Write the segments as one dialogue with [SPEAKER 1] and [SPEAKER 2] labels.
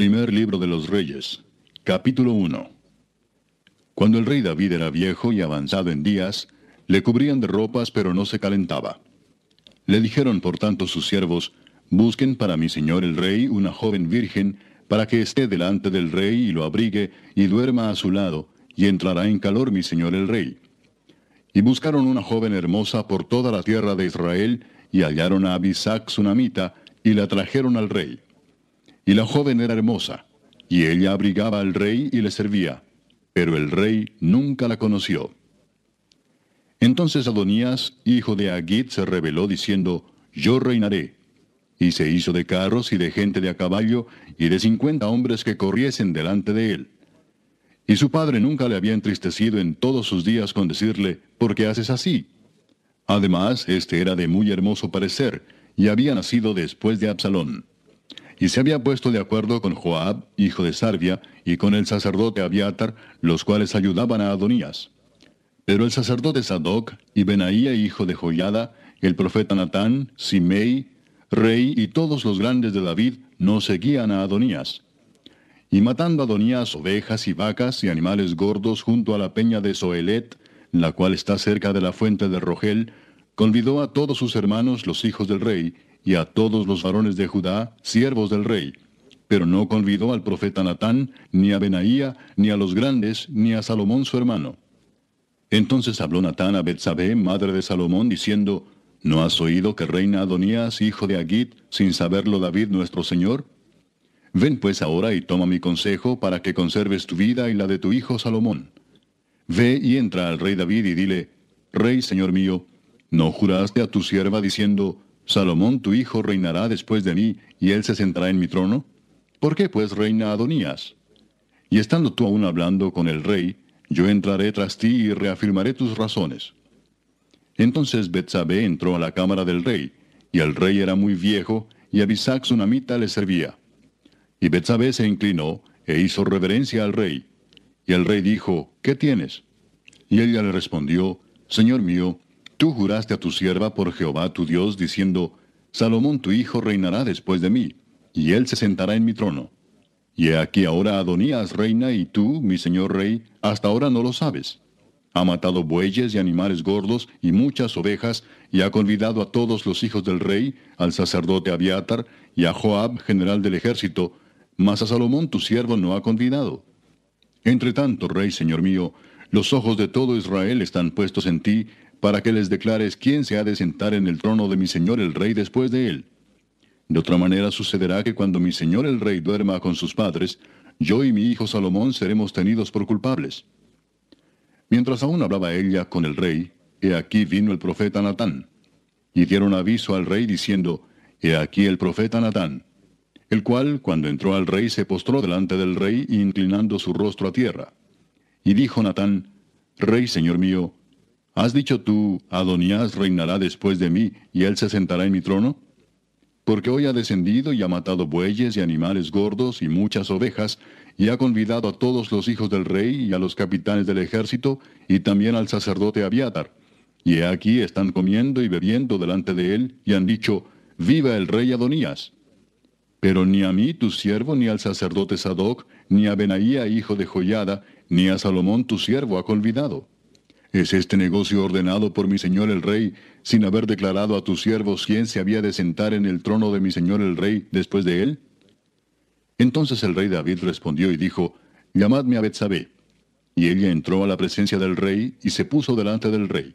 [SPEAKER 1] Primer libro de los Reyes, capítulo 1. Cuando el rey David era viejo y avanzado en días, le cubrían de ropas, pero no se calentaba. Le dijeron por tanto sus siervos, Busquen para mi señor el rey una joven virgen, para que esté delante del rey y lo abrigue, y duerma a su lado, y entrará en calor mi señor el rey. Y buscaron una joven hermosa por toda la tierra de Israel, y hallaron a Abisac sunamita, y la trajeron al rey. Y la joven era hermosa, y ella abrigaba al rey y le servía, pero el rey nunca la conoció. Entonces Adonías, hijo de Agit, se rebeló diciendo, Yo reinaré. Y se hizo de carros y de gente de a caballo y de cincuenta hombres que corriesen delante de él. Y su padre nunca le había entristecido en todos sus días con decirle, ¿por qué haces así? Además, este era de muy hermoso parecer, y había nacido después de Absalón. Y se había puesto de acuerdo con Joab, hijo de Sarvia, y con el sacerdote Abiatar, los cuales ayudaban a Adonías. Pero el sacerdote Sadoc y Benaía, hijo de Joyada, el profeta Natán, Simei, rey y todos los grandes de David no seguían a Adonías. Y matando a Adonías ovejas y vacas y animales gordos junto a la peña de Soelet, la cual está cerca de la fuente de Rogel, convidó a todos sus hermanos los hijos del rey, y a todos los varones de Judá, siervos del rey. Pero no convidó al profeta Natán, ni a Benaía, ni a los grandes, ni a Salomón su hermano. Entonces habló Natán a Betsabé, madre de Salomón, diciendo, ¿No has oído que reina Adonías, hijo de Agit, sin saberlo David nuestro Señor? Ven pues ahora y toma mi consejo para que conserves tu vida y la de tu hijo Salomón. Ve y entra al rey David y dile, Rey, Señor mío, ¿no juraste a tu sierva diciendo, Salomón tu hijo reinará después de mí, y él se sentará en mi trono? ¿Por qué pues reina Adonías? Y estando tú aún hablando con el rey, yo entraré tras ti y reafirmaré tus razones. Entonces Betsabé entró a la cámara del rey, y el rey era muy viejo, y Abisac sunamita le servía. Y Betsabé se inclinó, e hizo reverencia al rey. Y el rey dijo, ¿qué tienes? Y ella le respondió, Señor mío, Tú juraste a tu sierva por Jehová tu Dios, diciendo, Salomón tu hijo reinará después de mí, y él se sentará en mi trono. Y he aquí ahora Adonías reina, y tú, mi señor rey, hasta ahora no lo sabes. Ha matado bueyes y animales gordos y muchas ovejas, y ha convidado a todos los hijos del rey, al sacerdote Abiatar, y a Joab, general del ejército, mas a Salomón tu siervo no ha convidado. Entre tanto, rey, señor mío, los ojos de todo Israel están puestos en ti, para que les declares quién se ha de sentar en el trono de mi señor el rey después de él. De otra manera sucederá que cuando mi señor el rey duerma con sus padres, yo y mi hijo Salomón seremos tenidos por culpables. Mientras aún hablaba ella con el rey, he aquí vino el profeta Natán. Y dieron aviso al rey diciendo, He aquí el profeta Natán, el cual, cuando entró al rey, se postró delante del rey, inclinando su rostro a tierra. Y dijo Natán, Rey, señor mío, ¿Has dicho tú, Adonías reinará después de mí, y él se sentará en mi trono? Porque hoy ha descendido y ha matado bueyes y animales gordos y muchas ovejas, y ha convidado a todos los hijos del rey y a los capitanes del ejército, y también al sacerdote Abiatar. Y he aquí están comiendo y bebiendo delante de él, y han dicho, Viva el rey Adonías. Pero ni a mí, tu siervo, ni al sacerdote Sadoc, ni a Benaía, hijo de Joyada, ni a Salomón, tu siervo, ha convidado. ¿Es este negocio ordenado por mi señor el rey, sin haber declarado a tus siervos quién se había de sentar en el trono de mi señor el rey después de él? Entonces el rey David respondió y dijo, Llamadme a Betsabé. Y ella entró a la presencia del rey y se puso delante del rey.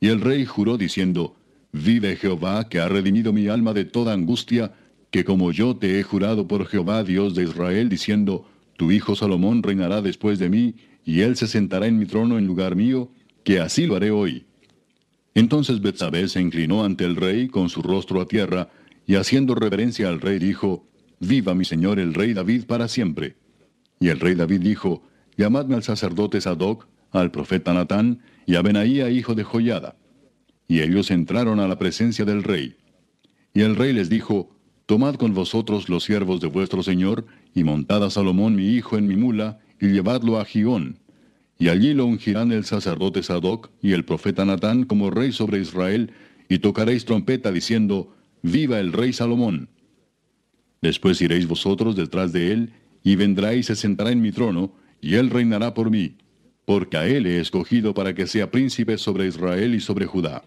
[SPEAKER 1] Y el rey juró diciendo, Vive Jehová, que ha redimido mi alma de toda angustia, que como yo te he jurado por Jehová, Dios de Israel, diciendo, Tu hijo Salomón reinará después de mí, y él se sentará en mi trono en lugar mío, que así lo haré hoy. Entonces Betsabé se inclinó ante el rey con su rostro a tierra, y haciendo reverencia al rey dijo, Viva mi señor el rey David para siempre. Y el rey David dijo, Llamadme al sacerdote Sadoc, al profeta Natán, y a Benaía hijo de Joyada. Y ellos entraron a la presencia del rey. Y el rey les dijo, Tomad con vosotros los siervos de vuestro señor, y montad a Salomón mi hijo en mi mula, y llevadlo a Gión. Y allí lo ungirán el sacerdote Sadoc y el profeta Natán como rey sobre Israel, y tocaréis trompeta diciendo, Viva el rey Salomón. Después iréis vosotros detrás de él, y vendrá y se sentará en mi trono, y él reinará por mí, porque a él he escogido para que sea príncipe sobre Israel y sobre Judá.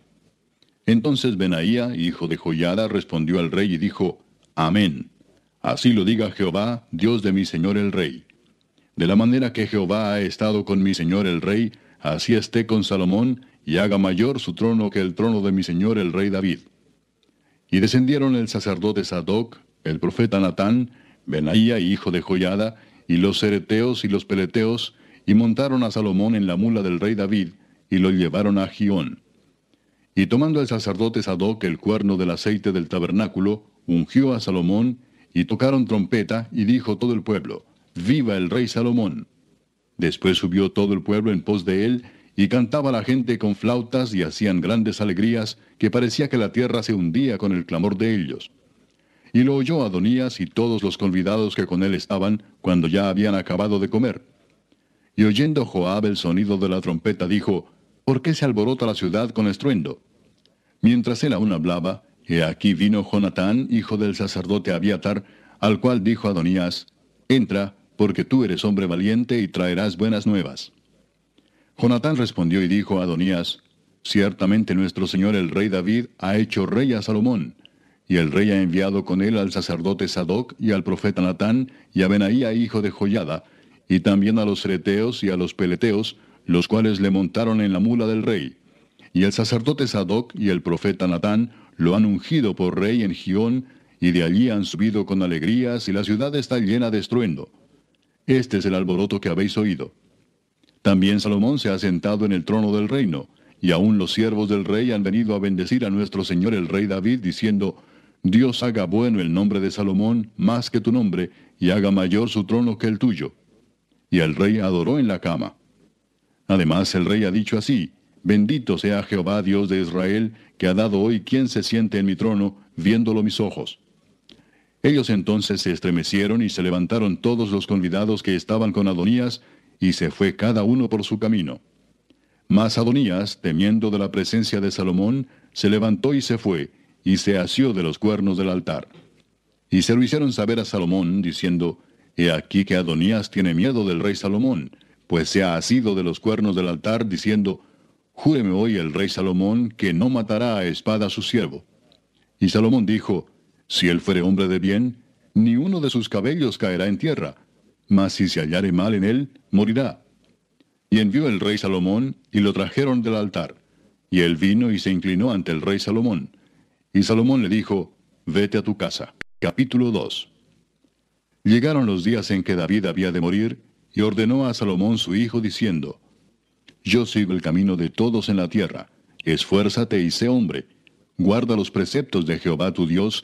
[SPEAKER 1] Entonces Benaía, hijo de Joyada, respondió al rey y dijo, Amén. Así lo diga Jehová, Dios de mi señor el rey. De la manera que Jehová ha estado con mi señor el rey, así esté con Salomón, y haga mayor su trono que el trono de mi señor el rey David. Y descendieron el sacerdote Sadoc, el profeta Natán, Benaía, hijo de Joyada, y los cereteos y los peleteos, y montaron a Salomón en la mula del rey David, y lo llevaron a Gión. Y tomando el sacerdote Sadoc el cuerno del aceite del tabernáculo, ungió a Salomón, y tocaron trompeta, y dijo todo el pueblo, Viva el rey Salomón. Después subió todo el pueblo en pos de él, y cantaba la gente con flautas y hacían grandes alegrías, que parecía que la tierra se hundía con el clamor de ellos. Y lo oyó Adonías y todos los convidados que con él estaban, cuando ya habían acabado de comer. Y oyendo Joab el sonido de la trompeta, dijo, ¿Por qué se alborota la ciudad con estruendo? Mientras él aún hablaba, he aquí vino Jonatán, hijo del sacerdote Abiatar, al cual dijo Adonías, Entra, porque tú eres hombre valiente y traerás buenas nuevas. Jonatán respondió y dijo a Adonías, Ciertamente nuestro señor el rey David ha hecho rey a Salomón, y el rey ha enviado con él al sacerdote Sadoc y al profeta Natán y a Benaía hijo de Joyada, y también a los cereteos y a los peleteos, los cuales le montaron en la mula del rey. Y el sacerdote Sadoc y el profeta Natán lo han ungido por rey en Gión, y de allí han subido con alegrías, y la ciudad está llena de estruendo. Este es el alboroto que habéis oído. También Salomón se ha sentado en el trono del reino, y aún los siervos del rey han venido a bendecir a nuestro señor el rey David, diciendo, Dios haga bueno el nombre de Salomón más que tu nombre, y haga mayor su trono que el tuyo. Y el rey adoró en la cama. Además el rey ha dicho así, Bendito sea Jehová Dios de Israel, que ha dado hoy quien se siente en mi trono, viéndolo mis ojos. Ellos entonces se estremecieron y se levantaron todos los convidados que estaban con Adonías, y se fue cada uno por su camino. Mas Adonías, temiendo de la presencia de Salomón, se levantó y se fue, y se asió de los cuernos del altar. Y se lo hicieron saber a Salomón, diciendo, He aquí que Adonías tiene miedo del rey Salomón, pues se ha asido de los cuernos del altar, diciendo, Júreme hoy el rey Salomón que no matará a espada a su siervo. Y Salomón dijo, Si él fuere hombre de bien, ni uno de sus cabellos caerá en tierra, mas si se hallare mal en él, morirá. Y envió el rey Salomón, y lo trajeron del altar. Y él vino y se inclinó ante el rey Salomón. Y Salomón le dijo, Vete a tu casa. Capítulo 2 Llegaron los días en que David había de morir, y ordenó a Salomón su hijo, diciendo, Yo sigo el camino de todos en la tierra, esfuérzate y sé hombre, guarda los preceptos de Jehová tu Dios,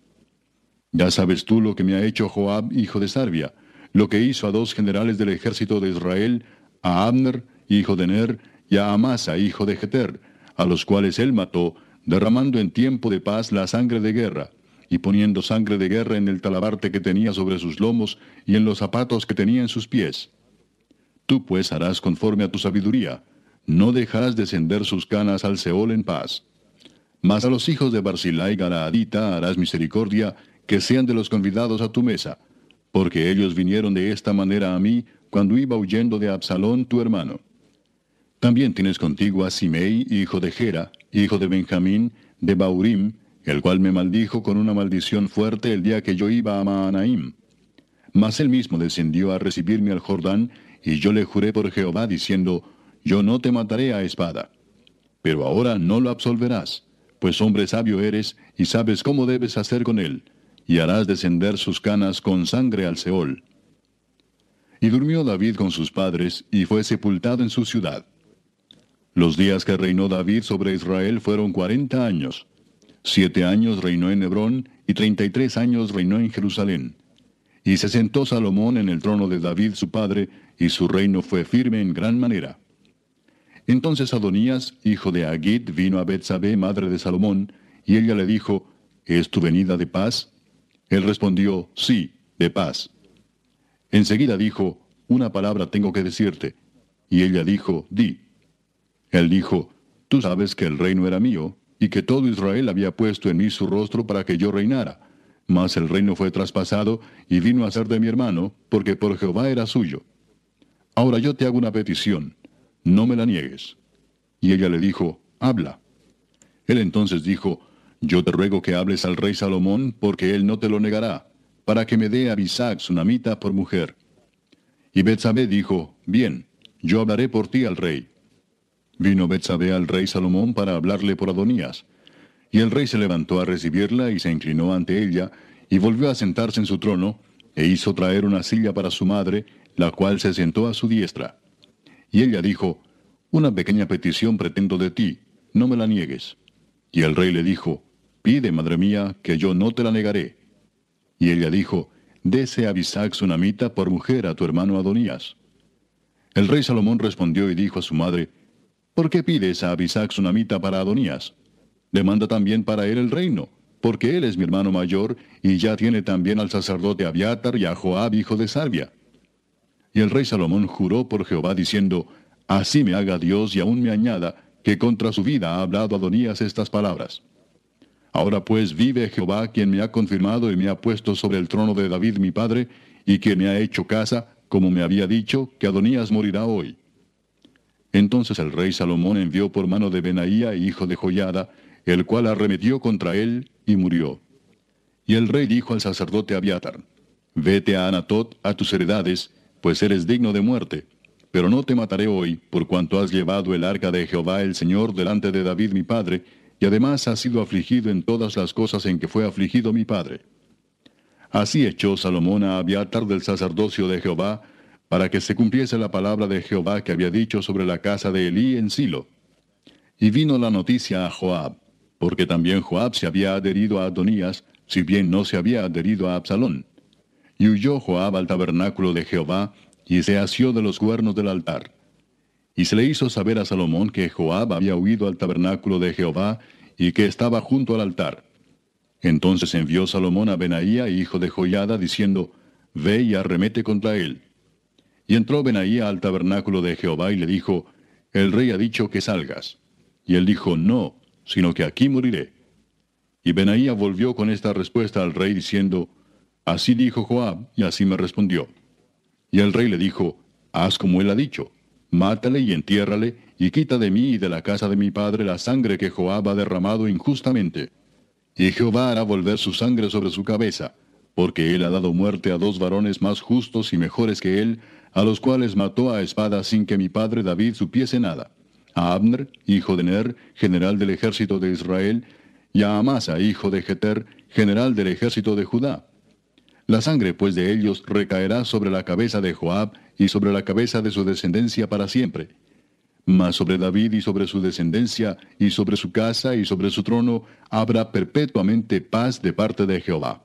[SPEAKER 1] Ya sabes tú lo que me ha hecho Joab, hijo de Sarbia, lo que hizo a dos generales del ejército de Israel, a Abner, hijo de Ner, y a Amasa, hijo de Jeter, a los cuales él mató, derramando en tiempo de paz la sangre de guerra, y poniendo sangre de guerra en el talabarte que tenía sobre sus lomos y en los zapatos que tenía en sus pies. Tú pues harás conforme a tu sabiduría, no dejarás descender sus canas al Seol en paz. Mas a los hijos de Barzillai Galaadita harás misericordia, que sean de los convidados a tu mesa, porque ellos vinieron de esta manera a mí cuando iba huyendo de Absalón tu hermano. También tienes contigo a Simei, hijo de Gera, hijo de Benjamín, de Baurim, el cual me maldijo con una maldición fuerte el día que yo iba a Maanaim. Mas él mismo descendió a recibirme al Jordán, y yo le juré por Jehová, diciendo, Yo no te mataré a espada. Pero ahora no lo absolverás, pues hombre sabio eres, y sabes cómo debes hacer con él, y harás descender sus canas con sangre al Seol. Y durmió David con sus padres, y fue sepultado en su ciudad. Los días que reinó David sobre Israel fueron cuarenta años. Siete años reinó en Hebrón, y treinta y tres años reinó en Jerusalén. Y se sentó Salomón en el trono de David su padre, y su reino fue firme en gran manera. Entonces Adonías, hijo de Agit, vino a Betsabé, madre de Salomón, y ella le dijo, ¿Es tu venida de paz? Él respondió, Sí, de paz. Enseguida dijo, Una palabra tengo que decirte. Y ella dijo, Di. Él dijo, Tú sabes que el reino era mío, y que todo Israel había puesto en mí su rostro para que yo reinara. Mas el reino fue traspasado y vino a ser de mi hermano, porque por Jehová era suyo. Ahora yo te hago una petición no me la niegues. Y ella le dijo, habla. Él entonces dijo, yo te ruego que hables al rey Salomón, porque él no te lo negará, para que me dé a Bisac, sunamita, por mujer. Y Betsabé dijo, bien, yo hablaré por ti al rey. Vino Betsabé al rey Salomón para hablarle por Adonías. Y el rey se levantó a recibirla y se inclinó ante ella, y volvió a sentarse en su trono, e hizo traer una silla para su madre, la cual se sentó a su diestra. Y ella dijo, Una pequeña petición pretendo de ti, no me la niegues. Y el rey le dijo, Pide, madre mía, que yo no te la negaré. Y ella dijo, Dese a Bisac sunamita por mujer a tu hermano Adonías. El rey Salomón respondió y dijo a su madre, ¿Por qué pides a Abisac sunamita para Adonías? Demanda también para él el reino, porque él es mi hermano mayor, y ya tiene también al sacerdote Abiatar y a Joab, hijo de Sarbia. Y el rey Salomón juró por Jehová diciendo, Así me haga Dios y aún me añada, que contra su vida ha hablado Adonías estas palabras. Ahora pues vive Jehová quien me ha confirmado y me ha puesto sobre el trono de David mi padre, y quien me ha hecho casa, como me había dicho, que Adonías morirá hoy. Entonces el rey Salomón envió por mano de Benaía, hijo de Joyada, el cual arremetió contra él y murió. Y el rey dijo al sacerdote Abiatar, Vete a Anatot a tus heredades, pues eres digno de muerte. Pero no te mataré hoy, por cuanto has llevado el arca de Jehová el Señor delante de David mi padre, y además has sido afligido en todas las cosas en que fue afligido mi padre. Así echó Salomón a Abiatar del sacerdocio de Jehová, para que se cumpliese la palabra de Jehová que había dicho sobre la casa de Elí en Silo. Y vino la noticia a Joab, porque también Joab se había adherido a Adonías, si bien no se había adherido a Absalón. Y huyó Joab al tabernáculo de Jehová, y se asió de los cuernos del altar. Y se le hizo saber a Salomón que Joab había huido al tabernáculo de Jehová, y que estaba junto al altar. Entonces envió Salomón a Benaía, hijo de Joyada, diciendo, Ve y arremete contra él. Y entró Benaía al tabernáculo de Jehová y le dijo, El rey ha dicho que salgas. Y él dijo, No, sino que aquí moriré. Y Benaía volvió con esta respuesta al rey diciendo, Así dijo Joab, y así me respondió. Y el rey le dijo, Haz como él ha dicho, mátale y entiérrale, y quita de mí y de la casa de mi padre la sangre que Joab ha derramado injustamente. Y Jehová hará volver su sangre sobre su cabeza, porque él ha dado muerte a dos varones más justos y mejores que él, a los cuales mató a espada sin que mi padre David supiese nada. A Abner, hijo de Ner, general del ejército de Israel, y a Amasa, hijo de Jeter, general del ejército de Judá. La sangre pues de ellos recaerá sobre la cabeza de Joab y sobre la cabeza de su descendencia para siempre. Mas sobre David y sobre su descendencia y sobre su casa y sobre su trono habrá perpetuamente paz de parte de Jehová.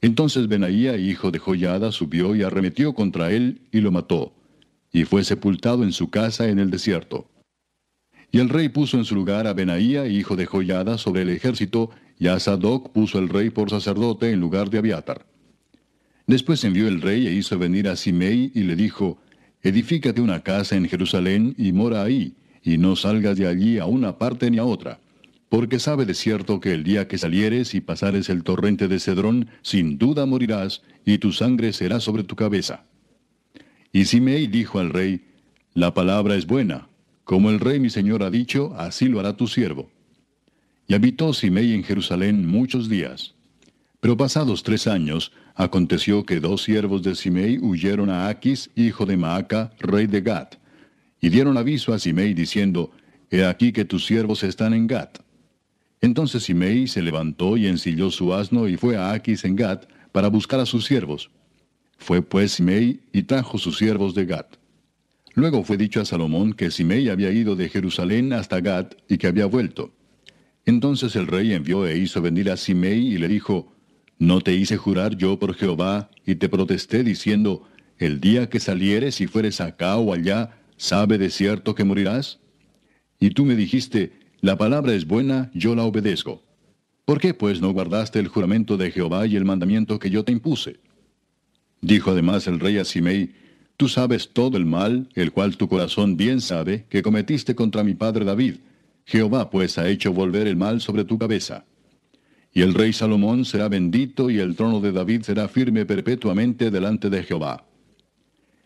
[SPEAKER 1] Entonces Benaía, hijo de Joyada, subió y arremetió contra él y lo mató, y fue sepultado en su casa en el desierto. Y el rey puso en su lugar a Benaía, hijo de Joyada, sobre el ejército, y a Sadoc puso el rey por sacerdote en lugar de Abiatar. Después envió el rey e hizo venir a Simei y le dijo, Edifícate una casa en Jerusalén y mora ahí, y no salgas de allí a una parte ni a otra, porque sabe de cierto que el día que salieres y pasares el torrente de Cedrón, sin duda morirás, y tu sangre será sobre tu cabeza. Y Simei dijo al rey, La palabra es buena, como el rey mi señor ha dicho, así lo hará tu siervo. Y habitó Simei en Jerusalén muchos días. Pero pasados tres años, aconteció que dos siervos de Simei huyeron a Aquis, hijo de Maaca, rey de Gat, y dieron aviso a Simei diciendo, He aquí que tus siervos están en Gat. Entonces Simei se levantó y ensilló su asno y fue a Aquis en Gat para buscar a sus siervos. Fue pues Simei y trajo sus siervos de Gat. Luego fue dicho a Salomón que Simei había ido de Jerusalén hasta Gat y que había vuelto. Entonces el rey envió e hizo venir a Simei y le dijo, ¿No te hice jurar yo por Jehová y te protesté diciendo, el día que salieres y fueres acá o allá, sabe de cierto que morirás? Y tú me dijiste, la palabra es buena, yo la obedezco. ¿Por qué pues no guardaste el juramento de Jehová y el mandamiento que yo te impuse? Dijo además el rey a Simei, Tú sabes todo el mal, el cual tu corazón bien sabe, que cometiste contra mi padre David. Jehová pues ha hecho volver el mal sobre tu cabeza. Y el rey Salomón será bendito y el trono de David será firme perpetuamente delante de Jehová.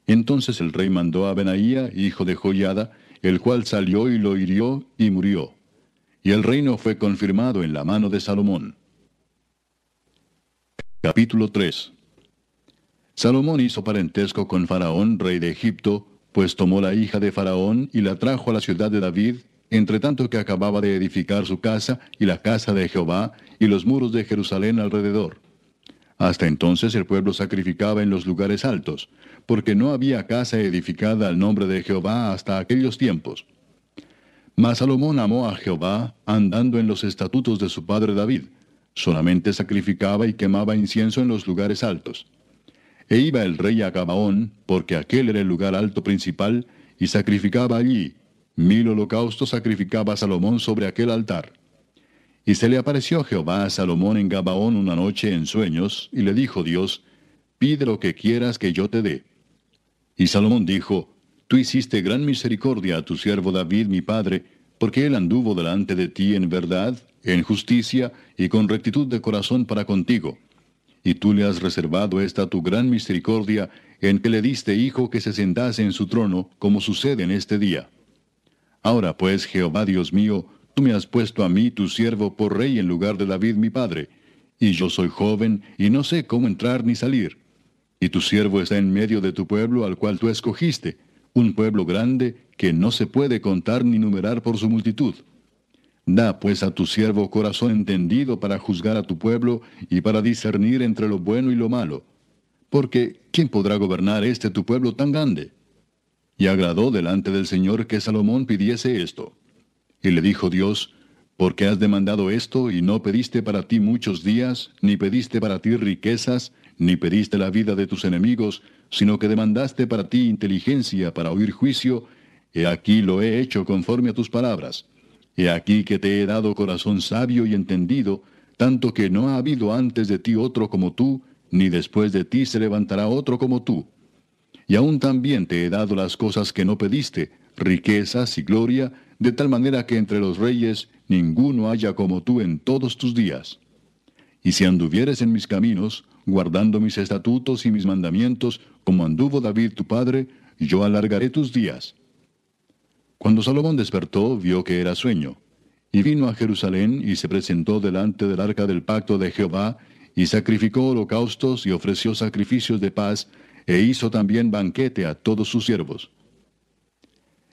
[SPEAKER 1] Entonces el rey mandó a Benaía, hijo de Joiada, el cual salió y lo hirió y murió. Y el reino fue confirmado en la mano de Salomón. Capítulo 3 Salomón hizo parentesco con Faraón, rey de Egipto, pues tomó la hija de Faraón y la trajo a la ciudad de David, entre tanto que acababa de edificar su casa y la casa de Jehová y los muros de Jerusalén alrededor. Hasta entonces el pueblo sacrificaba en los lugares altos, porque no había casa edificada al nombre de Jehová hasta aquellos tiempos. Mas Salomón amó a Jehová, andando en los estatutos de su padre David. Solamente sacrificaba y quemaba incienso en los lugares altos. E iba el rey a Gabaón, porque aquel era el lugar alto principal, y sacrificaba allí. Mil holocaustos sacrificaba Salomón sobre aquel altar. Y se le apareció Jehová a Salomón en Gabaón una noche en sueños, y le dijo Dios, Pide lo que quieras que yo te dé. Y Salomón dijo, Tú hiciste gran misericordia a tu siervo David mi padre, porque él anduvo delante de ti en verdad, en justicia y con rectitud de corazón para contigo y tú le has reservado esta tu gran misericordia en que le diste hijo que se sentase en su trono, como sucede en este día. Ahora pues, Jehová Dios mío, tú me has puesto a mí, tu siervo, por rey en lugar de David mi padre, y yo soy joven, y no sé cómo entrar ni salir. Y tu siervo está en medio de tu pueblo al cual tú escogiste, un pueblo grande que no se puede contar ni numerar por su multitud. Da pues a tu siervo corazón entendido para juzgar a tu pueblo y para discernir entre lo bueno y lo malo. Porque, ¿quién podrá gobernar este tu pueblo tan grande? Y agradó delante del Señor que Salomón pidiese esto. Y le dijo Dios, ¿por qué has demandado esto y no pediste para ti muchos días, ni pediste para ti riquezas, ni pediste la vida de tus enemigos, sino que demandaste para ti inteligencia para oír juicio? He aquí lo he hecho conforme a tus palabras. He aquí que te he dado corazón sabio y entendido, tanto que no ha habido antes de ti otro como tú, ni después de ti se levantará otro como tú. Y aún también te he dado las cosas que no pediste, riquezas y gloria, de tal manera que entre los reyes ninguno haya como tú en todos tus días. Y si anduvieres en mis caminos, guardando mis estatutos y mis mandamientos, como anduvo David tu padre, yo alargaré tus días cuando Salomón despertó, vio que era sueño, y vino a Jerusalén y se presentó delante del arca del pacto de Jehová, y sacrificó holocaustos y ofreció sacrificios de paz, e hizo también banquete a todos sus siervos.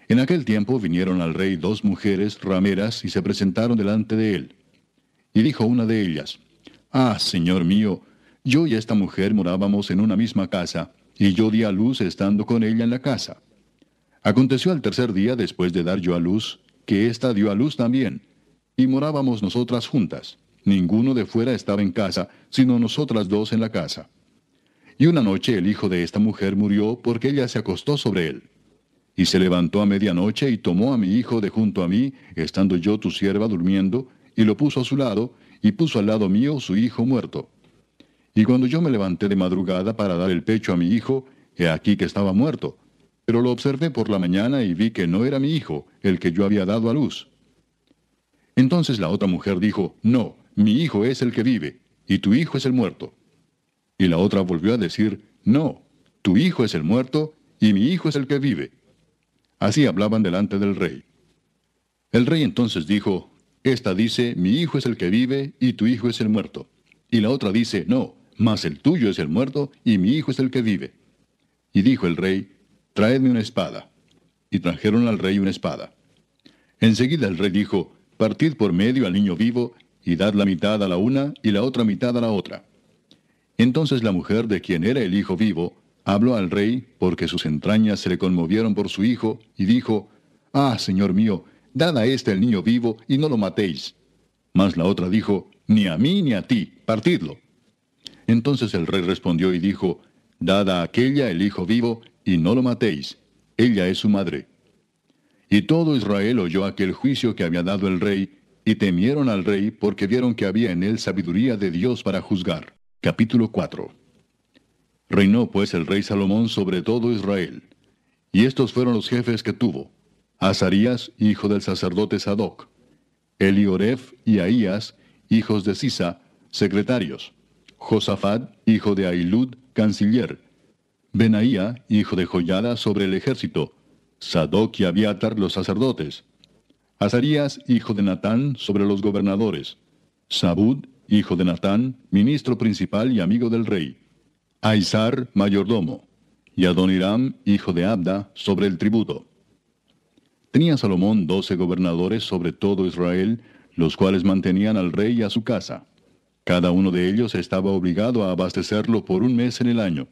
[SPEAKER 1] En aquel tiempo vinieron al rey dos mujeres rameras y se presentaron delante de él. Y dijo una de ellas, Ah, señor mío, yo y esta mujer morábamos en una misma casa, y yo di a luz estando con ella en la casa. Aconteció al tercer día después de dar yo a luz, que ésta dio a luz también, y morábamos nosotras juntas. Ninguno de fuera estaba en casa, sino nosotras dos en la casa. Y una noche el hijo de esta mujer murió porque ella se acostó sobre él. Y se levantó a medianoche y tomó a mi hijo de junto a mí, estando yo tu sierva durmiendo, y lo puso a su lado, y puso al lado mío su hijo muerto. Y cuando yo me levanté de madrugada para dar el pecho a mi hijo, he aquí que estaba muerto. Pero lo observé por la mañana y vi que no era mi hijo, el que yo había dado a luz. Entonces la otra mujer dijo, No, mi hijo es el que vive, y tu hijo es el muerto. Y la otra volvió a decir, No, tu hijo es el muerto, y mi hijo es el que vive. Así hablaban delante del rey. El rey entonces dijo, Esta dice, mi hijo es el que vive, y tu hijo es el muerto. Y la otra dice, no, mas el tuyo es el muerto y mi hijo es el que vive. Y dijo el rey, traedme una espada. Y trajeron al rey una espada. Enseguida el rey dijo, partid por medio al niño vivo y dad la mitad a la una y la otra mitad a la otra. Entonces la mujer de quien era el hijo vivo habló al rey porque sus entrañas se le conmovieron por su hijo y dijo, Ah, señor mío, dad a éste el niño vivo y no lo matéis. Mas la otra dijo, Ni a mí ni a ti, partidlo. Entonces el rey respondió y dijo, Dad a aquella el hijo vivo y no lo matéis, ella es su madre. Y todo Israel oyó aquel juicio que había dado el rey, y temieron al rey porque vieron que había en él sabiduría de Dios para juzgar. Capítulo 4 Reinó pues el rey Salomón sobre todo Israel. Y estos fueron los jefes que tuvo. Azarías, hijo del sacerdote Sadoc. Elioref y Ahías, hijos de Sisa, secretarios. Josafat, hijo de Ailud, canciller. Benaía, hijo de Joyada, sobre el ejército. Sadoc y Abiatar, los sacerdotes. Azarías, hijo de Natán, sobre los gobernadores. Sabud, hijo de Natán, ministro principal y amigo del rey. Aizar, mayordomo. Y Adoniram, hijo de Abda, sobre el tributo. Tenía Salomón doce gobernadores sobre todo Israel, los cuales mantenían al rey y a su casa. Cada uno de ellos estaba obligado a abastecerlo por un mes en el año.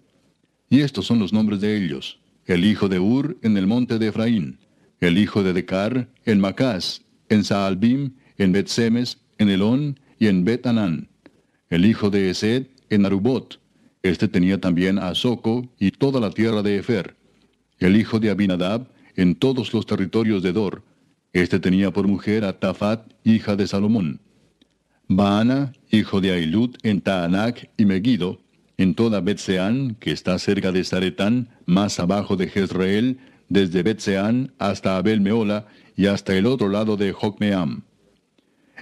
[SPEAKER 1] Y estos son los nombres de ellos. El hijo de Ur en el monte de Efraín, el hijo de Decar en Macás, en Saalbim, en Bet-Semes, en Elón y en Bet-Anán. El hijo de Esed en Arubot. Este tenía también a Soco y toda la tierra de Efer. El hijo de Abinadab en todos los territorios de Dor. Este tenía por mujer a Tafat, hija de Salomón. Baana, hijo de Ailud, en Taanac y Megiddo, en toda Betseán, que está cerca de Zaretán, más abajo de Jezreel, desde Betseán hasta Abel Meola y hasta el otro lado de Jocmeam.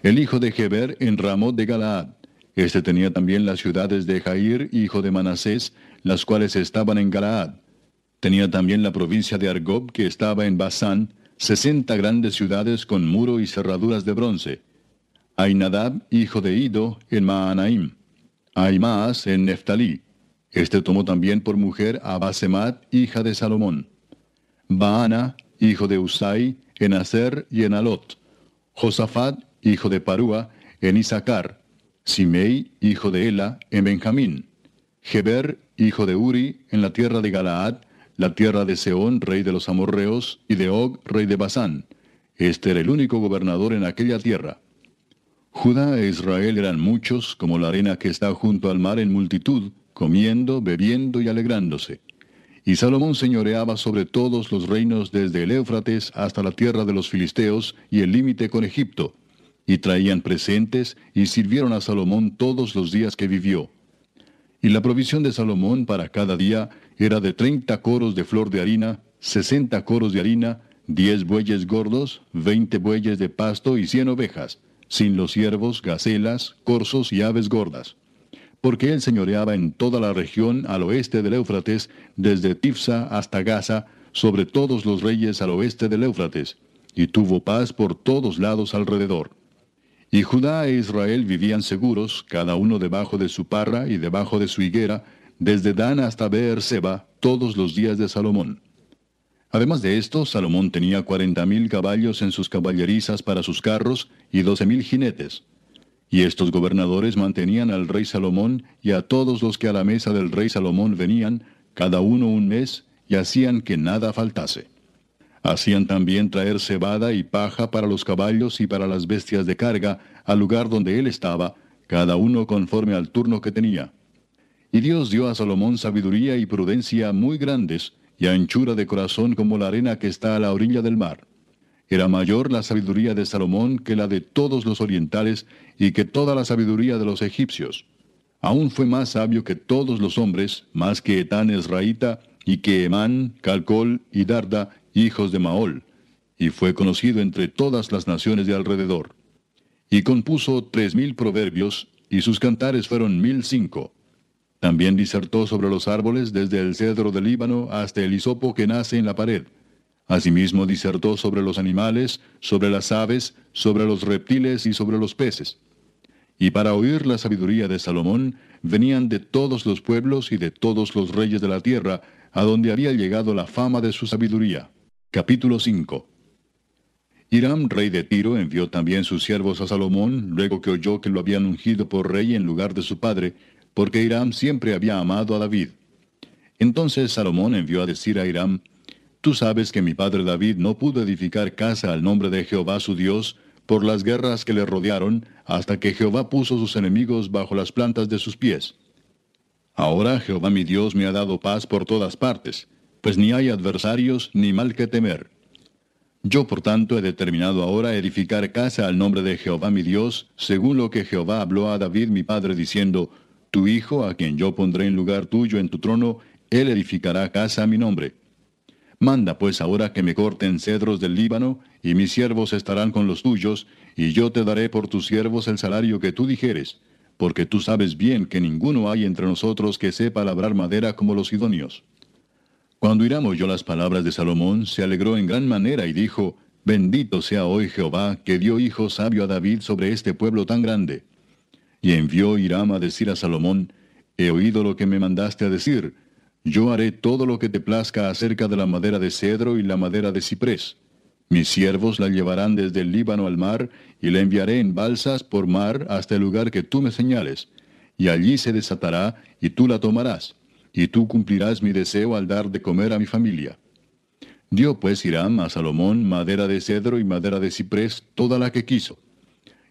[SPEAKER 1] El hijo de Geber en Ramot de Galaad. Este tenía también las ciudades de Jair, hijo de Manasés, las cuales estaban en Galaad. Tenía también la provincia de Argob, que estaba en Basán, sesenta grandes ciudades con muro y cerraduras de bronce. Ainadab, hijo de Ido, en Maanaim. Aimaas, en Neftalí. Este tomó también por mujer a Basemat, hija de Salomón. Baana, hijo de Usai, en Aser y en Alot. Josafat, hijo de Parúa, en Isaacar. Simei, hijo de Ela, en Benjamín. Geber, hijo de Uri, en la tierra de Galaad, la tierra de Seón, rey de los amorreos, y de Og, rey de Basán. Este era el único gobernador en aquella tierra. Judá e Israel eran muchos, como la arena que está junto al mar en multitud, comiendo, bebiendo y alegrándose. Y Salomón señoreaba sobre todos los reinos desde el Éufrates hasta la tierra de los filisteos y el límite con Egipto. Y traían presentes y sirvieron a Salomón todos los días que vivió. Y la provisión de Salomón para cada día era de treinta coros de flor de harina, sesenta coros de harina, diez bueyes gordos, veinte bueyes de pasto y cien ovejas sin los ciervos, gacelas, corzos y aves gordas. Porque él señoreaba en toda la región al oeste del Éufrates, desde Tifsa hasta Gaza, sobre todos los reyes al oeste del Éufrates, y tuvo paz por todos lados alrededor. Y Judá e Israel vivían seguros, cada uno debajo de su parra y debajo de su higuera, desde Dan hasta Beer-seba, todos los días de Salomón. Además de esto, Salomón tenía cuarenta mil caballos en sus caballerizas para sus carros y doce mil jinetes. Y estos gobernadores mantenían al rey Salomón y a todos los que a la mesa del rey Salomón venían, cada uno un mes, y hacían que nada faltase. Hacían también traer cebada y paja para los caballos y para las bestias de carga al lugar donde él estaba, cada uno conforme al turno que tenía. Y Dios dio a Salomón sabiduría y prudencia muy grandes, y anchura de corazón como la arena que está a la orilla del mar. Era mayor la sabiduría de Salomón que la de todos los orientales y que toda la sabiduría de los egipcios. Aún fue más sabio que todos los hombres, más que Etán Esraíta, y que Emán, Calcol y Darda, hijos de Maol, y fue conocido entre todas las naciones de alrededor. Y compuso tres mil proverbios, y sus cantares fueron mil cinco. También disertó sobre los árboles desde el cedro del Líbano hasta el hisopo que nace en la pared. Asimismo disertó sobre los animales, sobre las aves, sobre los reptiles y sobre los peces. y para oír la sabiduría de Salomón venían de todos los pueblos y de todos los reyes de la tierra, a donde había llegado la fama de su sabiduría. Capítulo 5 Hiram, rey de Tiro, envió también sus siervos a Salomón, luego que oyó que lo habían ungido por rey en lugar de su padre, porque Hiram siempre había amado a David. Entonces Salomón envió a decir a Hiram, Tú sabes que mi padre David no pudo edificar casa al nombre de Jehová su Dios, por las guerras que le rodearon, hasta que Jehová puso sus enemigos bajo las plantas de sus pies. Ahora Jehová mi Dios me ha dado paz por todas partes, pues ni hay adversarios ni mal que temer. Yo por tanto he determinado ahora edificar casa al nombre de Jehová mi Dios, según lo que Jehová habló a David mi padre diciendo, Tu hijo, a quien yo pondré en lugar tuyo en tu trono, él edificará casa a mi nombre. Manda pues ahora que me corten cedros del Líbano, y mis siervos estarán con los tuyos, y yo te daré por tus siervos el salario que tú dijeres, porque tú sabes bien que ninguno hay entre nosotros que sepa labrar madera como los idóneos. Cuando Hiram oyó las palabras de Salomón, se alegró en gran manera y dijo, Bendito sea hoy Jehová, que dio hijo sabio a David sobre este pueblo tan grande. Y envió Hiram a decir a Salomón, He oído lo que me mandaste a decir, yo haré todo lo que te plazca acerca de la madera de cedro y la madera de ciprés. Mis siervos la llevarán desde el Líbano al mar, y la enviaré en balsas por mar hasta el lugar que tú me señales. Y allí se desatará, y tú la tomarás, y tú cumplirás mi deseo al dar de comer a mi familia. Dio pues Hiram a Salomón madera de cedro y madera de ciprés, toda la que quiso.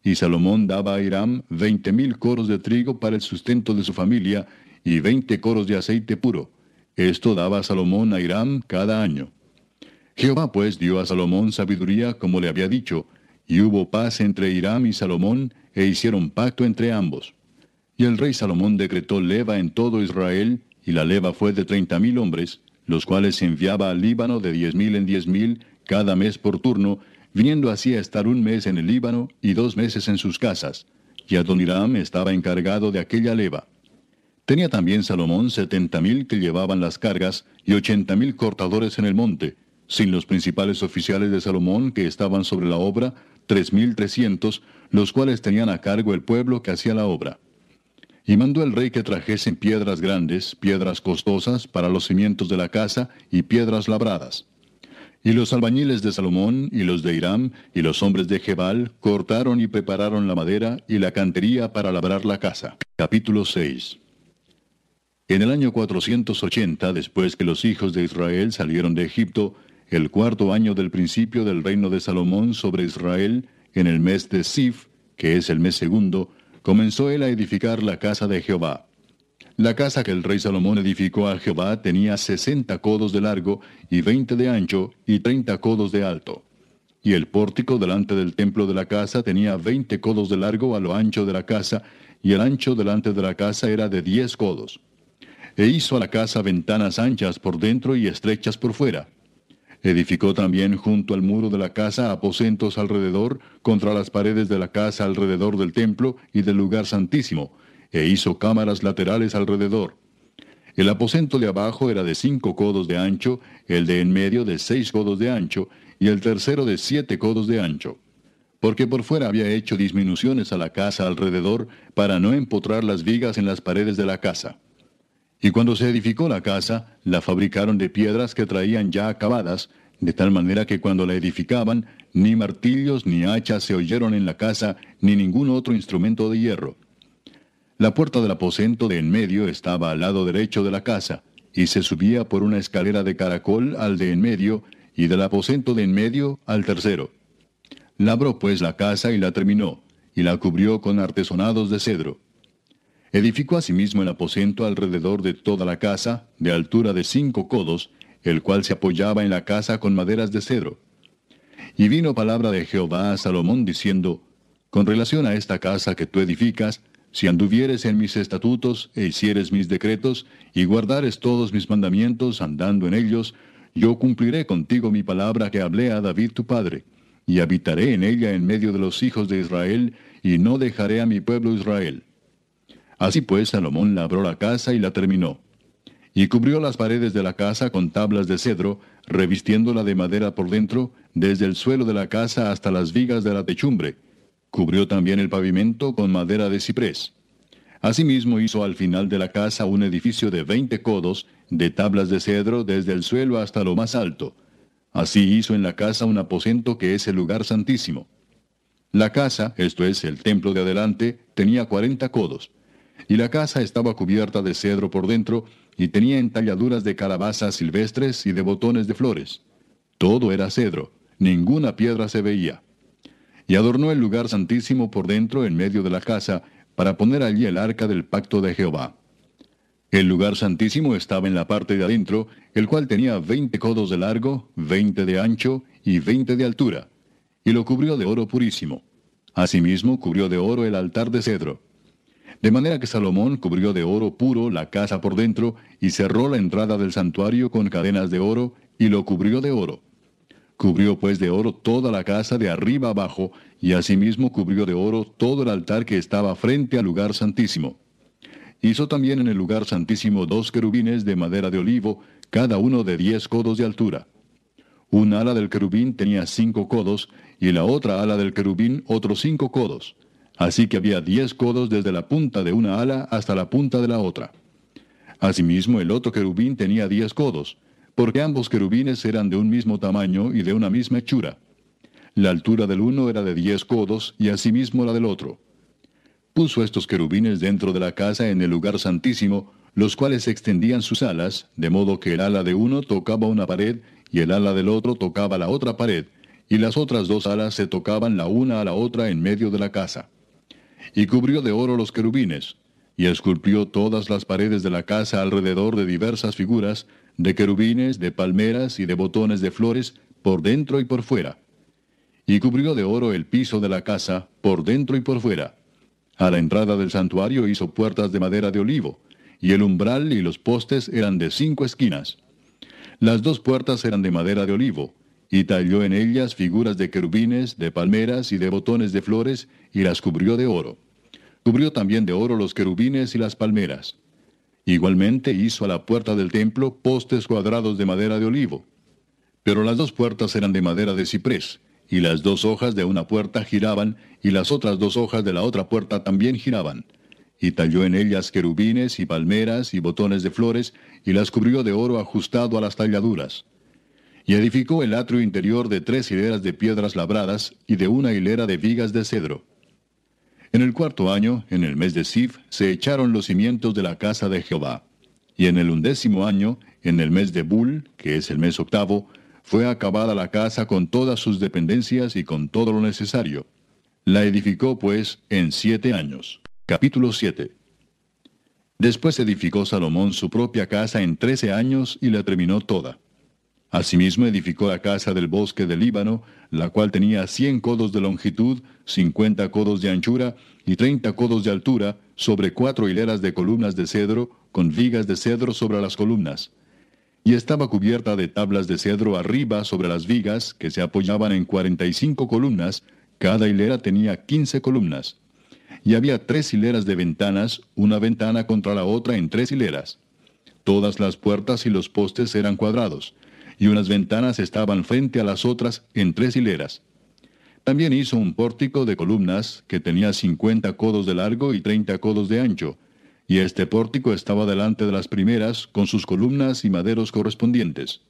[SPEAKER 1] Y Salomón daba a Hiram veinte mil coros de trigo para el sustento de su familia, y veinte coros de aceite puro, esto daba Salomón a Hiram cada año. Jehová pues dio a Salomón sabiduría como le había dicho, y hubo paz entre Hiram y Salomón, e hicieron pacto entre ambos. Y el rey Salomón decretó leva en todo Israel, y la leva fue de treinta mil hombres, los cuales enviaba al Líbano de diez mil en diez mil, cada mes por turno, viniendo así a estar un mes en el Líbano y dos meses en sus casas. Y Adoniram estaba encargado de aquella leva. Tenía también Salomón setenta mil que llevaban las cargas y ochenta mil cortadores en el monte, sin los principales oficiales de Salomón que estaban sobre la obra, tres mil trescientos, los cuales tenían a cargo el pueblo que hacía la obra. Y mandó el rey que trajesen piedras grandes, piedras costosas para los cimientos de la casa y piedras labradas. Y los albañiles de Salomón y los de Hiram y los hombres de Jebal cortaron y prepararon la madera y la cantería para labrar la casa. Capítulo 6 en el año 480, después que los hijos de Israel salieron de Egipto, el cuarto año del principio del reino de Salomón sobre Israel, en el mes de Sif, que es el mes segundo, comenzó él a edificar la casa de Jehová. La casa que el rey Salomón edificó a Jehová tenía sesenta codos de largo y veinte de ancho y treinta codos de alto. Y el pórtico delante del templo de la casa tenía veinte codos de largo a lo ancho de la casa, y el ancho delante de la casa era de diez codos e hizo a la casa ventanas anchas por dentro y estrechas por fuera. Edificó también junto al muro de la casa aposentos alrededor, contra las paredes de la casa alrededor del templo y del lugar santísimo, e hizo cámaras laterales alrededor. El aposento de abajo era de cinco codos de ancho, el de en medio de seis codos de ancho, y el tercero de siete codos de ancho. Porque por fuera había hecho disminuciones a la casa alrededor para no empotrar las vigas en las paredes de la casa. Y cuando se edificó la casa, la fabricaron de piedras que traían ya acabadas, de tal manera que cuando la edificaban, ni martillos ni hachas se oyeron en la casa, ni ningún otro instrumento de hierro. La puerta del aposento de en medio estaba al lado derecho de la casa, y se subía por una escalera de caracol al de en medio, y del aposento de en medio al tercero. Labró pues la casa y la terminó, y la cubrió con artesonados de cedro. Edificó asimismo el aposento alrededor de toda la casa, de altura de cinco codos, el cual se apoyaba en la casa con maderas de cedro. Y vino palabra de Jehová a Salomón diciendo, Con relación a esta casa que tú edificas, si anduvieres en mis estatutos e hicieres mis decretos, y guardares todos mis mandamientos andando en ellos, yo cumpliré contigo mi palabra que hablé a David tu padre, y habitaré en ella en medio de los hijos de Israel, y no dejaré a mi pueblo Israel. Así pues Salomón labró la casa y la terminó. Y cubrió las paredes de la casa con tablas de cedro, revistiéndola de madera por dentro, desde el suelo de la casa hasta las vigas de la techumbre. Cubrió también el pavimento con madera de ciprés. Asimismo hizo al final de la casa un edificio de veinte codos, de tablas de cedro desde el suelo hasta lo más alto. Así hizo en la casa un aposento que es el lugar santísimo. La casa, esto es, el templo de adelante, tenía cuarenta codos. Y la casa estaba cubierta de cedro por dentro, y tenía entalladuras de calabazas silvestres y de botones de flores. Todo era cedro, ninguna piedra se veía. Y adornó el lugar santísimo por dentro en medio de la casa, para poner allí el arca del pacto de Jehová. El lugar santísimo estaba en la parte de adentro, el cual tenía veinte codos de largo, veinte de ancho y veinte de altura, y lo cubrió de oro purísimo. Asimismo cubrió de oro el altar de cedro. De manera que Salomón cubrió de oro puro la casa por dentro, y cerró la entrada del santuario con cadenas de oro, y lo cubrió de oro. Cubrió pues de oro toda la casa de arriba abajo, y asimismo cubrió de oro todo el altar que estaba frente al lugar santísimo. Hizo también en el lugar santísimo dos querubines de madera de olivo, cada uno de diez codos de altura. Un ala del querubín tenía cinco codos, y la otra ala del querubín otros cinco codos. Así que había diez codos desde la punta de una ala hasta la punta de la otra. Asimismo el otro querubín tenía diez codos, porque ambos querubines eran de un mismo tamaño y de una misma hechura. La altura del uno era de diez codos y asimismo la del otro. Puso estos querubines dentro de la casa en el lugar santísimo, los cuales extendían sus alas, de modo que el ala de uno tocaba una pared y el ala del otro tocaba la otra pared, y las otras dos alas se tocaban la una a la otra en medio de la casa. Y cubrió de oro los querubines, y esculpió todas las paredes de la casa alrededor de diversas figuras, de querubines, de palmeras y de botones de flores, por dentro y por fuera. Y cubrió de oro el piso de la casa, por dentro y por fuera. A la entrada del santuario hizo puertas de madera de olivo, y el umbral y los postes eran de cinco esquinas. Las dos puertas eran de madera de olivo, y talló en ellas figuras de querubines, de palmeras y de botones de flores, y las cubrió de oro. Cubrió también de oro los querubines y las palmeras. Igualmente hizo a la puerta del templo postes cuadrados de madera de olivo. Pero las dos puertas eran de madera de ciprés, y las dos hojas de una puerta giraban, y las otras dos hojas de la otra puerta también giraban. Y talló en ellas querubines y palmeras y botones de flores, y las cubrió de oro ajustado a las talladuras. Y edificó el atrio interior de tres hileras de piedras labradas y de una hilera de vigas de cedro. En el cuarto año, en el mes de Sif, se echaron los cimientos de la casa de Jehová. Y en el undécimo año, en el mes de Bul, que es el mes octavo, fue acabada la casa con todas sus dependencias y con todo lo necesario. La edificó, pues, en siete años. Capítulo 7 Después edificó Salomón su propia casa en trece años y la terminó toda. Asimismo edificó la casa del bosque del Líbano, la cual tenía cien codos de longitud, cincuenta codos de anchura y treinta codos de altura, sobre cuatro hileras de columnas de cedro, con vigas de cedro sobre las columnas. Y estaba cubierta de tablas de cedro arriba sobre las vigas, que se apoyaban en cuarenta y cinco columnas, cada hilera tenía quince columnas. Y había tres hileras de ventanas, una ventana contra la otra en tres hileras. Todas las puertas y los postes eran cuadrados y unas ventanas estaban frente a las otras en tres hileras. También hizo un pórtico de columnas que tenía cincuenta codos de largo y treinta codos de ancho, y este pórtico estaba delante de las primeras con sus columnas y maderos correspondientes.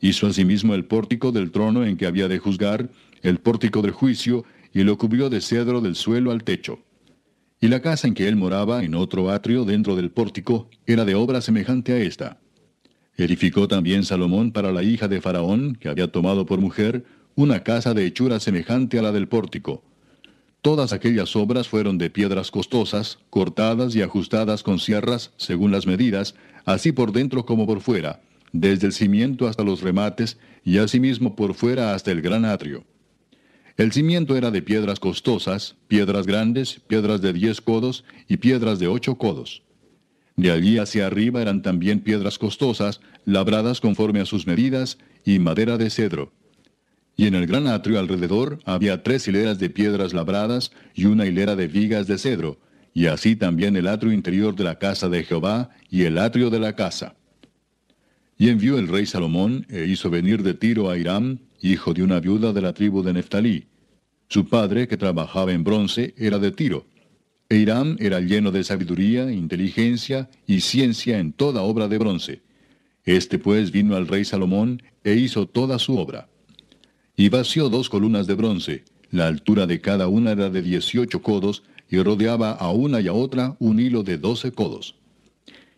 [SPEAKER 1] Hizo asimismo el pórtico del trono en que había de juzgar, el pórtico del juicio, y lo cubrió de cedro del suelo al techo. Y la casa en que él moraba, en otro atrio dentro del pórtico, era de obra semejante a esta. Edificó también Salomón para la hija de Faraón, que había tomado por mujer, una casa de hechura semejante a la del pórtico. Todas aquellas obras fueron de piedras costosas, cortadas y ajustadas con sierras, según las medidas, así por dentro como por fuera, desde el cimiento hasta los remates, y asimismo por fuera hasta el gran atrio. El cimiento era de piedras costosas, piedras grandes, piedras de diez codos y piedras de ocho codos. De allí hacia arriba eran también piedras costosas, labradas conforme a sus medidas, y madera de cedro. Y en el gran atrio alrededor había tres hileras de piedras labradas y una hilera de vigas de cedro, y así también el atrio interior de la casa de Jehová y el atrio de la casa. Y envió el rey Salomón e hizo venir de Tiro a Hiram, hijo de una viuda de la tribu de Neftalí. Su padre, que trabajaba en bronce, era de Tiro. E era lleno de sabiduría, inteligencia y ciencia en toda obra de bronce. Este pues vino al rey Salomón e hizo toda su obra. Y vació dos columnas de bronce, la altura de cada una era de dieciocho codos, y rodeaba a una y a otra un hilo de doce codos.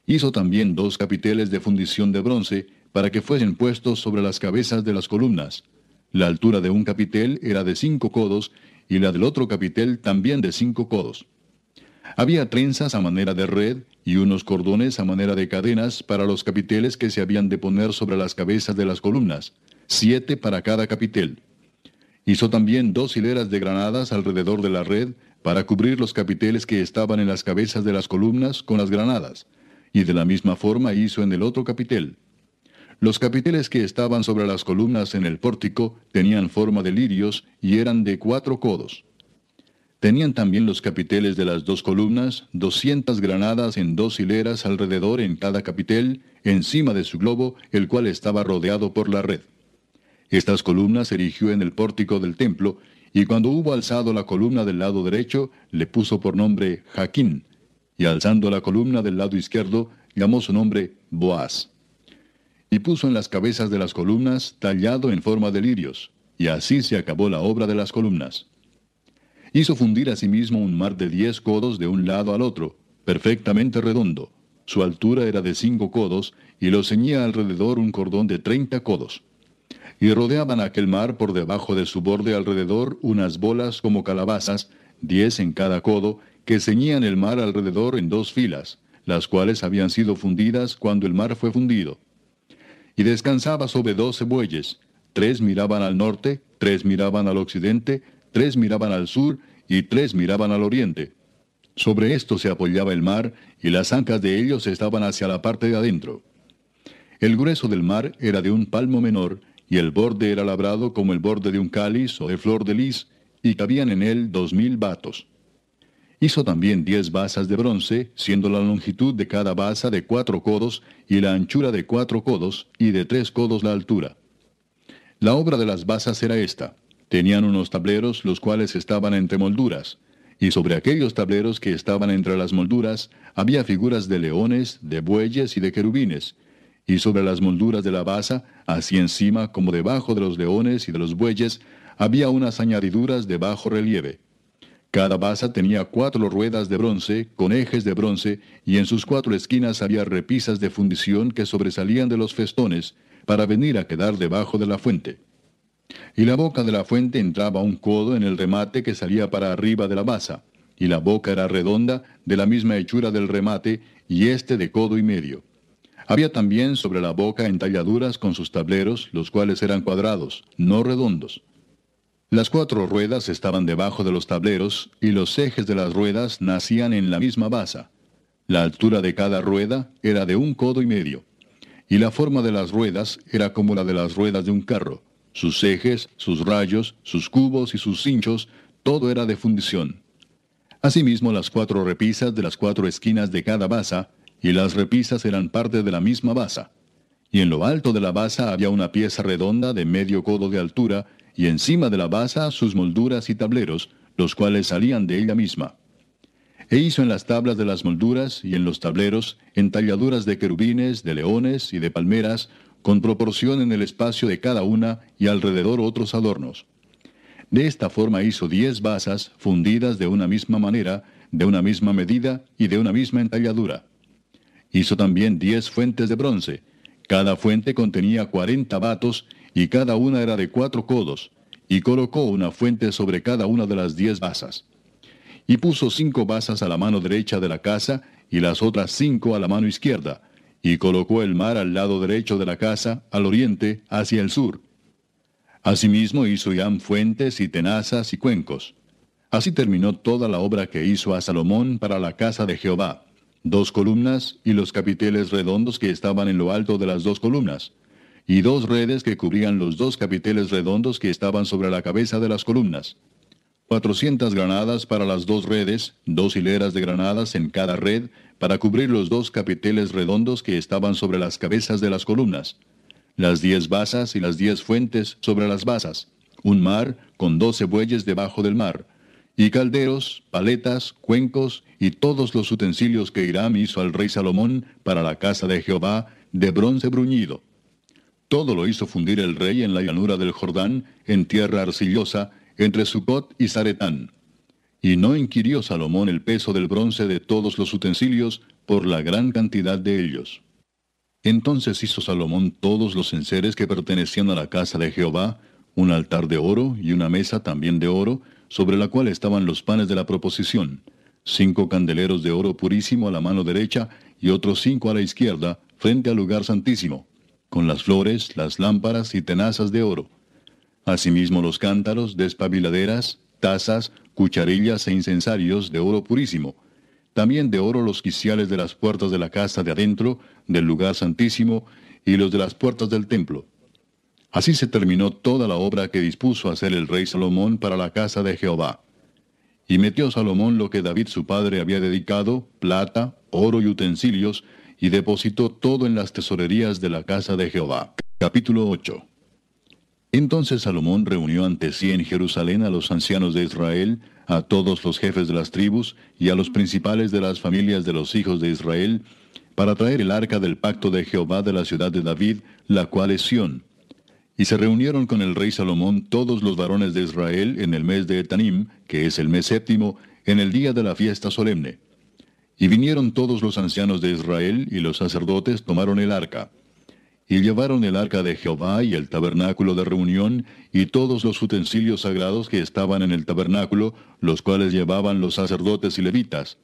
[SPEAKER 1] Hizo también dos capiteles de fundición de bronce, para que fuesen puestos sobre las cabezas de las columnas. La altura de un capitel era de cinco codos, y la del otro capitel también de cinco codos. Había trenzas a manera de red y unos cordones a manera de cadenas para los capiteles que se habían de poner sobre las cabezas de las columnas, siete para cada capitel. Hizo también dos hileras de granadas alrededor de la red para cubrir los capiteles que estaban en las cabezas de las columnas con las granadas, y de la misma forma hizo en el otro capitel. Los capiteles que estaban sobre las columnas en el pórtico tenían forma de lirios y eran de cuatro codos. Tenían también los capiteles de las dos columnas, doscientas granadas en dos hileras alrededor en cada capitel, encima de su globo, el cual estaba rodeado por la red. Estas columnas erigió en el pórtico del templo, y cuando hubo alzado la columna del lado derecho, le puso por nombre Jaquín, y alzando la columna del lado izquierdo, llamó su nombre Boaz y puso en las cabezas de las columnas tallado en forma de lirios, y así se acabó la obra de las columnas. Hizo fundir asimismo un mar de diez codos de un lado al otro, perfectamente redondo. Su altura era de cinco codos, y lo ceñía alrededor un cordón de treinta codos. Y rodeaban aquel mar por debajo de su borde alrededor unas bolas como calabazas, diez en cada codo, que ceñían el mar alrededor en dos filas, las cuales habían sido fundidas cuando el mar fue fundido y descansaba sobre doce bueyes. Tres miraban al norte, tres miraban al occidente, tres miraban al sur y tres miraban al oriente. Sobre esto se apoyaba el mar, y las ancas de ellos estaban hacia la parte de adentro. El grueso del mar era de un palmo menor, y el borde era labrado como el borde de un cáliz o de flor de lis, y cabían en él dos mil batos. Hizo también diez basas de bronce, siendo la longitud de cada basa de cuatro codos, y la anchura de cuatro codos, y de tres codos la altura. La obra de las basas era esta. Tenían unos tableros, los cuales estaban entre molduras, y sobre aquellos tableros que estaban entre las molduras había figuras de leones, de bueyes y de querubines, y sobre las molduras de la basa, así encima como debajo de los leones y de los bueyes, había unas añadiduras de bajo relieve. Cada basa tenía cuatro ruedas de bronce, con ejes de bronce, y en sus cuatro esquinas había repisas de fundición que sobresalían de los festones, para venir a quedar debajo de la fuente. Y la boca de la fuente entraba un codo en el remate que salía para arriba de la basa, y la boca era redonda, de la misma hechura del remate, y este de codo y medio. Había también sobre la boca entalladuras con sus tableros, los cuales eran cuadrados, no redondos. Las cuatro ruedas estaban debajo de los tableros y los ejes de las ruedas nacían en la misma basa. La altura de cada rueda era de un codo y medio. Y la forma de las ruedas era como la de las ruedas de un carro. Sus ejes, sus rayos, sus cubos y sus cinchos, todo era de fundición. Asimismo las cuatro repisas de las cuatro esquinas de cada basa, y las repisas eran parte de la misma basa. Y en lo alto de la basa había una pieza redonda de medio codo de altura, y encima de la basa sus molduras y tableros, los cuales salían de ella misma. E hizo en las tablas de las molduras y en los tableros entalladuras de querubines, de leones y de palmeras, con proporción en el espacio de cada una y alrededor otros adornos. De esta forma hizo diez basas fundidas de una misma manera, de una misma medida y de una misma entalladura. Hizo también diez fuentes de bronce. Cada fuente contenía cuarenta batos y cada una era de cuatro codos, y colocó una fuente sobre cada una de las diez basas. Y puso cinco basas a la mano derecha de la casa, y las otras cinco a la mano izquierda, y colocó el mar al lado derecho de la casa, al oriente, hacia el sur. Asimismo hizo Yam fuentes y tenazas y cuencos. Así terminó toda la obra que hizo a Salomón para la casa de Jehová, dos columnas y los capiteles redondos que estaban en lo alto de las dos columnas y dos redes que cubrían los dos capiteles redondos que estaban sobre la cabeza de las columnas. Cuatrocientas granadas para las dos redes, dos hileras de granadas en cada red, para cubrir los dos capiteles redondos que estaban sobre las cabezas de las columnas. Las diez basas y las diez fuentes sobre las basas. un mar con doce bueyes debajo del mar, y calderos, paletas, cuencos y todos los utensilios que Hiram hizo al rey Salomón para la casa de Jehová de bronce bruñido. Todo lo hizo fundir el rey en la llanura del Jordán, en tierra arcillosa, entre Sucot y Zaretán. Y no inquirió Salomón el peso del bronce de todos los utensilios por la gran cantidad de ellos. Entonces hizo Salomón todos los enseres que pertenecían a la casa de Jehová, un altar de oro y una mesa también de oro, sobre la cual estaban los panes de la proposición, cinco candeleros de oro purísimo a la mano derecha y otros cinco a la izquierda, frente al lugar santísimo, con las flores, las lámparas y tenazas de oro. Asimismo los cántaros, despabiladeras, tazas, cucharillas e incensarios de oro purísimo. También de oro los quiciales de las puertas de la casa de adentro, del lugar santísimo, y los de las puertas del templo. Así se terminó toda la obra que dispuso hacer el rey Salomón para la casa de Jehová. Y metió Salomón lo que David su padre había dedicado, plata, oro y utensilios, y depositó todo en las tesorerías de la casa de Jehová. Capítulo 8 Entonces Salomón reunió ante sí en Jerusalén a los ancianos de Israel, a todos los jefes de las tribus y a los principales de las familias de los hijos de Israel, para traer el arca del pacto de Jehová de la ciudad de David, la cual es Sión. Y se reunieron con el rey Salomón todos los varones de Israel en el mes de Etanim, que es el mes séptimo, en el día de la fiesta solemne. Y vinieron todos los ancianos de Israel, y los sacerdotes tomaron el arca. Y llevaron el arca de Jehová y el tabernáculo de reunión, y todos los utensilios sagrados que estaban en el tabernáculo, los cuales llevaban los sacerdotes y levitas.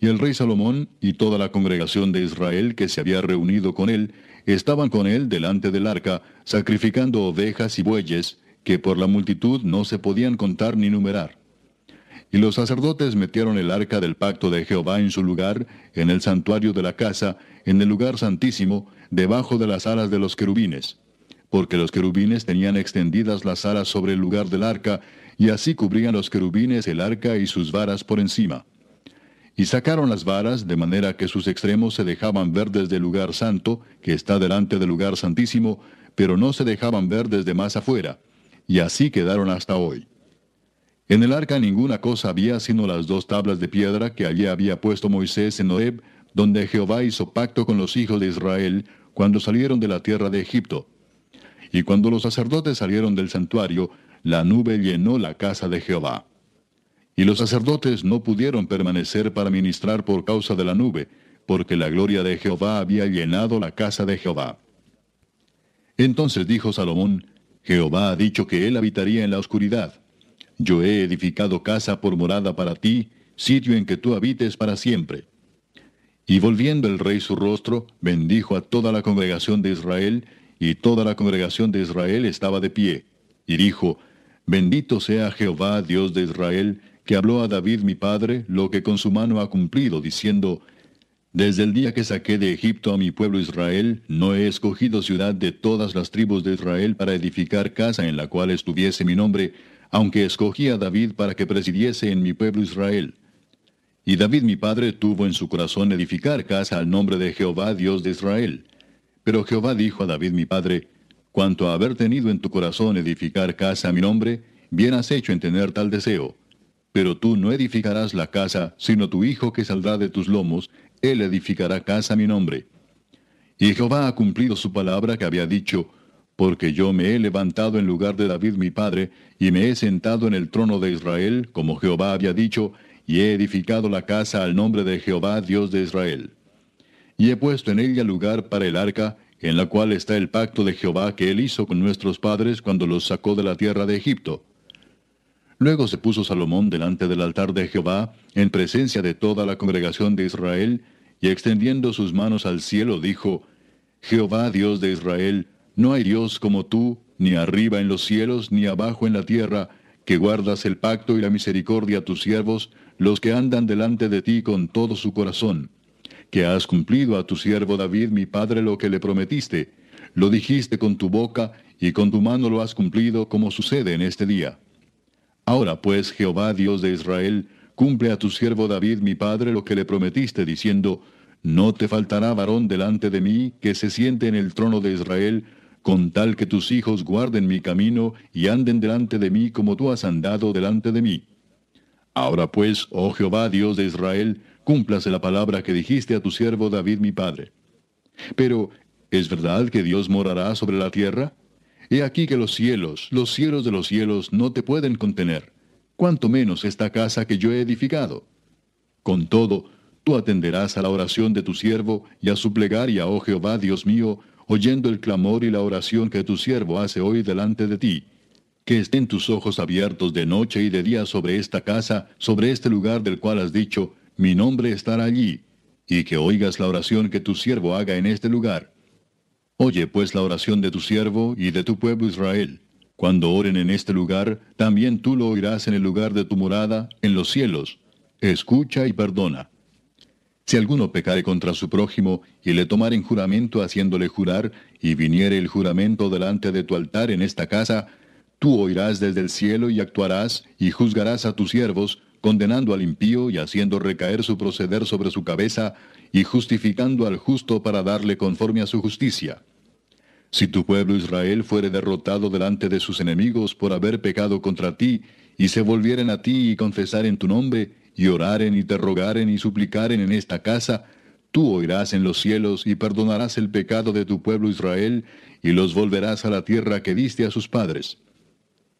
[SPEAKER 1] Y el rey Salomón y toda la congregación de Israel que se había reunido con él, estaban con él delante del arca, sacrificando ovejas y bueyes, que por la multitud no se podían contar ni numerar. Y los sacerdotes metieron el arca del pacto de Jehová en su lugar, en el santuario de la casa, en el lugar santísimo, debajo de las alas de los querubines, porque los querubines tenían extendidas las alas sobre el lugar del arca, y así cubrían los querubines el arca y sus varas por encima. Y sacaron las varas, de manera que sus extremos se dejaban ver desde el lugar santo, que está delante del lugar santísimo, pero no se dejaban ver desde más afuera. Y así quedaron hasta hoy. En el arca ninguna cosa había sino las dos tablas de piedra que allí había puesto Moisés en Horeb, donde Jehová hizo pacto con los hijos de Israel cuando salieron de la tierra de Egipto. Y cuando los sacerdotes salieron del santuario, la nube llenó la casa de Jehová. Y los sacerdotes no pudieron permanecer para ministrar por causa de la nube, porque la gloria de Jehová había llenado la casa de Jehová. Entonces dijo Salomón, Jehová ha dicho que él habitaría en la oscuridad. Yo he edificado casa por morada para ti, sitio en que tú habites para siempre. Y volviendo el rey su rostro, bendijo a toda la congregación de Israel, y toda la congregación de Israel estaba de pie. Y dijo, Bendito sea Jehová, Dios de Israel, que habló a David mi padre lo que con su mano ha cumplido, diciendo, Desde el día que saqué de Egipto a mi pueblo Israel, no he escogido ciudad de todas las tribus de Israel para edificar casa en la cual estuviese mi nombre, aunque escogí a David para que presidiese en mi pueblo Israel. Y David mi padre tuvo en su corazón edificar casa al nombre de Jehová Dios de Israel. Pero Jehová dijo a David mi padre, Cuanto a haber tenido en tu corazón edificar casa a mi nombre, bien has hecho en tener tal deseo pero tú no edificarás la casa, sino tu hijo que saldrá de tus lomos, él edificará casa a mi nombre. Y Jehová ha cumplido su palabra que había dicho, porque yo me he levantado en lugar de David mi padre, y me he sentado en el trono de Israel, como Jehová había dicho, y he edificado la casa al nombre de Jehová, Dios de Israel. Y he puesto en ella lugar para el arca, en la cual está el pacto de Jehová que él hizo con nuestros padres cuando los sacó de la tierra de Egipto Luego se puso Salomón delante del altar de Jehová, en presencia de toda la congregación de Israel, y extendiendo sus manos al cielo dijo, Jehová Dios de Israel, no hay Dios como tú, ni arriba en los cielos, ni abajo en la tierra, que guardas el pacto y la misericordia a tus siervos, los que andan delante de ti con todo su corazón, que has cumplido a tu siervo David mi padre lo que le prometiste, lo dijiste con tu boca, y con tu mano lo has cumplido como sucede en este día. Ahora pues, Jehová Dios de Israel, cumple a tu siervo David mi padre lo que le prometiste, diciendo, No te faltará varón delante de mí que se siente en el trono de Israel, con tal que tus hijos guarden mi camino y anden delante de mí como tú has andado delante de mí. Ahora pues, oh Jehová, Dios de Israel, cúmplase la palabra que dijiste a tu siervo David mi padre. Pero, ¿es verdad que Dios morará sobre la tierra? He aquí que los cielos, los cielos de los cielos, no te pueden contener, cuanto menos esta casa que yo he edificado. Con todo, tú atenderás a la oración de tu siervo y a su plegaria, oh Jehová, Dios mío, oyendo el clamor y la oración que tu siervo hace hoy delante de ti. Que estén tus ojos abiertos de noche y de día sobre esta casa, sobre este lugar del cual has dicho, mi nombre estará allí, y que oigas la oración que tu siervo haga en este lugar. Oye pues la oración de tu siervo y de tu pueblo Israel. Cuando oren en este lugar, también tú lo oirás en el lugar de tu morada, en los cielos. Escucha y perdona. Si alguno pecare contra su prójimo y le tomaren juramento haciéndole jurar, y viniere el juramento delante de tu altar en esta casa, tú oirás desde el cielo y actuarás y juzgarás a tus siervos, condenando al impío y haciendo recaer su proceder sobre su cabeza, y justificando al justo para darle conforme a su justicia. Si tu pueblo Israel fuere derrotado delante de sus enemigos por haber pecado contra ti, y se volvieren a ti y confesaren tu nombre, y oraren y te rogaren y suplicaren en esta casa, tú oirás en los cielos y perdonarás el pecado de tu pueblo Israel, y los volverás a la tierra que diste a sus padres.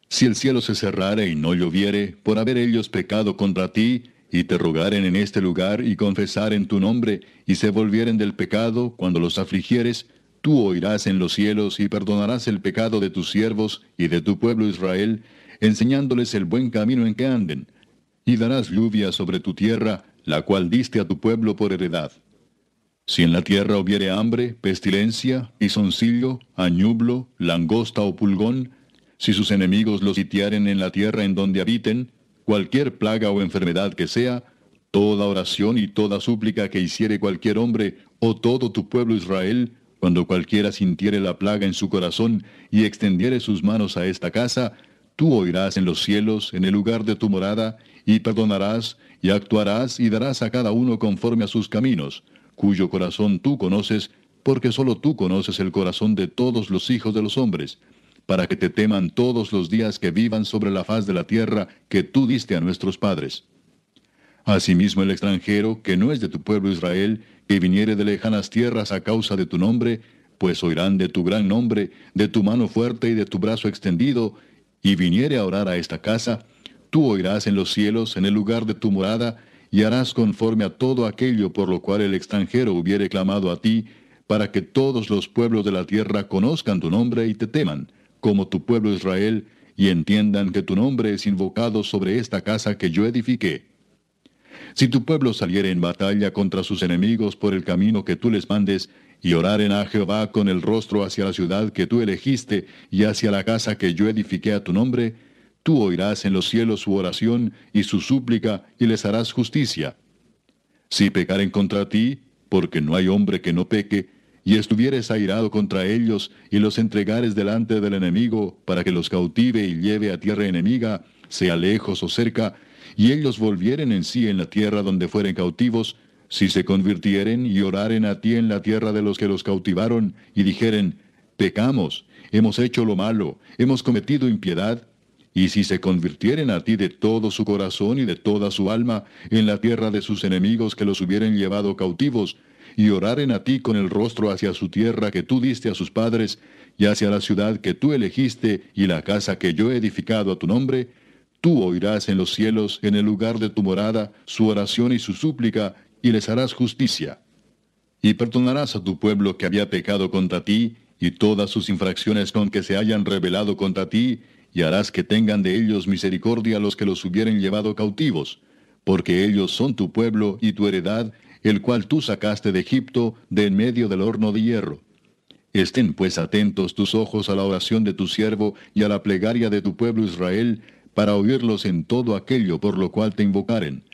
[SPEAKER 1] Si el cielo se cerrare y no lloviere, por haber ellos pecado contra ti, y te rogaren en este lugar y confesaren tu nombre, y se volvieren del pecado cuando los afligieres, tú oirás en los cielos y perdonarás el pecado de tus siervos y de tu pueblo Israel, enseñándoles el buen camino en que anden, y darás lluvia sobre tu tierra, la cual diste a tu pueblo por heredad. Si en la tierra hubiere hambre, pestilencia, pisoncillo, añublo, langosta o pulgón, si sus enemigos los sitiaren en la tierra en donde habiten, cualquier plaga o enfermedad que sea, toda oración y toda súplica que hiciere cualquier hombre o todo tu pueblo Israel, cuando cualquiera sintiere la plaga en su corazón y extendiere sus manos a esta casa, tú oirás en los cielos, en el lugar de tu morada, y perdonarás, y actuarás, y darás a cada uno conforme a sus caminos, cuyo corazón tú conoces, porque sólo tú conoces el corazón de todos los hijos de los hombres, para que te teman todos los días que vivan sobre la faz de la tierra que tú diste a nuestros padres. Asimismo el extranjero, que no es de tu pueblo Israel, que viniere de lejanas tierras a causa de tu nombre, pues oirán de tu gran nombre, de tu mano fuerte y de tu brazo extendido, y viniere a orar a esta casa, Tú oirás en los cielos, en el lugar de tu morada, y harás conforme a todo aquello por lo cual el extranjero hubiere clamado a ti, para que todos los pueblos de la tierra conozcan tu nombre y te teman, como tu pueblo Israel, y entiendan que tu nombre es invocado sobre esta casa que yo edifiqué. Si tu pueblo saliere en batalla contra sus enemigos por el camino que tú les mandes, y oraren a Jehová con el rostro hacia la ciudad que tú elegiste y hacia la casa que yo edifiqué a tu nombre, tú oirás en los cielos su oración y su súplica y les harás justicia. Si pecaren contra ti, porque no hay hombre que no peque, y estuvieres airado contra ellos y los entregares delante del enemigo para que los cautive y lleve a tierra enemiga, sea lejos o cerca, y ellos volvieren en sí en la tierra donde fueren cautivos, si se convirtieren y oraren a ti en la tierra de los que los cautivaron, y dijeren, pecamos, hemos hecho lo malo, hemos cometido impiedad, y si se convirtieren a ti de todo su corazón y de toda su alma en la tierra de sus enemigos que los hubieren llevado cautivos, y oraren a ti con el rostro hacia su tierra que tú diste a sus padres, y hacia la ciudad que tú elegiste y la casa que yo he edificado a tu nombre, tú oirás en los cielos, en el lugar de tu morada, su oración y su súplica, y les harás justicia. Y perdonarás a tu pueblo que había pecado contra ti, y todas sus infracciones con que se hayan rebelado contra ti, y harás que tengan de ellos misericordia los que los hubieren llevado cautivos, porque ellos son tu pueblo y tu heredad, el cual tú sacaste de Egipto de en medio del horno de hierro. Estén pues atentos tus ojos a la oración de tu siervo y a la plegaria de tu pueblo Israel, para oírlos en todo aquello por lo cual te invocaren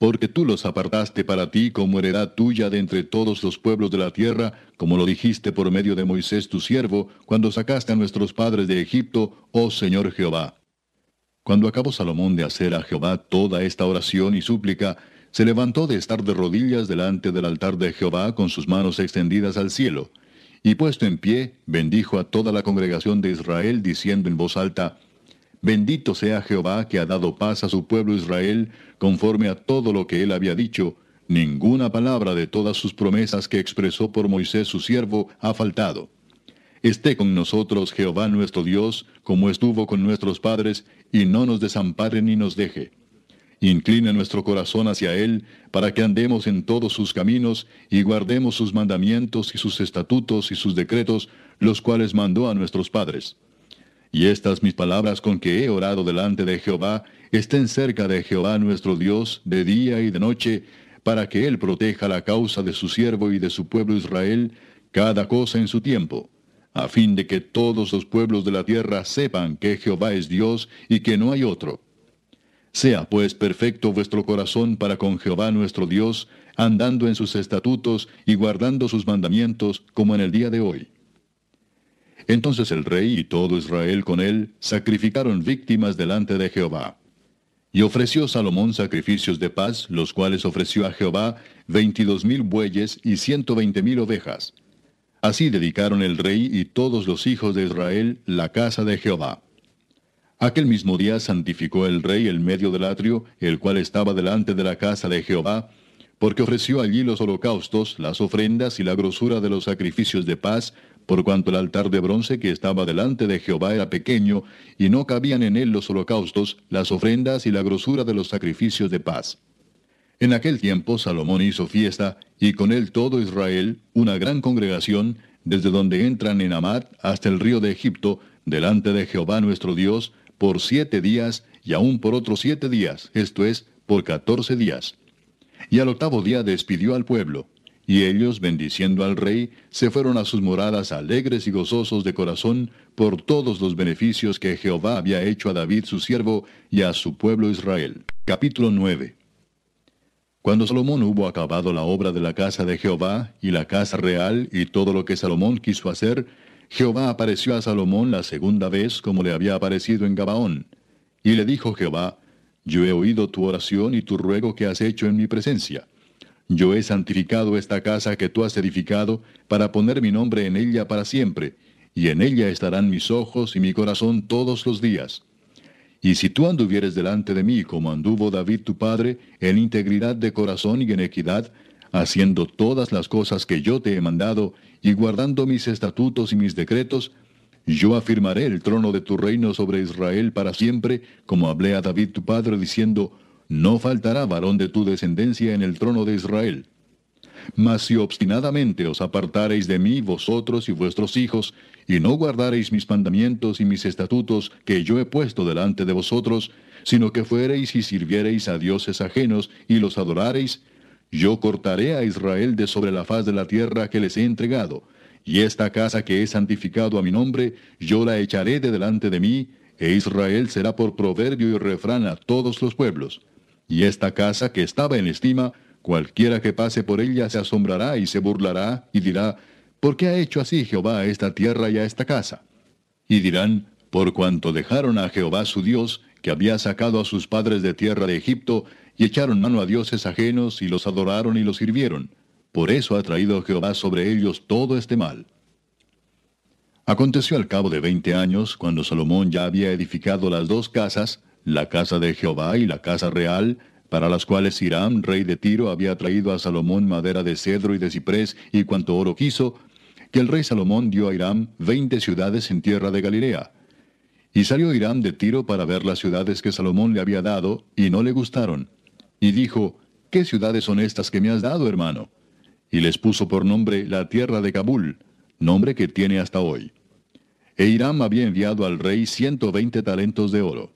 [SPEAKER 1] porque tú los apartaste para ti como heredad tuya de entre todos los pueblos de la tierra, como lo dijiste por medio de Moisés tu siervo, cuando sacaste a nuestros padres de Egipto, oh Señor Jehová. Cuando acabó Salomón de hacer a Jehová toda esta oración y súplica, se levantó de estar de rodillas delante del altar de Jehová con sus manos extendidas al cielo, y puesto en pie, bendijo a toda la congregación de Israel, diciendo en voz alta, Bendito sea Jehová que ha dado paz a su pueblo Israel, conforme a todo lo que él había dicho, ninguna palabra de todas sus promesas que expresó por Moisés su siervo ha faltado. Esté con nosotros Jehová nuestro Dios, como estuvo con nuestros padres, y no nos desampare ni nos deje. Inclina nuestro corazón hacia Él, para que andemos en todos sus caminos, y guardemos sus mandamientos y sus estatutos y sus decretos, los cuales mandó a nuestros padres. Y estas mis palabras con que he orado delante de Jehová, estén cerca de Jehová nuestro Dios, de día y de noche, para que Él proteja la causa de su siervo y de su pueblo Israel, cada cosa en su tiempo a fin de que todos los pueblos de la tierra sepan que Jehová es Dios y que no hay otro. Sea pues perfecto vuestro corazón para con Jehová nuestro Dios, andando en sus estatutos y guardando sus mandamientos como en el día de hoy. Entonces el rey y todo Israel con él sacrificaron víctimas delante de Jehová. Y ofreció Salomón sacrificios de paz, los cuales ofreció a Jehová veintidós mil bueyes y ciento veinte mil ovejas, Así dedicaron el rey y todos los hijos de Israel la casa de Jehová. Aquel mismo día santificó el rey el medio del atrio, el cual estaba delante de la casa de Jehová, porque ofreció allí los holocaustos, las ofrendas y la grosura de los sacrificios de paz, por cuanto el altar de bronce que estaba delante de Jehová era pequeño, y no cabían en él los holocaustos, las ofrendas y la grosura de los sacrificios de paz. En aquel tiempo Salomón hizo fiesta, y con él todo Israel, una gran congregación, desde donde entran en Amat hasta el río de Egipto, delante de Jehová nuestro Dios, por siete días, y aún por otros siete días, esto es, por catorce días. Y al octavo día despidió al pueblo, y ellos, bendiciendo al rey, se fueron a sus moradas alegres y gozosos de corazón por todos los beneficios que Jehová había hecho a David su siervo y a su pueblo Israel. Capítulo 9 cuando Salomón hubo acabado la obra de la casa de Jehová, y la casa real, y todo lo que Salomón quiso hacer, Jehová apareció a Salomón la segunda vez como le había aparecido en Gabaón. Y le dijo Jehová, Yo he oído tu oración y tu ruego que has hecho en mi presencia. Yo he santificado esta casa que tú has edificado, para poner mi nombre en ella para siempre, y en ella estarán mis ojos y mi corazón todos los días. Y si tú anduvieres delante de mí como anduvo David tu padre, en integridad de corazón y en equidad, haciendo todas las cosas que yo te he mandado, y guardando mis estatutos y mis decretos, yo afirmaré el trono de tu reino sobre Israel para siempre, como hablé a David tu padre, diciendo, No faltará varón de tu descendencia en el trono de Israel. Mas si obstinadamente os apartareis de mí vosotros y vuestros hijos, y no guardareis mis mandamientos y mis estatutos que yo he puesto delante de vosotros, sino que fuereis y sirviereis a dioses ajenos y los adorareis, yo cortaré a Israel de sobre la faz de la tierra que les he entregado, y esta casa que he santificado a mi nombre, yo la echaré de delante de mí, e Israel será por proverbio y refrán a todos los pueblos. Y esta casa que estaba en estima, cualquiera que pase por ella se asombrará y se burlará, y dirá, ¿Por qué ha hecho así Jehová a esta tierra y a esta casa? Y dirán, por cuanto dejaron a Jehová su Dios, que había sacado a sus padres de tierra de Egipto, y echaron mano a dioses ajenos, y los adoraron y los sirvieron. Por eso ha traído Jehová sobre ellos todo este mal. Aconteció al cabo de veinte años, cuando Salomón ya había edificado las dos casas, la casa de Jehová y la casa real, para las cuales Hiram, rey de Tiro, había traído a Salomón madera de cedro y de ciprés y cuanto oro quiso, que el rey Salomón dio a Hiram veinte ciudades en tierra de Galilea. Y salió Hiram de Tiro para ver las ciudades que Salomón le había dado, y no le gustaron. Y dijo, ¿qué ciudades son estas que me has dado, hermano? Y les puso por nombre la tierra de Kabul, nombre que tiene hasta hoy. E Hiram había enviado al rey ciento veinte talentos de oro.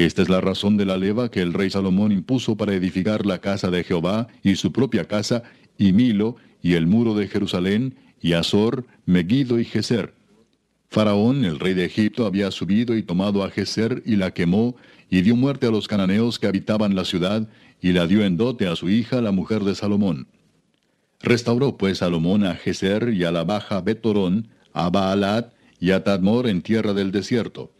[SPEAKER 1] Esta es la razón de la leva que el rey Salomón impuso para edificar la casa de Jehová y su propia casa, y Milo, y el muro de Jerusalén, y Azor, Megiddo y Geser. Faraón, el rey de Egipto, había subido y tomado a Geser y la quemó, y dio muerte a los cananeos que habitaban la ciudad, y la dio en dote a su hija, la mujer de Salomón. Restauró pues Salomón a Geser y a la baja Betorón, a Baalat y a Tadmor en tierra del desierto.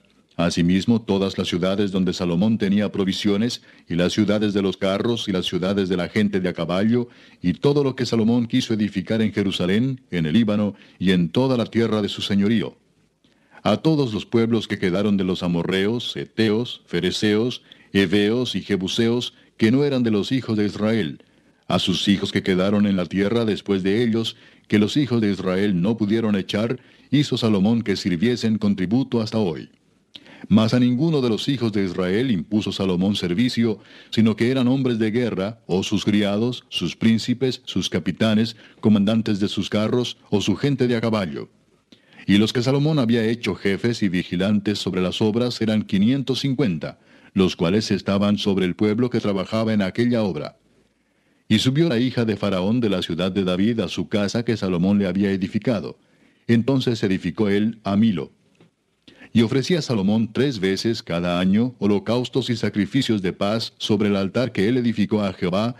[SPEAKER 1] Asimismo, todas las ciudades donde Salomón tenía provisiones, y las ciudades de los carros, y las ciudades de la gente de a caballo, y todo lo que Salomón quiso edificar en Jerusalén, en el Líbano, y en toda la tierra de su señorío. A todos los pueblos que quedaron de los amorreos, eteos, fereceos, heveos y jebuseos, que no eran de los hijos de Israel, a sus hijos que quedaron en la tierra después de ellos, que los hijos de Israel no pudieron echar, hizo Salomón que sirviesen con tributo hasta hoy. Mas a ninguno de los hijos de Israel impuso Salomón servicio, sino que eran hombres de guerra, o sus criados, sus príncipes, sus capitanes, comandantes de sus carros, o su gente de a caballo. Y los que Salomón había hecho jefes y vigilantes sobre las obras eran quinientos cincuenta, los cuales estaban sobre el pueblo que trabajaba en aquella obra. Y subió la hija de Faraón de la ciudad de David a su casa que Salomón le había edificado. Entonces edificó él a Milo y ofrecía Salomón tres veces cada año holocaustos y sacrificios de paz sobre el altar que él edificó a Jehová,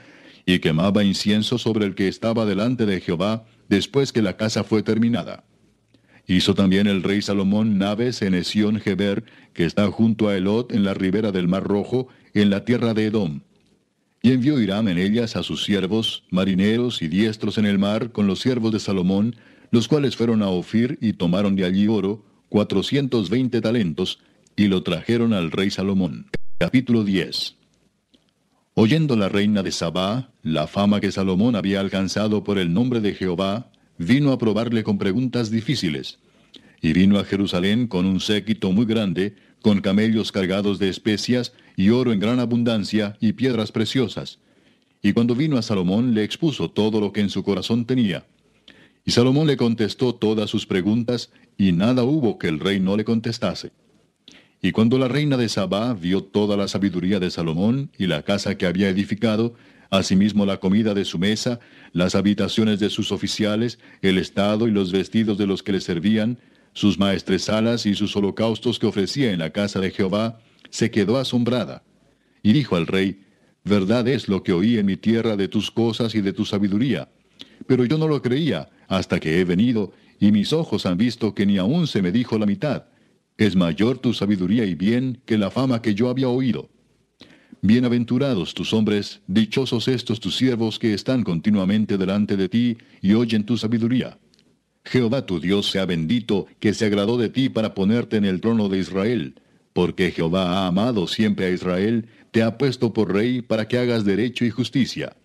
[SPEAKER 1] y quemaba incienso sobre el que estaba delante de Jehová después que la casa fue terminada. Hizo también el rey Salomón naves en Esión Geber, que está junto a Elot en la ribera del Mar Rojo, en la tierra de Edom. Y envió Hiram en ellas a sus siervos, marineros y diestros en el mar, con los siervos de Salomón, los cuales fueron a Ofir y tomaron de allí oro, cuatrocientos veinte talentos, y lo trajeron al rey Salomón. Capítulo 10 Oyendo la reina de Sabá, la fama que Salomón había alcanzado por el nombre de Jehová, vino a probarle con preguntas difíciles. Y vino a Jerusalén con un séquito muy grande, con camellos cargados de especias, y oro en gran abundancia, y piedras preciosas. Y cuando vino a Salomón le expuso todo lo que en su corazón tenía. Y Salomón le contestó todas sus preguntas, y nada hubo que el rey no le contestase. Y cuando la reina de Sabá vio toda la sabiduría de Salomón y la casa que había edificado, asimismo la comida de su mesa, las habitaciones de sus oficiales, el estado y los vestidos de los que le servían, sus maestresalas y sus holocaustos que ofrecía en la casa de Jehová, se quedó asombrada. Y dijo al rey, Verdad es lo que oí en mi tierra de tus cosas y de tu sabiduría. Pero yo no lo creía, hasta que he venido, y mis ojos han visto que ni aún se me dijo la mitad. Es mayor tu sabiduría y bien que la fama que yo había oído. Bienaventurados tus hombres, dichosos estos tus siervos que están continuamente delante de ti y oyen tu sabiduría. Jehová tu Dios sea bendito, que se agradó de ti para ponerte en el trono de Israel, porque Jehová ha amado siempre a Israel, te ha puesto por rey para que hagas derecho y justicia.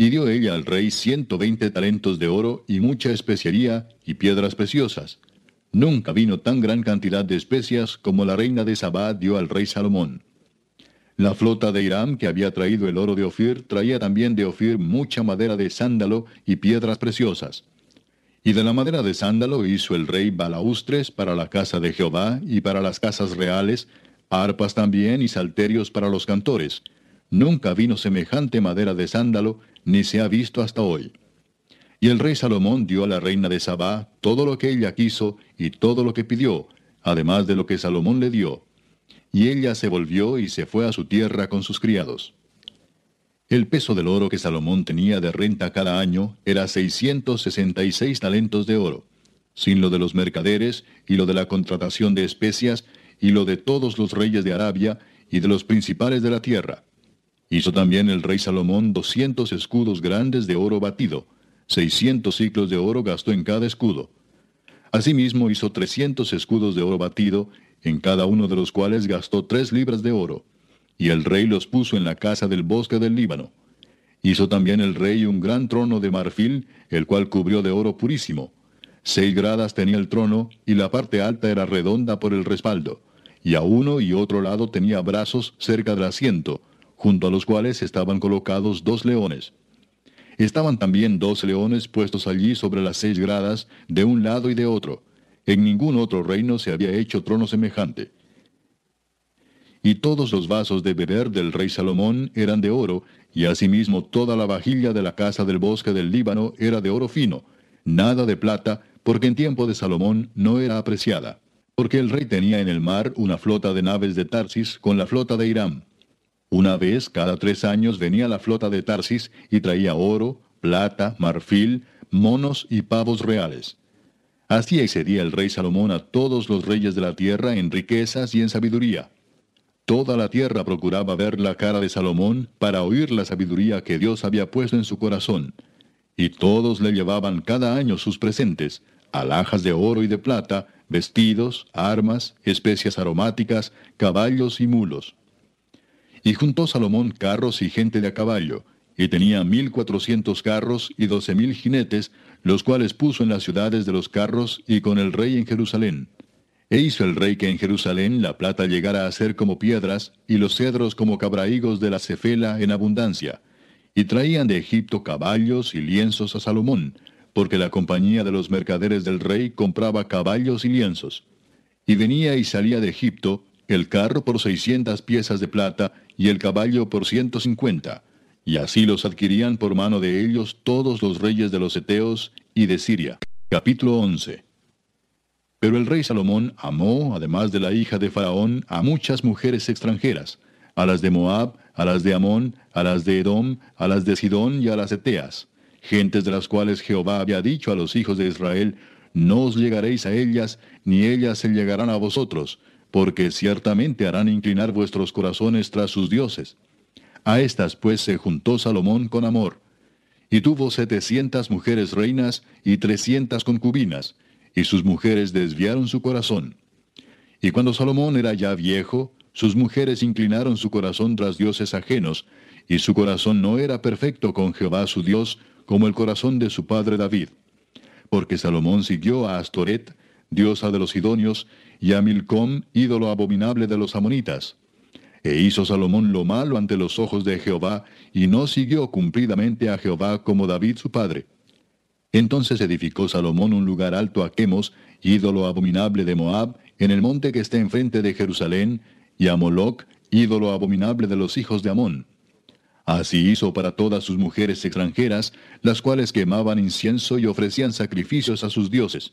[SPEAKER 1] Y dio ella al rey ciento veinte talentos de oro y mucha especiaría y piedras preciosas. Nunca vino tan gran cantidad de especias como la reina de Sabá dio al rey Salomón. La flota de Hiram que había traído el oro de Ofir traía también de Ofir mucha madera de sándalo y piedras preciosas. Y de la madera de sándalo hizo el rey balaustres para la casa de Jehová y para las casas reales, arpas también y salterios para los cantores. Nunca vino semejante madera de sándalo ni se ha visto hasta hoy. Y el rey Salomón dio a la reina de Sabá todo lo que ella quiso y todo lo que pidió, además de lo que Salomón le dio. Y ella se volvió y se fue a su tierra con sus criados. El peso del oro que Salomón tenía de renta cada año era seiscientos sesenta y seis talentos de oro, sin lo de los mercaderes y lo de la contratación de especias y lo de todos los reyes de Arabia y de los principales de la tierra Hizo también el rey Salomón doscientos escudos grandes de oro batido, seiscientos ciclos de oro gastó en cada escudo. Asimismo hizo trescientos escudos de oro batido, en cada uno de los cuales gastó tres libras de oro, y el rey los puso en la casa del bosque del Líbano. Hizo también el rey un gran trono de marfil, el cual cubrió de oro purísimo. Seis gradas tenía el trono, y la parte alta era redonda por el respaldo, y a uno y otro lado tenía brazos cerca del asiento, junto a los cuales estaban colocados dos leones. Estaban también dos leones puestos allí sobre las seis gradas, de un lado y de otro. En ningún otro reino se había hecho trono semejante. Y todos los vasos de beber del rey Salomón eran de oro, y asimismo toda la vajilla de la casa del bosque del Líbano era de oro fino, nada de plata, porque en tiempo de Salomón no era apreciada. Porque el rey tenía en el mar una flota de naves de Tarsis con la flota de Irán. Una vez cada tres años venía la flota de Tarsis y traía oro, plata, marfil, monos y pavos reales. Así excedía el rey Salomón a todos los reyes de la tierra en riquezas y en sabiduría. Toda la tierra procuraba ver la cara de Salomón para oír la sabiduría que Dios había puesto en su corazón. Y todos le llevaban cada año sus presentes, alhajas de oro y de plata, vestidos, armas, especias aromáticas, caballos y mulos. Y juntó Salomón carros y gente de a caballo, y tenía mil cuatrocientos carros y doce mil jinetes, los cuales puso en las ciudades de los carros y con el rey en Jerusalén. E hizo el rey que en Jerusalén la plata llegara a ser como piedras, y los cedros como cabraigos de la cefela en abundancia. Y traían de Egipto caballos y lienzos a Salomón, porque la compañía de los mercaderes del rey compraba caballos y lienzos. Y venía y salía de Egipto, el carro por seiscientas piezas de plata, y el caballo por ciento cincuenta y así los adquirían por mano de ellos todos los reyes de los Eteos y de Siria. Capítulo 11 Pero el rey Salomón amó, además de la hija de Faraón, a muchas mujeres extranjeras, a las de Moab, a las de Amón, a las de Edom, a las de Sidón y a las Eteas, gentes de las cuales Jehová había dicho a los hijos de Israel, no os llegaréis a ellas, ni ellas se llegarán a vosotros, porque ciertamente harán inclinar vuestros corazones tras sus dioses. A estas pues se juntó Salomón con amor, y tuvo setecientas mujeres reinas y trescientas concubinas, y sus mujeres desviaron su corazón. Y cuando Salomón era ya viejo, sus mujeres inclinaron su corazón tras dioses ajenos, y su corazón no era perfecto con Jehová su Dios, como el corazón de su padre David. Porque Salomón siguió a Astoret, diosa de los Sidonios, y a Milcom, ídolo abominable de los amonitas. E hizo Salomón lo malo ante los ojos de Jehová, y no siguió cumplidamente a Jehová como David su padre. Entonces edificó Salomón un lugar alto a Quemos, ídolo abominable de Moab, en el monte que está enfrente de Jerusalén, y a Moloc, ídolo abominable de los hijos de Amón. Así hizo para todas sus mujeres extranjeras, las cuales quemaban incienso y ofrecían sacrificios a sus dioses.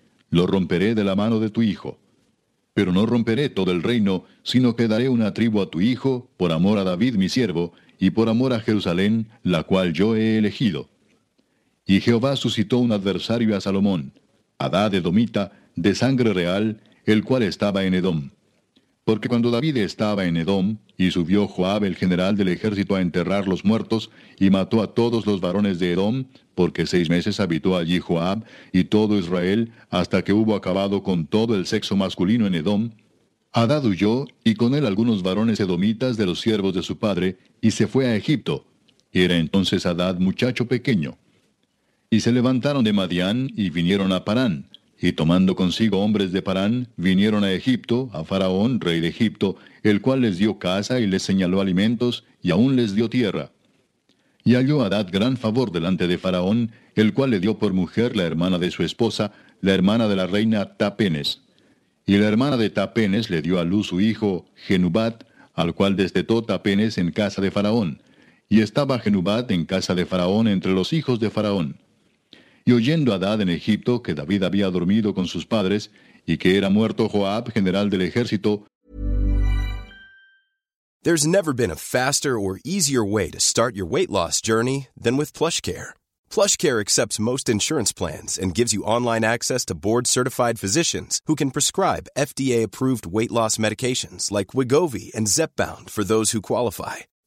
[SPEAKER 1] lo romperé de la mano de tu hijo. Pero no romperé todo el reino, sino que daré una tribu a tu hijo, por amor a David mi siervo, y por amor a Jerusalén, la cual yo he elegido. Y Jehová suscitó un adversario a Salomón, Adad Edomita, de sangre real, el cual estaba en Edom. Porque cuando David estaba en Edom, y subió Joab el general del ejército a enterrar los muertos, y mató a todos los varones de Edom, porque seis meses habitó allí Joab y todo Israel, hasta que hubo acabado con todo el sexo masculino en Edom, Adad huyó, y con él algunos varones edomitas de los siervos de su padre, y se fue a Egipto. Era entonces Adad muchacho pequeño. Y se levantaron de Madián, y vinieron a Parán, y tomando consigo hombres de Parán, vinieron a Egipto, a Faraón, rey de Egipto, el cual les dio casa y les señaló alimentos, y aún les dio tierra. Y halló Adad gran favor delante de Faraón, el cual le dio por mujer la hermana de su esposa, la hermana de la reina Tapenes. Y la hermana de Tapenes le dio a luz su hijo, Genubat, al cual destetó Tapenes en casa de Faraón. Y estaba Genubat en casa de Faraón entre los hijos de Faraón. Y oyendo Adad en Egipto que David había dormido con sus padres, y que era muerto Joab, general del ejército,
[SPEAKER 2] There's never been a faster or easier way to start your weight loss journey than with PlushCare. PlushCare accepts most insurance plans and gives you online access to board-certified physicians who can prescribe FDA-approved weight loss medications like Wigovi and Zepbound for those who qualify.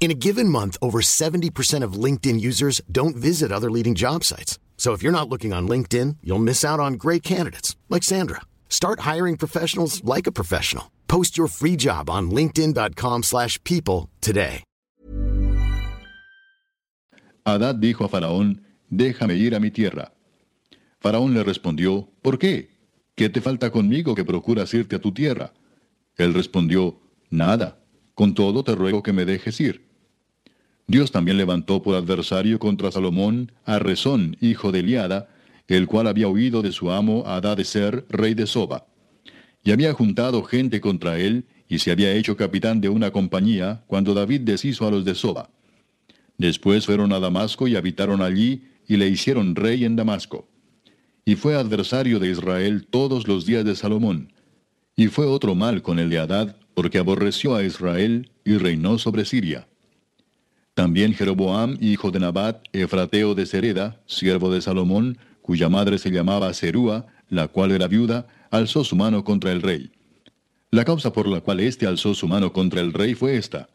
[SPEAKER 3] In a given month, over 70% of LinkedIn users don't visit other leading job sites. So if you're not looking on LinkedIn, you'll miss out on great candidates like Sandra. Start hiring professionals like a professional. Post your free job on linkedin.com/people today.
[SPEAKER 1] Hadad dijo a Faraón, déjame ir a mi tierra. Faraón le respondió, ¿por qué? ¿Qué te falta conmigo que procuras irte a tu tierra? Él respondió, nada, con todo te ruego que me dejes ir. Dios también levantó por adversario contra Salomón a Rezón, hijo de Eliada, el cual había huido de su amo Hadad de Ser, rey de Soba. Y había juntado gente contra él, y se había hecho capitán de una compañía, cuando David deshizo a los de Soba. Después fueron a Damasco y habitaron allí, y le hicieron rey en Damasco. Y fue adversario de Israel todos los días de Salomón. Y fue otro mal con el de Hadad, porque aborreció a Israel y reinó sobre Siria. También Jeroboam, hijo de Nabat, efrateo de Sereda, siervo de Salomón, cuya madre se llamaba Serúa, la cual era viuda, alzó su mano contra el rey. La causa por la cual éste alzó su mano contra el rey fue esta.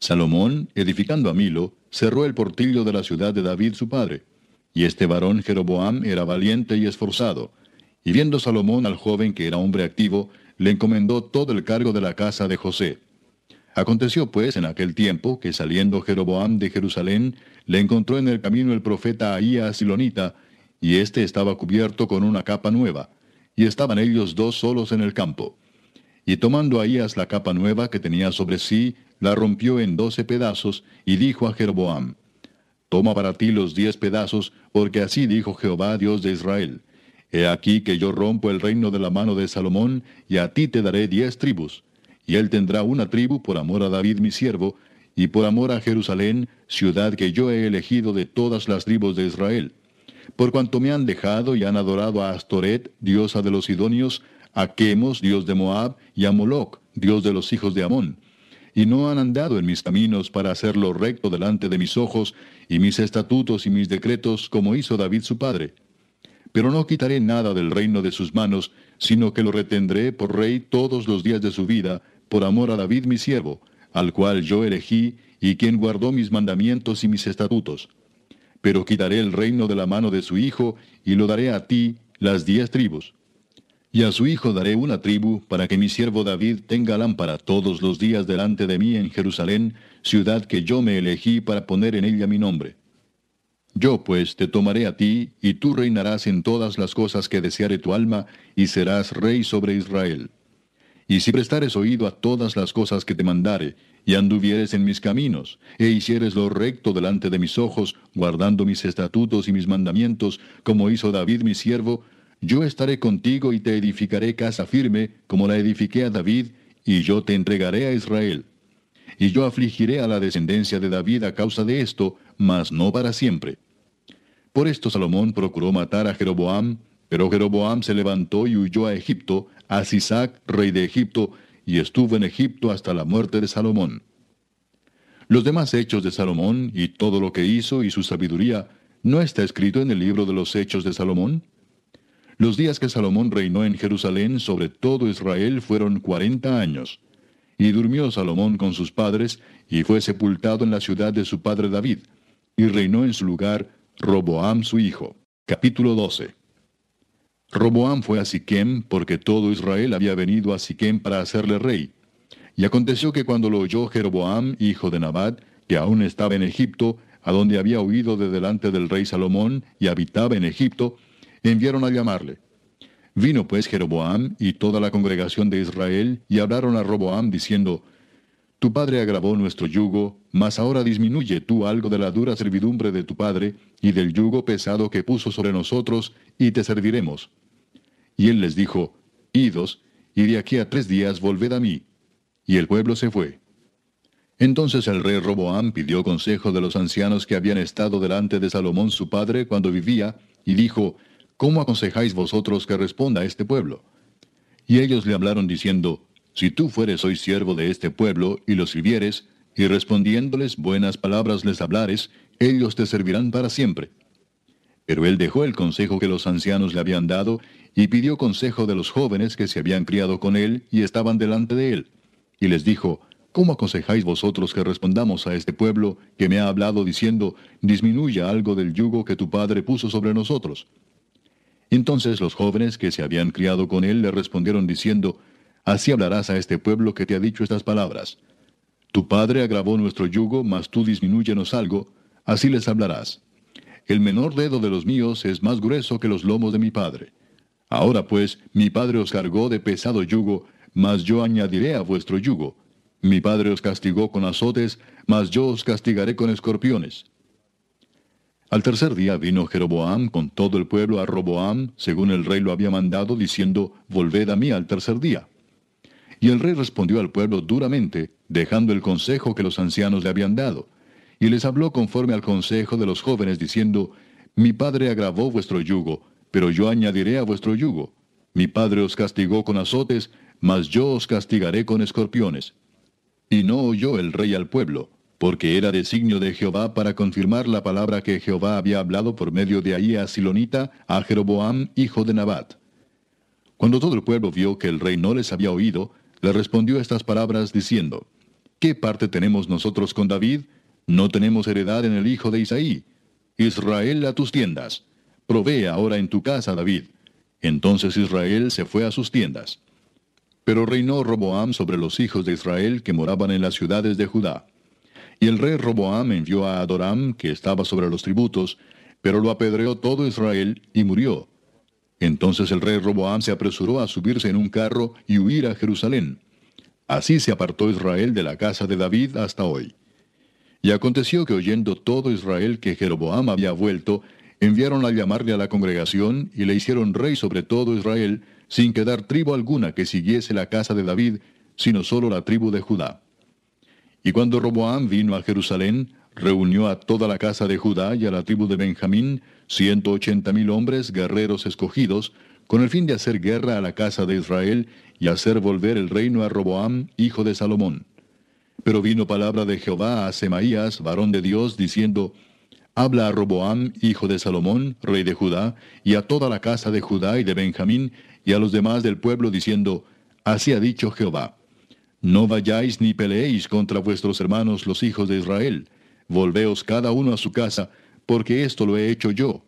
[SPEAKER 1] Salomón, edificando a Milo, cerró el portillo de la ciudad de David su padre. Y este varón Jeroboam era valiente y esforzado. Y viendo Salomón al joven que era hombre activo, le encomendó todo el cargo de la casa de José. Aconteció pues en aquel tiempo que saliendo Jeroboam de Jerusalén, le encontró en el camino el profeta Ahías Silonita, y éste estaba cubierto con una capa nueva, y estaban ellos dos solos en el campo. Y tomando Ahías la capa nueva que tenía sobre sí, la rompió en doce pedazos, y dijo a Jeroboam, Toma para ti los diez pedazos, porque así dijo Jehová Dios de Israel. He aquí que yo rompo el reino de la mano de Salomón, y a ti te daré diez tribus. Y él tendrá una tribu por amor a David mi siervo, y por amor a Jerusalén, ciudad que yo he elegido de todas las tribus de Israel. Por cuanto me han dejado y han adorado a Astoret, diosa de los Sidonios, a Chemos, dios de Moab, y a Moloc, dios de los hijos de Amón y no han andado en mis caminos para hacerlo recto delante de mis ojos, y mis estatutos y mis decretos, como hizo David su padre. Pero no quitaré nada del reino de sus manos, sino que lo retendré por rey todos los días de su vida, por amor a David mi siervo, al cual yo elegí, y quien guardó mis mandamientos y mis estatutos. Pero quitaré el reino de la mano de su hijo, y lo daré a ti, las diez tribus. Y a su hijo daré una tribu, para que mi siervo David tenga lámpara todos los días delante de mí en Jerusalén, ciudad que yo me elegí para poner en ella mi nombre. Yo pues te tomaré a ti, y tú reinarás en todas las cosas que deseare tu alma, y serás rey sobre Israel. Y si prestares oído a todas las cosas que te mandare, y anduvieres en mis caminos, e hicieres lo recto delante de mis ojos, guardando mis estatutos y mis mandamientos, como hizo David mi siervo, yo estaré contigo y te edificaré casa firme, como la edifiqué a David, y yo te entregaré a Israel. Y yo afligiré a la descendencia de David a causa de esto, mas no para siempre. Por esto Salomón procuró matar a Jeroboam, pero Jeroboam se levantó y huyó a Egipto, a Sisac, rey de Egipto, y estuvo en Egipto hasta la muerte de Salomón. Los demás hechos de Salomón y todo lo que hizo y su sabiduría, ¿no está escrito en el libro de los hechos de Salomón? Los días que Salomón reinó en Jerusalén sobre todo Israel fueron cuarenta años. Y durmió Salomón con sus padres, y fue sepultado en la ciudad de su padre David, y reinó en su lugar Roboam su hijo. Capítulo 12. Roboam fue a Siquem, porque todo Israel había venido a Siquem para hacerle rey. Y aconteció que cuando lo oyó Jeroboam, hijo de Nabat, que aún estaba en Egipto, a donde había huido de delante del rey Salomón, y habitaba en Egipto, enviaron a llamarle. Vino pues Jeroboam y toda la congregación de Israel y hablaron a Roboam diciendo, Tu padre agravó nuestro yugo, mas ahora disminuye tú algo de la dura servidumbre de tu padre y del yugo pesado que puso sobre nosotros, y te serviremos. Y él les dijo, Idos, y de aquí a tres días volved a mí. Y el pueblo se fue. Entonces el rey Roboam pidió consejo de los ancianos que habían estado delante de Salomón su padre cuando vivía, y dijo, ¿cómo aconsejáis vosotros que responda este pueblo? Y ellos le hablaron diciendo, Si tú fueres hoy siervo de este pueblo, y los sirvieres, y respondiéndoles buenas palabras les hablares, ellos te servirán para siempre. Pero él dejó el consejo que los ancianos le habían dado, y pidió consejo de los jóvenes que se habían criado con él y estaban delante de él. Y les dijo, ¿Cómo aconsejáis vosotros que respondamos a este pueblo que me ha hablado diciendo, disminuya algo del yugo que tu padre puso sobre nosotros? Entonces los jóvenes que se habían criado con él le respondieron diciendo, Así hablarás a este pueblo que te ha dicho estas palabras. Tu padre agravó nuestro yugo, mas tú disminúyenos algo, así les hablarás. El menor dedo de los míos es más grueso que los lomos de mi padre. Ahora pues, mi padre os cargó de pesado yugo, mas yo añadiré a vuestro yugo. Mi padre os castigó con azotes, mas yo os castigaré con escorpiones. Al tercer día vino Jeroboam con todo el pueblo a Roboam, según el rey lo había mandado, diciendo, Volved a mí al tercer día. Y el rey respondió al pueblo duramente, dejando el consejo que los ancianos le habían dado. Y les habló conforme al consejo de los jóvenes, diciendo, Mi padre agravó vuestro yugo, pero yo añadiré a vuestro yugo. Mi padre os castigó con azotes, mas yo os castigaré con escorpiones. Y no oyó el rey al pueblo, porque era designio de Jehová para confirmar la palabra que Jehová había hablado por medio de Ahí a Silonita, a Jeroboam, hijo de Nabat. Cuando todo el pueblo vio que el rey no les había oído, le respondió estas palabras diciendo, ¿Qué parte tenemos nosotros con David? No tenemos heredad en el hijo de Isaí. Israel a tus tiendas. Provee ahora en tu casa, David. Entonces Israel se fue a sus tiendas. Pero reinó Roboam sobre los hijos de Israel que moraban en las ciudades de Judá. Y el rey Roboam envió a Adoram, que estaba sobre los tributos, pero lo apedreó todo Israel y murió. Entonces el rey Roboam se apresuró a subirse en un carro y huir a Jerusalén. Así se apartó Israel de la casa de David hasta hoy. Y aconteció que oyendo todo Israel que Jeroboam había vuelto, enviaron a llamarle a la congregación y le hicieron rey sobre todo Israel, sin quedar tribu alguna que siguiese la casa de David, sino solo la tribu de Judá. Y cuando Roboam vino a Jerusalén, reunió a toda la casa de Judá y a la tribu de Benjamín, ciento ochenta mil hombres, guerreros escogidos, con el fin de hacer guerra a la casa de Israel y hacer volver el reino a Roboam, hijo de Salomón. Pero vino palabra de Jehová a Semaías, varón de Dios, diciendo, Habla a Roboam, hijo de Salomón, rey de Judá, y a toda la casa de Judá y de Benjamín, y a los demás del pueblo, diciendo, Así ha dicho Jehová. No vayáis ni peleéis contra vuestros hermanos los hijos de Israel. Volveos cada uno a su casa, porque esto lo he hecho yo.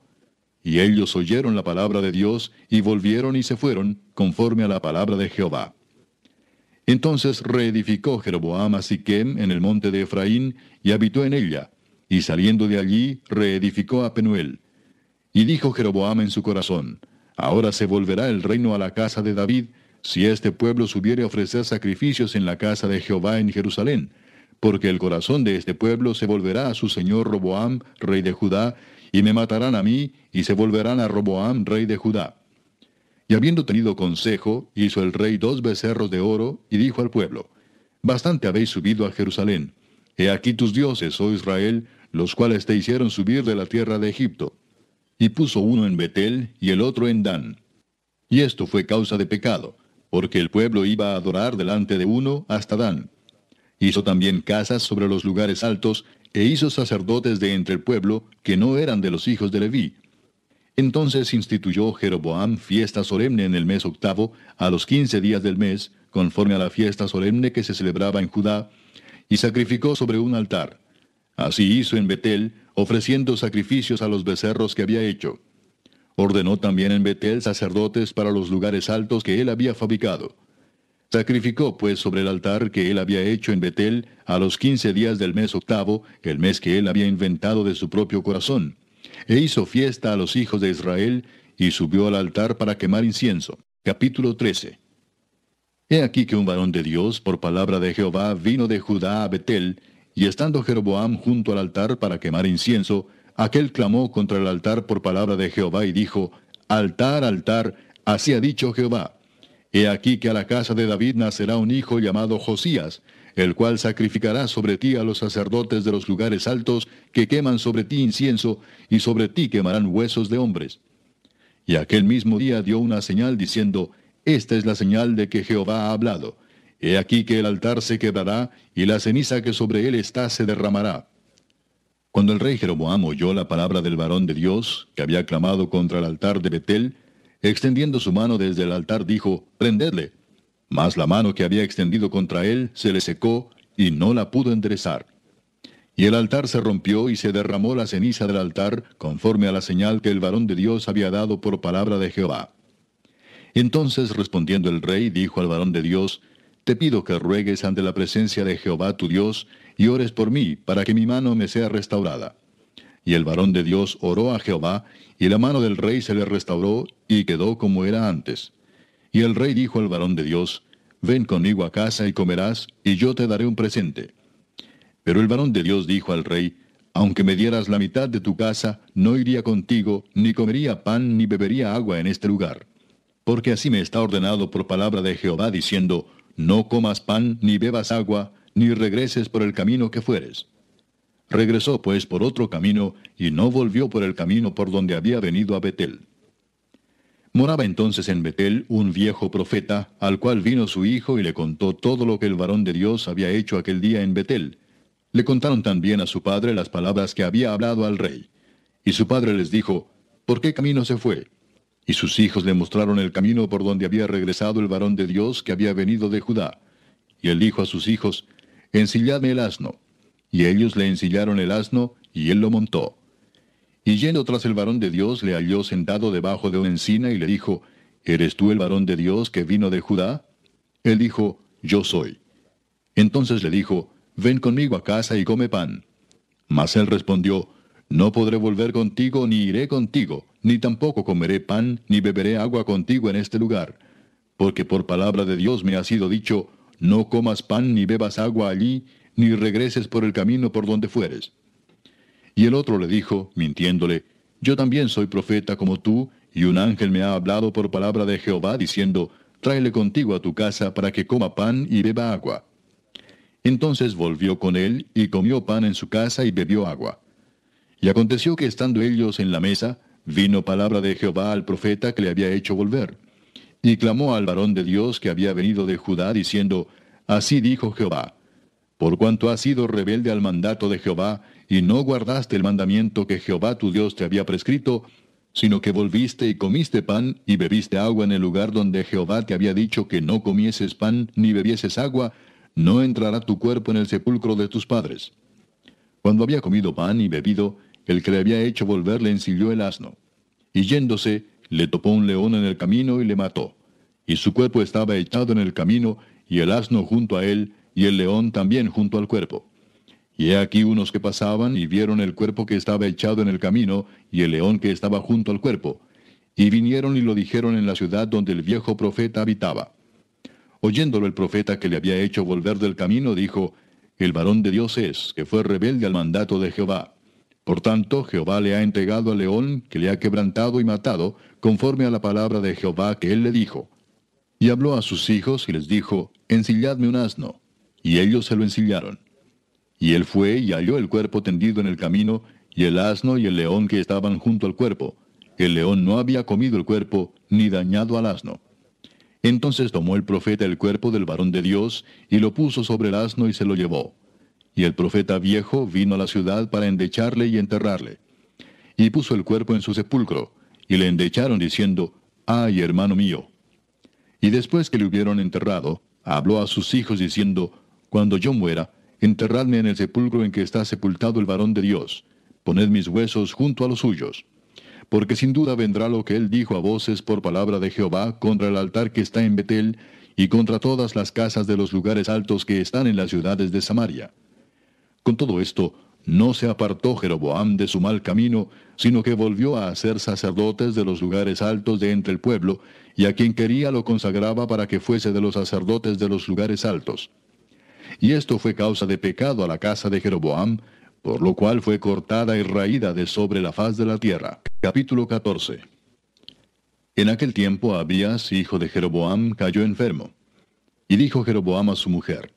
[SPEAKER 1] Y ellos oyeron la palabra de Dios, y volvieron y se fueron, conforme a la palabra de Jehová. Entonces reedificó Jeroboam a Siquem en el monte de Efraín, y habitó en ella, y saliendo de allí reedificó a Penuel. Y dijo Jeroboam en su corazón, Ahora se volverá el reino a la casa de David, si este pueblo subiere a ofrecer sacrificios en la casa de Jehová en Jerusalén, porque el corazón de este pueblo se volverá a su señor Roboam, rey de Judá, y me matarán a mí, y se volverán a Roboam, rey de Judá. Y habiendo tenido consejo, hizo el rey dos becerros de oro, y dijo al pueblo, Bastante habéis subido a Jerusalén. He aquí tus dioses, oh Israel, los cuales te hicieron subir de la tierra de Egipto. Y puso uno en Betel y el otro en Dan. Y esto fue causa de pecado, porque el pueblo iba a adorar delante de uno hasta Dan. Hizo también casas sobre los lugares altos, e hizo sacerdotes de entre el pueblo, que no eran de los hijos de Leví. Entonces instituyó Jeroboam fiesta solemne en el mes octavo, a los quince días del mes, conforme a la fiesta solemne que se celebraba en Judá, y sacrificó sobre un altar. Así hizo en Betel, ofreciendo sacrificios a los becerros que había hecho. Ordenó también en Betel sacerdotes para los lugares altos que él había fabricado. Sacrificó pues sobre el altar que él había hecho en Betel a los quince días del mes octavo, el mes que él había inventado de su propio corazón. E hizo fiesta a los hijos de Israel, y subió al altar para quemar incienso. Capítulo 13. He aquí que un varón de Dios, por palabra de Jehová, vino de Judá a Betel, y estando Jeroboam junto al altar para quemar incienso, Aquel clamó contra el altar por palabra de Jehová y dijo, Altar, altar, así ha dicho Jehová. He aquí que a la casa de David nacerá un hijo llamado Josías, el cual sacrificará sobre ti a los sacerdotes de los lugares altos que queman sobre ti incienso, y sobre ti quemarán huesos de hombres. Y aquel mismo día dio una señal diciendo, Esta es la señal de que Jehová ha hablado. He aquí que el altar se quebrará, y la ceniza que sobre él está se derramará. Cuando el rey Jeroboam oyó la palabra del varón de Dios, que había clamado contra el altar de Betel, extendiendo su mano desde el altar dijo, Prendedle. Mas la mano que había extendido contra él se le secó y no la pudo enderezar. Y el altar se rompió y se derramó la ceniza del altar, conforme a la señal que el varón de Dios había dado por palabra de Jehová. Entonces respondiendo el rey, dijo al varón de Dios, Te pido que ruegues ante la presencia de Jehová tu Dios, y ores por mí, para que mi mano me sea restaurada. Y el varón de Dios oró a Jehová, y la mano del rey se le restauró, y quedó como era antes. Y el rey dijo al varón de Dios, Ven conmigo a casa y comerás, y yo te daré un presente. Pero el varón de Dios dijo al rey, Aunque me dieras la mitad de tu casa, no iría contigo, ni comería pan, ni bebería agua en este lugar. Porque así me está ordenado por palabra de Jehová, diciendo, No comas pan, ni bebas agua, ni regreses por el camino que fueres. Regresó pues por otro camino, y no volvió por el camino por donde había venido a Betel. Moraba entonces en Betel un viejo profeta, al cual vino su hijo y le contó todo lo que el varón de Dios había hecho aquel día en Betel. Le contaron también a su padre las palabras que había hablado al rey. Y su padre les dijo, ¿por qué camino se fue? Y sus hijos le mostraron el camino por donde había regresado el varón de Dios que había venido de Judá. Y él dijo a sus hijos, Ensilladme el asno. Y ellos le ensillaron el asno, y él lo montó. Y yendo tras el varón de Dios, le halló sentado debajo de una encina, y le dijo, ¿Eres tú el varón de Dios que vino de Judá? Él dijo, Yo soy. Entonces le dijo, ven conmigo a casa y come pan. Mas él respondió, no podré volver contigo, ni iré contigo, ni tampoco comeré pan, ni beberé agua contigo en este lugar. Porque por palabra de Dios me ha sido dicho, no comas pan ni bebas agua allí, ni regreses por el camino por donde fueres. Y el otro le dijo, mintiéndole, Yo también soy profeta como tú, y un ángel me ha hablado por palabra de Jehová, diciendo, Tráele contigo a tu casa para que coma pan y beba agua. Entonces volvió con él, y comió pan en su casa y bebió agua. Y aconteció que estando ellos en la mesa, vino palabra de Jehová al profeta que le había hecho volver. Y clamó al varón de Dios que había venido de Judá, diciendo, Así dijo Jehová, por cuanto has sido rebelde al mandato de Jehová, y no guardaste el mandamiento que Jehová tu Dios te había prescrito, sino que volviste y comiste pan y bebiste agua en el lugar donde Jehová te había dicho que no comieses pan ni bebieses agua, no entrará tu cuerpo en el sepulcro de tus padres. Cuando había comido pan y bebido, el que le había hecho volver le ensilló el asno. Y yéndose, le topó un león en el camino y le mató. Y su cuerpo estaba echado en el camino, y el asno junto a él, y el león también junto al cuerpo. Y he aquí unos que pasaban y vieron el cuerpo que estaba echado en el camino, y el león que estaba junto al cuerpo. Y vinieron y lo dijeron en la ciudad donde el viejo profeta habitaba. Oyéndolo el profeta que le había hecho volver del camino, dijo, El varón de Dios es, que fue rebelde al mandato de Jehová. Por tanto, Jehová le ha entregado al león, que le ha quebrantado y matado, conforme a la palabra de Jehová que él le dijo. Y habló a sus hijos y les dijo, Ensilladme un asno. Y ellos se lo ensillaron. Y él fue y halló el cuerpo tendido en el camino, y el asno y el león que estaban junto al cuerpo. El león no había comido el cuerpo, ni dañado al asno. Entonces tomó el profeta el cuerpo del varón de Dios, y lo puso sobre el asno y se lo llevó. Y el profeta viejo vino a la ciudad para endecharle y enterrarle. Y puso el cuerpo en su sepulcro, y le endecharon diciendo, Ay, hermano mío. Y después que le hubieron enterrado, habló a sus hijos diciendo, Cuando yo muera, enterradme en el sepulcro en que está sepultado el varón de Dios, poned mis huesos junto a los suyos porque sin duda vendrá lo que él dijo a voces por palabra de Jehová contra el altar que está en Betel y contra todas las casas de los lugares altos que están en las ciudades de Samaria. Con todo esto, no se apartó Jeroboam de su mal camino, sino que volvió a hacer sacerdotes de los lugares altos de entre el pueblo, y a quien quería lo consagraba para que fuese de los sacerdotes de los lugares altos. Y esto fue causa de pecado a la casa de Jeroboam, por lo cual fue cortada y raída de sobre la faz de la tierra. Capítulo 14 En aquel tiempo Abías, hijo de Jeroboam, cayó enfermo. Y dijo Jeroboam a su mujer,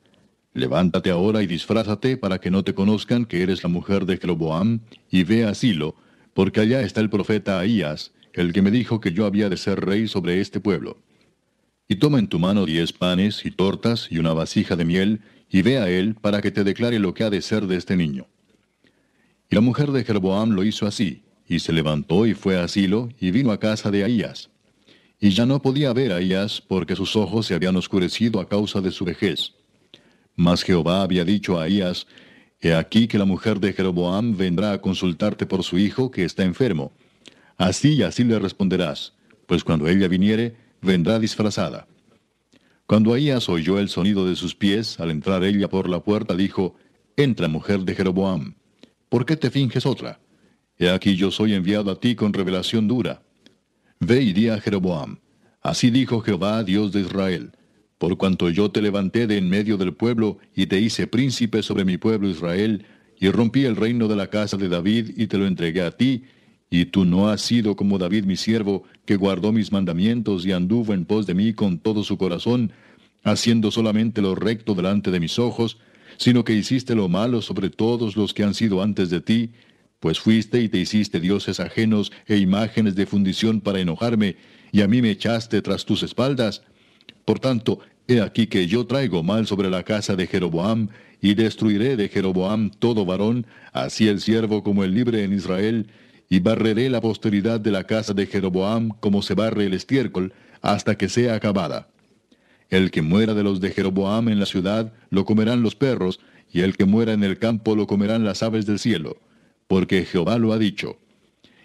[SPEAKER 1] Levántate ahora y disfrázate para que no te conozcan que eres la mujer de Jeroboam, y ve a Silo, porque allá está el profeta Ahías, el que me dijo que yo había de ser rey sobre este pueblo. Y toma en tu mano diez panes y tortas y una vasija de miel, y ve a él para que te declare lo que ha de ser de este niño. Y la mujer de Jeroboam lo hizo así, y se levantó y fue a Silo, y vino a casa de Ahías. Y ya no podía ver a Ahías, porque sus ojos se habían oscurecido a causa de su vejez. Mas Jehová había dicho a Ahías, He aquí que la mujer de Jeroboam vendrá a consultarte por su hijo que está enfermo. Así y así le responderás, pues cuando ella viniere, vendrá disfrazada. Cuando Ahías oyó el sonido de sus pies, al entrar ella por la puerta, dijo, Entra, mujer de Jeroboam. ¿Por qué te finges otra? He aquí yo soy enviado a ti con revelación dura. Ve y di a Jeroboam. Así dijo Jehová, Dios de Israel. Por cuanto yo te levanté de en medio del pueblo y te hice príncipe sobre mi pueblo Israel, y rompí el reino de la casa de David y te lo entregué a ti, y tú no has sido como David mi siervo, que guardó mis mandamientos y anduvo en pos de mí con todo su corazón, haciendo solamente lo recto delante de mis ojos, sino que hiciste lo malo sobre todos los que han sido antes de ti, pues fuiste y te hiciste dioses ajenos e imágenes de fundición para enojarme, y a mí me echaste tras tus espaldas. Por tanto, he aquí que yo traigo mal sobre la casa de Jeroboam, y destruiré de Jeroboam todo varón, así el siervo como el libre en Israel, y barreré la posteridad de la casa de Jeroboam como se barre el estiércol, hasta que sea acabada. El que muera de los de Jeroboam en la ciudad, lo comerán los perros, y el que muera en el campo lo comerán las aves del cielo, porque Jehová lo ha dicho.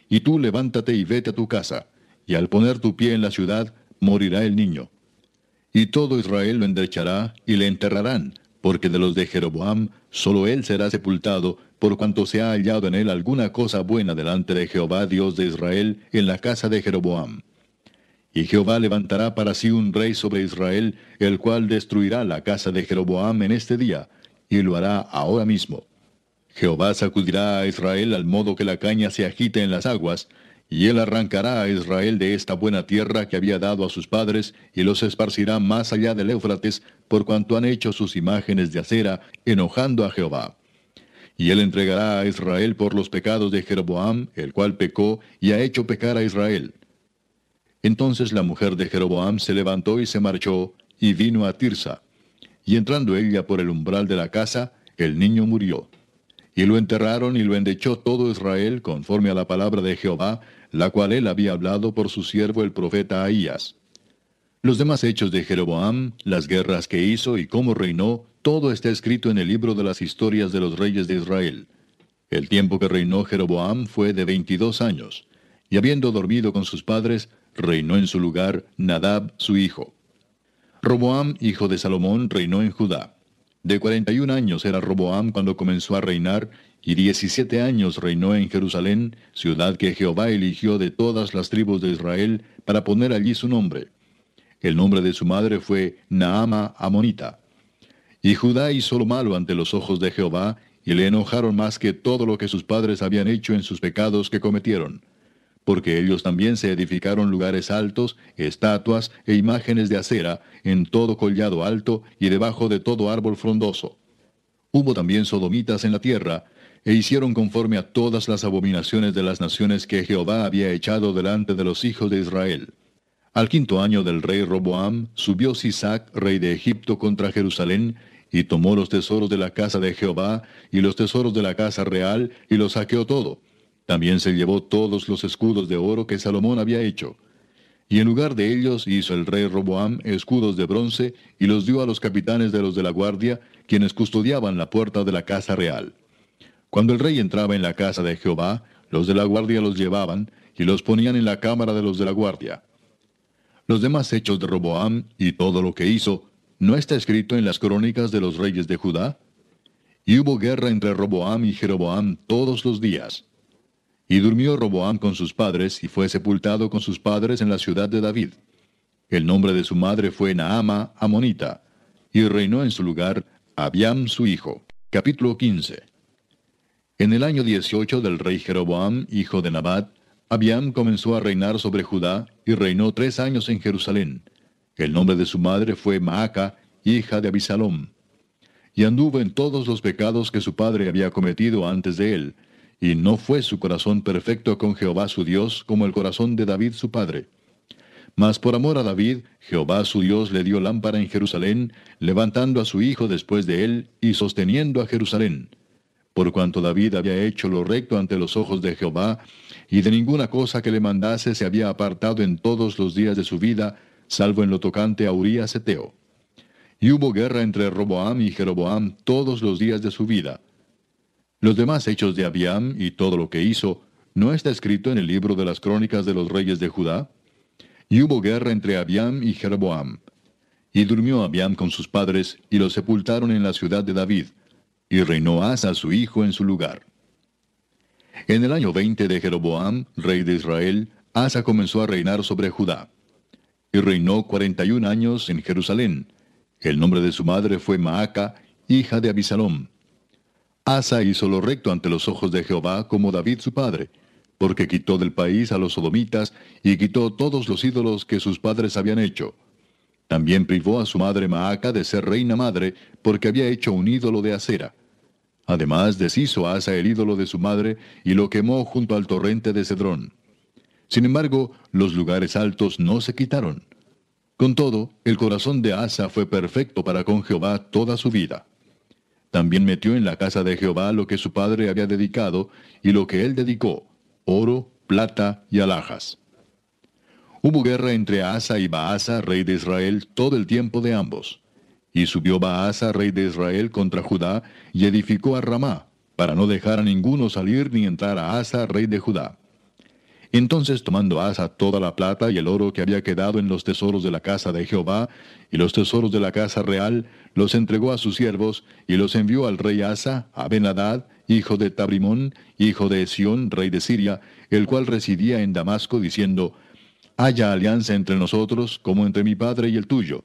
[SPEAKER 1] Y tú levántate y vete a tu casa, y al poner tu pie en la ciudad, morirá el niño. Y todo Israel lo endrechará y le enterrarán, porque de los de Jeroboam solo él será sepultado, por cuanto se ha hallado en él alguna cosa buena delante de Jehová Dios de Israel en la casa de Jeroboam. Y Jehová levantará para sí un rey sobre Israel, el cual destruirá la casa de Jeroboam en este día, y lo hará ahora mismo. Jehová sacudirá a Israel al modo que la caña se agite en las aguas, y él arrancará a Israel de esta buena tierra que había dado a sus padres, y los esparcirá más allá del Éufrates, por cuanto han hecho sus imágenes de acera, enojando a Jehová. Y él entregará a Israel por los pecados de Jeroboam, el cual pecó y ha hecho pecar a Israel. Entonces la mujer de Jeroboam se levantó y se marchó, y vino a Tirsa. Y entrando ella por el umbral de la casa, el niño murió. Y lo enterraron y lo endechó todo Israel conforme a la palabra de Jehová, la cual él había hablado por su siervo el profeta Ahías. Los demás hechos de Jeroboam, las guerras que hizo y cómo reinó, todo está escrito en el libro de las historias de los reyes de Israel. El tiempo que reinó Jeroboam fue de veintidós años, y habiendo dormido con sus padres, reinó en su lugar Nadab su hijo. Roboam, hijo de Salomón, reinó en Judá. De cuarenta y un años era Roboam cuando comenzó a reinar, y diecisiete años reinó en Jerusalén, ciudad que Jehová eligió de todas las tribus de Israel para poner allí su nombre. El nombre de su madre fue Naama Amonita. Y Judá hizo lo malo ante los ojos de Jehová, y le enojaron más que todo lo que sus padres habían hecho en sus pecados que cometieron porque ellos también se edificaron lugares altos, estatuas e imágenes de acera en todo collado alto y debajo de todo árbol frondoso. Hubo también sodomitas en la tierra, e hicieron conforme a todas las abominaciones de las naciones que Jehová había echado delante de los hijos de Israel. Al quinto año del rey Roboam, subió Sisac, rey de Egipto, contra Jerusalén, y tomó los tesoros de la casa de Jehová, y los tesoros de la casa real, y los saqueó todo también se llevó todos los escudos de oro que Salomón había hecho. Y en lugar de ellos hizo el rey Roboam escudos de bronce y los dio a los capitanes de los de la guardia, quienes custodiaban la puerta de la casa real. Cuando el rey entraba en la casa de Jehová, los de la guardia los llevaban y los ponían en la cámara de los de la guardia. Los demás hechos de Roboam y todo lo que hizo, ¿no está escrito en las crónicas de los reyes de Judá? Y hubo guerra entre Roboam y Jeroboam todos los días. Y durmió Roboam con sus padres, y fue sepultado con sus padres en la ciudad de David. El nombre de su madre fue Naama Amonita, y reinó en su lugar Abiam su hijo. Capítulo 15 En el año 18 del rey Jeroboam, hijo de Nabat, Abiam comenzó a reinar sobre Judá, y reinó tres años en Jerusalén. El nombre de su madre fue Maaca, hija de Abisalom. Y anduvo en todos los pecados que su padre había cometido antes de él, y no fue su corazón perfecto con Jehová su Dios como el corazón de David su padre. Mas por amor a David, Jehová su Dios le dio lámpara en Jerusalén, levantando a su hijo después de él y sosteniendo a Jerusalén. Por cuanto David había hecho lo recto ante los ojos de Jehová, y de ninguna cosa que le mandase se había apartado en todos los días de su vida, salvo en lo tocante a Urías Eteo. Y hubo guerra entre Roboam y Jeroboam todos los días de su vida, Los demás hechos de Abiam y todo lo que hizo, ¿no está escrito en el libro de las crónicas de los reyes de Judá? Y hubo guerra entre Abiam y Jeroboam. Y durmió Abiam con sus padres, y lo sepultaron en la ciudad de David, y reinó Asa su hijo en su lugar. En el año veinte de Jeroboam, rey de Israel, Asa comenzó a reinar sobre Judá. Y reinó cuarenta y un años en Jerusalén. El nombre de su madre fue Maaca, hija de Abisalom. Asa hizo lo recto ante los ojos de Jehová como David su padre, porque quitó del país a los sodomitas y quitó todos los ídolos que sus padres habían hecho. También privó a su madre Maaca de ser reina madre, porque había hecho un ídolo de acera. Además deshizo Asa el ídolo de su madre y lo quemó junto al torrente de Cedrón. Sin embargo, los lugares altos no se quitaron. Con todo, el corazón de Asa fue perfecto para con Jehová toda su vida. También metió en la casa de Jehová lo que su padre había dedicado y lo que él dedicó, oro, plata y alhajas. Hubo guerra entre Asa y Baasa, rey de Israel, todo el tiempo de ambos. Y subió Baasa, rey de Israel, contra Judá, y edificó a Ramá, para no dejar a ninguno salir ni entrar a Asa, rey de Judá. Entonces tomando Asa toda la plata y el oro que había quedado en los tesoros de la casa de Jehová, y los tesoros de la casa real, los entregó a sus siervos, y los envió al rey Asa, a Benadad, hijo de Tabrimón, hijo de Sión, rey de Siria, el cual residía en Damasco, diciendo, Haya alianza entre nosotros, como entre mi padre y el tuyo.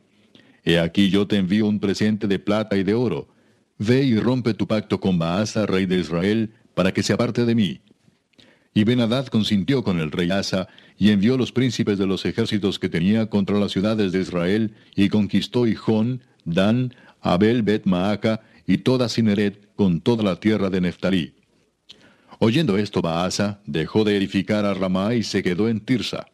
[SPEAKER 1] He aquí yo te envío un presente de plata y de oro. Ve y rompe tu pacto con Baasa, rey de Israel, para que se aparte de mí y Benadad consintió con el rey Asa, y envió los príncipes de los ejércitos que tenía contra las ciudades de Israel, y conquistó Hijón, Dan, Abel Bet Maaca, y toda Cineret, con toda la tierra de Neftalí. Oyendo esto Baasa, dejó de edificar a Ramá y se quedó en Tirsa.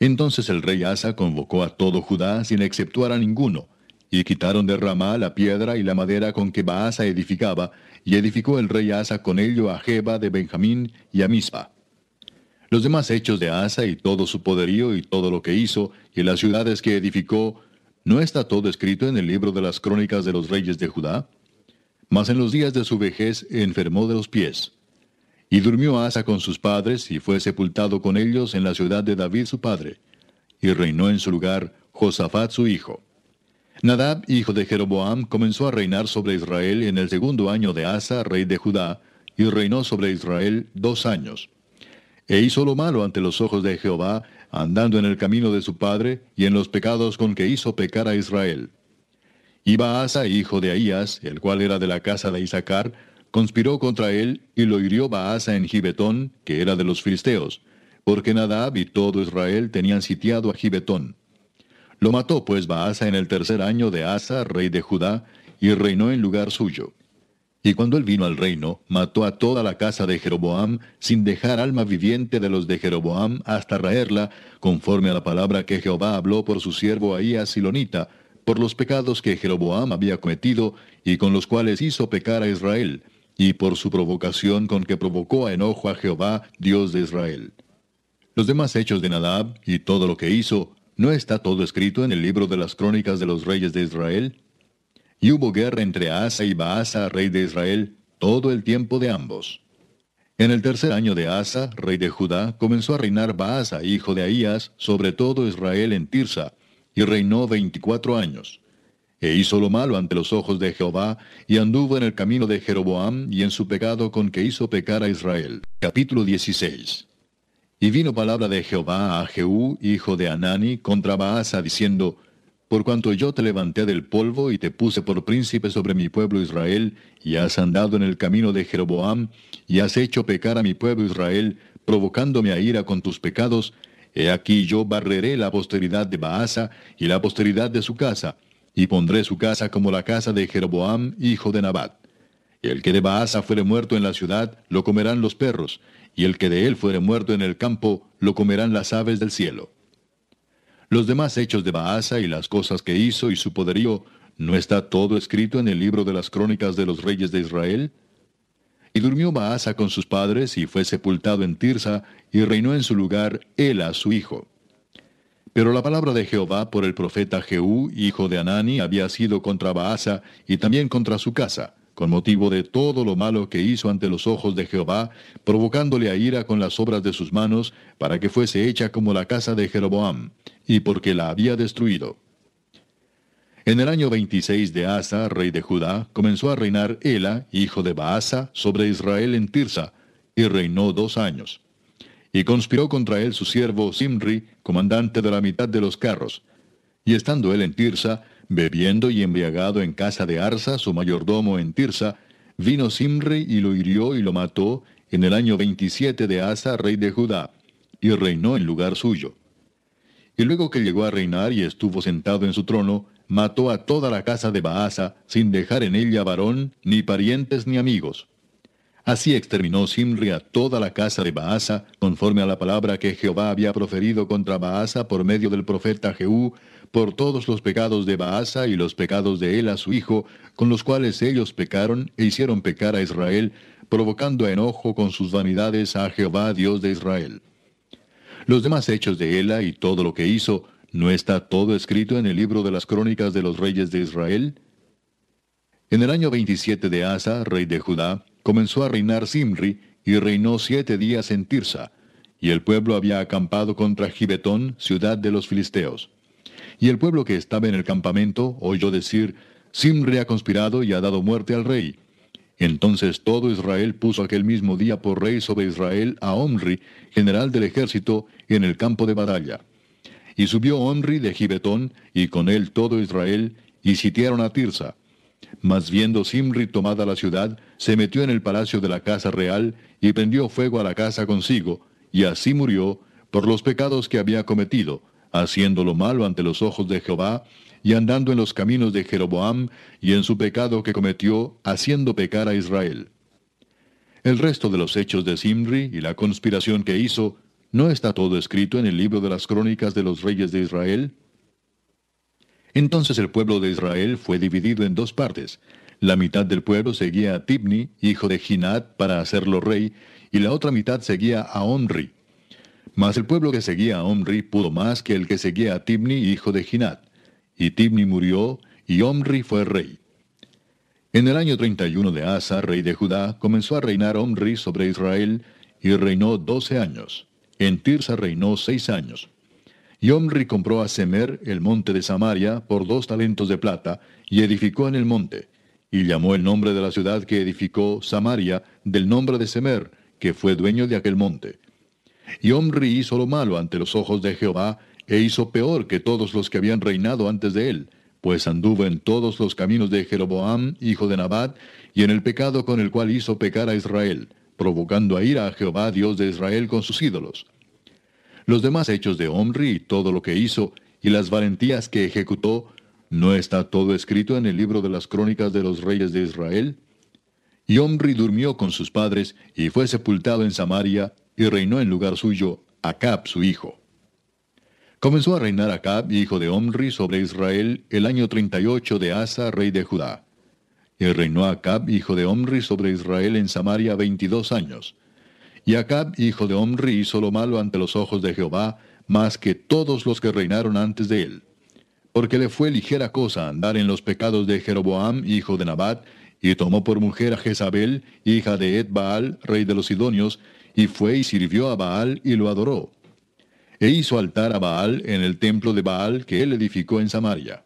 [SPEAKER 1] Entonces el rey Asa convocó a todo Judá sin exceptuar a ninguno, y quitaron de Ramá la piedra y la madera con que Baasa edificaba, y edificó el rey Asa con ello a Jeba de Benjamín y a Mispa. Los demás hechos de Asa y todo su poderío y todo lo que hizo, y las ciudades que edificó, ¿no está todo escrito en el libro de las crónicas de los reyes de Judá? Mas en los días de su vejez enfermó de los pies. Y durmió Asa con sus padres, y fue sepultado con ellos en la ciudad de David su padre. Y reinó en su lugar Josafat su hijo. Nadab, hijo de Jeroboam, comenzó a reinar sobre Israel en el segundo año de Asa, rey de Judá, y reinó sobre Israel dos años. E hizo lo malo ante los ojos de Jehová, andando en el camino de su padre, y en los pecados con que hizo pecar a Israel. Iba Asa, hijo de Ahías, el cual era de la casa de Isaacar, conspiró contra él, y lo hirió Baasa en Gibetón, que era de los filisteos, porque Nadab y todo Israel tenían sitiado a Gibetón. Lo mató pues Baasa en el tercer año de Asa, rey de Judá, y reinó en lugar suyo. Y cuando él vino al reino, mató a toda la casa de Jeroboam, sin dejar alma viviente de los de Jeroboam hasta raerla, conforme a la palabra que Jehová habló por su siervo Ahías Silonita, por los pecados que Jeroboam había cometido y con los cuales hizo pecar a Israel, y por su provocación con que provocó a enojo a Jehová, Dios de Israel. Los demás hechos de Nadab y todo lo que hizo, ¿No está todo escrito en el libro de las crónicas de los reyes de Israel? Y hubo guerra entre Asa y Baasa, rey de Israel, todo el tiempo de ambos. En el tercer año de Asa, rey de Judá, comenzó a reinar Baasa, hijo de Ahías, sobre todo Israel en Tirsa, y reinó veinticuatro años. E hizo lo malo ante los ojos de Jehová, y anduvo en el camino de Jeroboam, y en su pecado con que hizo pecar a Israel. Capítulo 16 y vino palabra de Jehová a Jehú, hijo de Anani, contra Baasa, diciendo, Por cuanto yo te levanté del polvo y te puse por príncipe sobre mi pueblo Israel, y has andado en el camino de Jeroboam, y has hecho pecar a mi pueblo Israel, provocándome a ira con tus pecados, he aquí yo barreré la posteridad de Baasa y la posteridad de su casa, y pondré su casa como la casa de Jeroboam, hijo de Nabat. El que de Baasa fuere muerto en la ciudad, lo comerán los perros, y el que de él fuere muerto en el campo, lo comerán las aves del cielo. Los demás hechos de Baasa y las cosas que hizo y su poderío, ¿no está todo escrito en el libro de las crónicas de los reyes de Israel? Y durmió Baasa con sus padres y fue sepultado en Tirsa, y reinó en su lugar Ela, su hijo. Pero la palabra de Jehová por el profeta Jehú, hijo de Anani, había sido contra Baasa y también contra su casa, con motivo de todo lo malo que hizo ante los ojos de Jehová, provocándole a ira con las obras de sus manos, para que fuese hecha como la casa de Jeroboam, y porque la había destruido. En el año 26 de Asa, rey de Judá, comenzó a reinar Ela, hijo de Baasa, sobre Israel en Tirsa, y reinó dos años. Y conspiró contra él su siervo Simri, comandante de la mitad de los carros. Y estando él en Tirsa, Bebiendo y embriagado en casa de Arsa, su mayordomo en Tirsa, vino Simri y lo hirió y lo mató en el año 27 de Asa, rey de Judá, y reinó en lugar suyo. Y luego que llegó a reinar y estuvo sentado en su trono, mató a toda la casa de Baasa, sin dejar en ella varón, ni parientes, ni amigos. Así exterminó Simri a toda la casa de Baasa, conforme a la palabra que Jehová había proferido contra Baasa por medio del profeta Jehú, por todos los pecados de Baasa y los pecados de él a su hijo, con los cuales ellos pecaron e hicieron pecar a Israel, provocando a enojo con sus vanidades a Jehová Dios de Israel. Los demás hechos de Ela y todo lo que hizo, ¿no está todo escrito en el libro de las crónicas de los reyes de Israel? En el año 27 de Asa, rey de Judá, comenzó a reinar Simri, y reinó siete días en Tirsa, y el pueblo había acampado contra Gibetón, ciudad de los filisteos. Y el pueblo que estaba en el campamento oyó decir, Simri ha conspirado y ha dado muerte al rey. Entonces todo Israel puso aquel mismo día por rey sobre Israel a Omri, general del ejército, en el campo de batalla. Y subió Omri de Gibetón, y con él todo Israel, y sitiaron a Tirsa. Mas viendo Simri tomada la ciudad, se metió en el palacio de la casa real, y prendió fuego a la casa consigo, y así murió por los pecados que había cometido, haciendo lo malo ante los ojos de Jehová, y andando en los caminos de Jeroboam, y en su pecado que cometió, haciendo pecar a Israel. El resto de los hechos de Simri y la conspiración que hizo, ¿no está todo escrito en el libro de las crónicas de los reyes de Israel? Entonces el pueblo de Israel fue dividido en dos partes. La mitad del pueblo seguía a Tibni, hijo de Ginat, para hacerlo rey, y la otra mitad seguía a Omri, mas el pueblo que seguía a Omri pudo más que el que seguía a Tibni, hijo de Ginat. Y Tibni murió, y Omri fue rey. En el año 31 de Asa, rey de Judá, comenzó a reinar Omri sobre Israel, y reinó doce años. En Tirsa reinó seis años. Y Omri compró a Semer el monte de Samaria por dos talentos de plata, y edificó en el monte. Y llamó el nombre de la ciudad que edificó Samaria del nombre de Semer, que fue dueño de aquel monte. Y Omri hizo lo malo ante los ojos de Jehová, e hizo peor que todos los que habían reinado antes de él, pues anduvo en todos los caminos de Jeroboam, hijo de Nabat, y en el pecado con el cual hizo pecar a Israel, provocando a ira a Jehová, Dios de Israel, con sus ídolos. Los demás hechos de Omri y todo lo que hizo, y las valentías que ejecutó, ¿no está todo escrito en el libro de las crónicas de los reyes de Israel? Y Omri durmió con sus padres, y fue sepultado en Samaria, y reinó en lugar suyo Acab su hijo. Comenzó a reinar Acab, hijo de Omri, sobre Israel el año 38 de Asa, rey de Judá. Y reinó Acab, hijo de Omri, sobre Israel en Samaria veintidós años. Y Acab, hijo de Omri, hizo lo malo ante los ojos de Jehová, más que todos los que reinaron antes de él. Porque le fue ligera cosa andar en los pecados de Jeroboam, hijo de Nabat, y tomó por mujer a Jezabel, hija de Edbaal, rey de los Sidonios, y fue y sirvió a Baal y lo adoró. E hizo altar a Baal en el templo de Baal que él edificó en Samaria.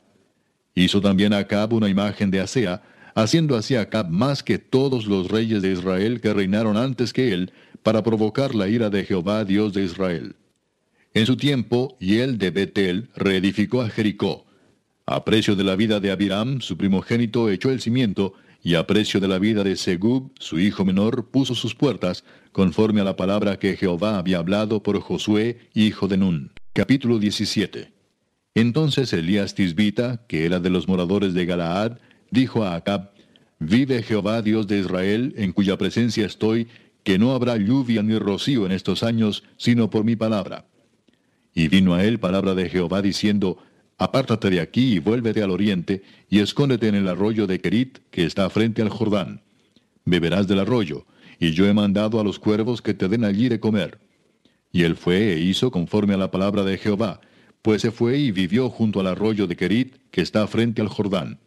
[SPEAKER 1] Hizo también a Acab una imagen de Asea, haciendo así Acab más que todos los reyes de Israel que reinaron antes que él, para provocar la ira de Jehová Dios de Israel. En su tiempo, él de Betel reedificó a Jericó. A precio de la vida de Abiram, su primogénito echó el cimiento, y a precio de la vida de Segub, su hijo menor, puso sus puertas, conforme a la palabra que Jehová había hablado por Josué, hijo de Nun. Capítulo 17. Entonces Elías Tisbita, que era de los moradores de Galaad, dijo a Acab, Vive Jehová Dios de Israel, en cuya presencia estoy, que no habrá lluvia ni rocío en estos años, sino por mi palabra. Y vino a él palabra de Jehová diciendo, Apártate de aquí y vuélvete al oriente, y escóndete en el arroyo de Kerit, que está frente al Jordán. Beberás del arroyo, y yo he mandado a los cuervos que te den allí de comer. Y él fue e hizo conforme a la palabra de Jehová, pues se fue y vivió junto al arroyo de Kerit, que está frente al Jordán.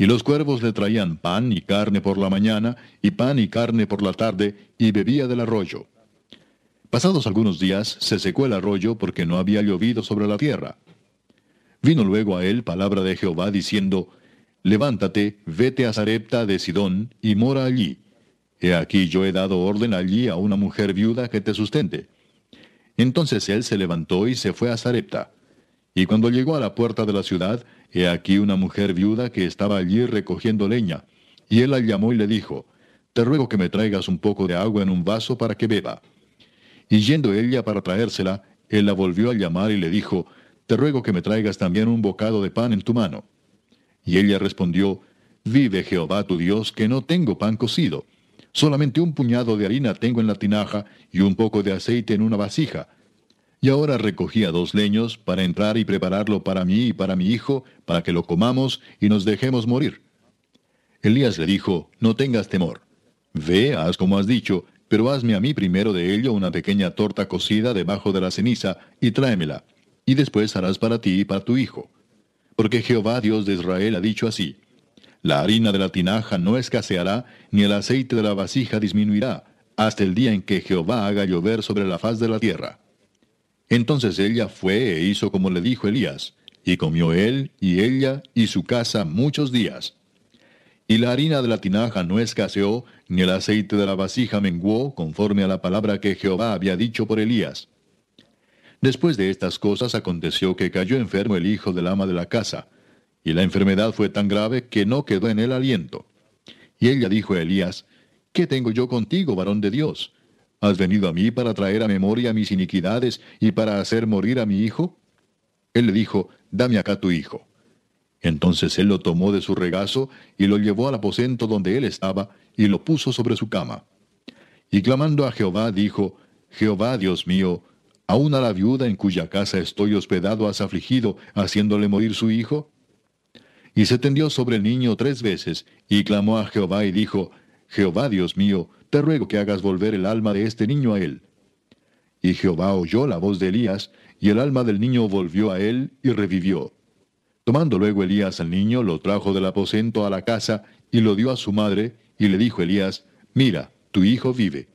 [SPEAKER 1] Y los cuervos le traían pan y carne por la mañana, y pan y carne por la tarde, y bebía del arroyo. Pasados algunos días se secó el arroyo porque no había llovido sobre la tierra. Vino luego a él palabra de Jehová diciendo, Levántate, vete a Sarepta de Sidón, y mora allí. He aquí yo he dado orden allí a una mujer viuda que te sustente. Entonces él se levantó y se fue a Sarepta. Y cuando llegó a la puerta de la ciudad, he aquí una mujer viuda que estaba allí recogiendo leña. Y él la llamó y le dijo, Te ruego que me traigas un poco de agua en un vaso para que beba. Y yendo ella para traérsela, él la volvió a llamar y le dijo, Te ruego que me traigas también un bocado de pan en tu mano. Y ella respondió, Vive Jehová tu Dios, que no tengo pan cocido. Solamente un puñado de harina tengo en la tinaja y un poco de aceite en una vasija y ahora recogía dos leños para entrar y prepararlo para mí y para mi hijo, para que lo comamos y nos dejemos morir. Elías le dijo, No tengas temor. Ve, haz como has dicho, pero hazme a mí primero de ello una pequeña torta cocida debajo de la ceniza, y tráemela, y después harás para ti y para tu hijo. Porque Jehová Dios de Israel ha dicho así, La harina de la tinaja no escaseará, ni el aceite de la vasija disminuirá, hasta el día en que Jehová haga llover sobre la faz de la tierra. Entonces ella fue e hizo como le dijo Elías, y comió él y ella y su casa muchos días. Y la harina de la tinaja no escaseó, ni el aceite de la vasija menguó, conforme a la palabra que Jehová había dicho por Elías. Después de estas cosas aconteció que cayó enfermo el hijo del ama de la casa, y la enfermedad fue tan grave que no quedó en él aliento. Y ella dijo a Elías, ¿Qué tengo yo contigo, varón de Dios? ¿Has venido a mí para traer a memoria mis iniquidades y para hacer morir a mi hijo? Él le dijo, Dame acá tu hijo. Entonces él lo tomó de su regazo y lo llevó al aposento donde él estaba y lo puso sobre su cama. Y clamando a Jehová dijo, Jehová Dios mío, ¿aún a la viuda en cuya casa estoy hospedado has afligido, haciéndole morir su hijo? Y se tendió sobre el niño tres veces, y clamó a Jehová y dijo, Jehová Dios mío, te ruego que hagas volver el alma de este niño a él. Y Jehová oyó la voz de Elías, y el alma del niño volvió a él y revivió. Tomando luego Elías al niño, lo trajo del aposento a la casa, y lo dio a su madre, y le dijo Elías, Mira, tu hijo vive.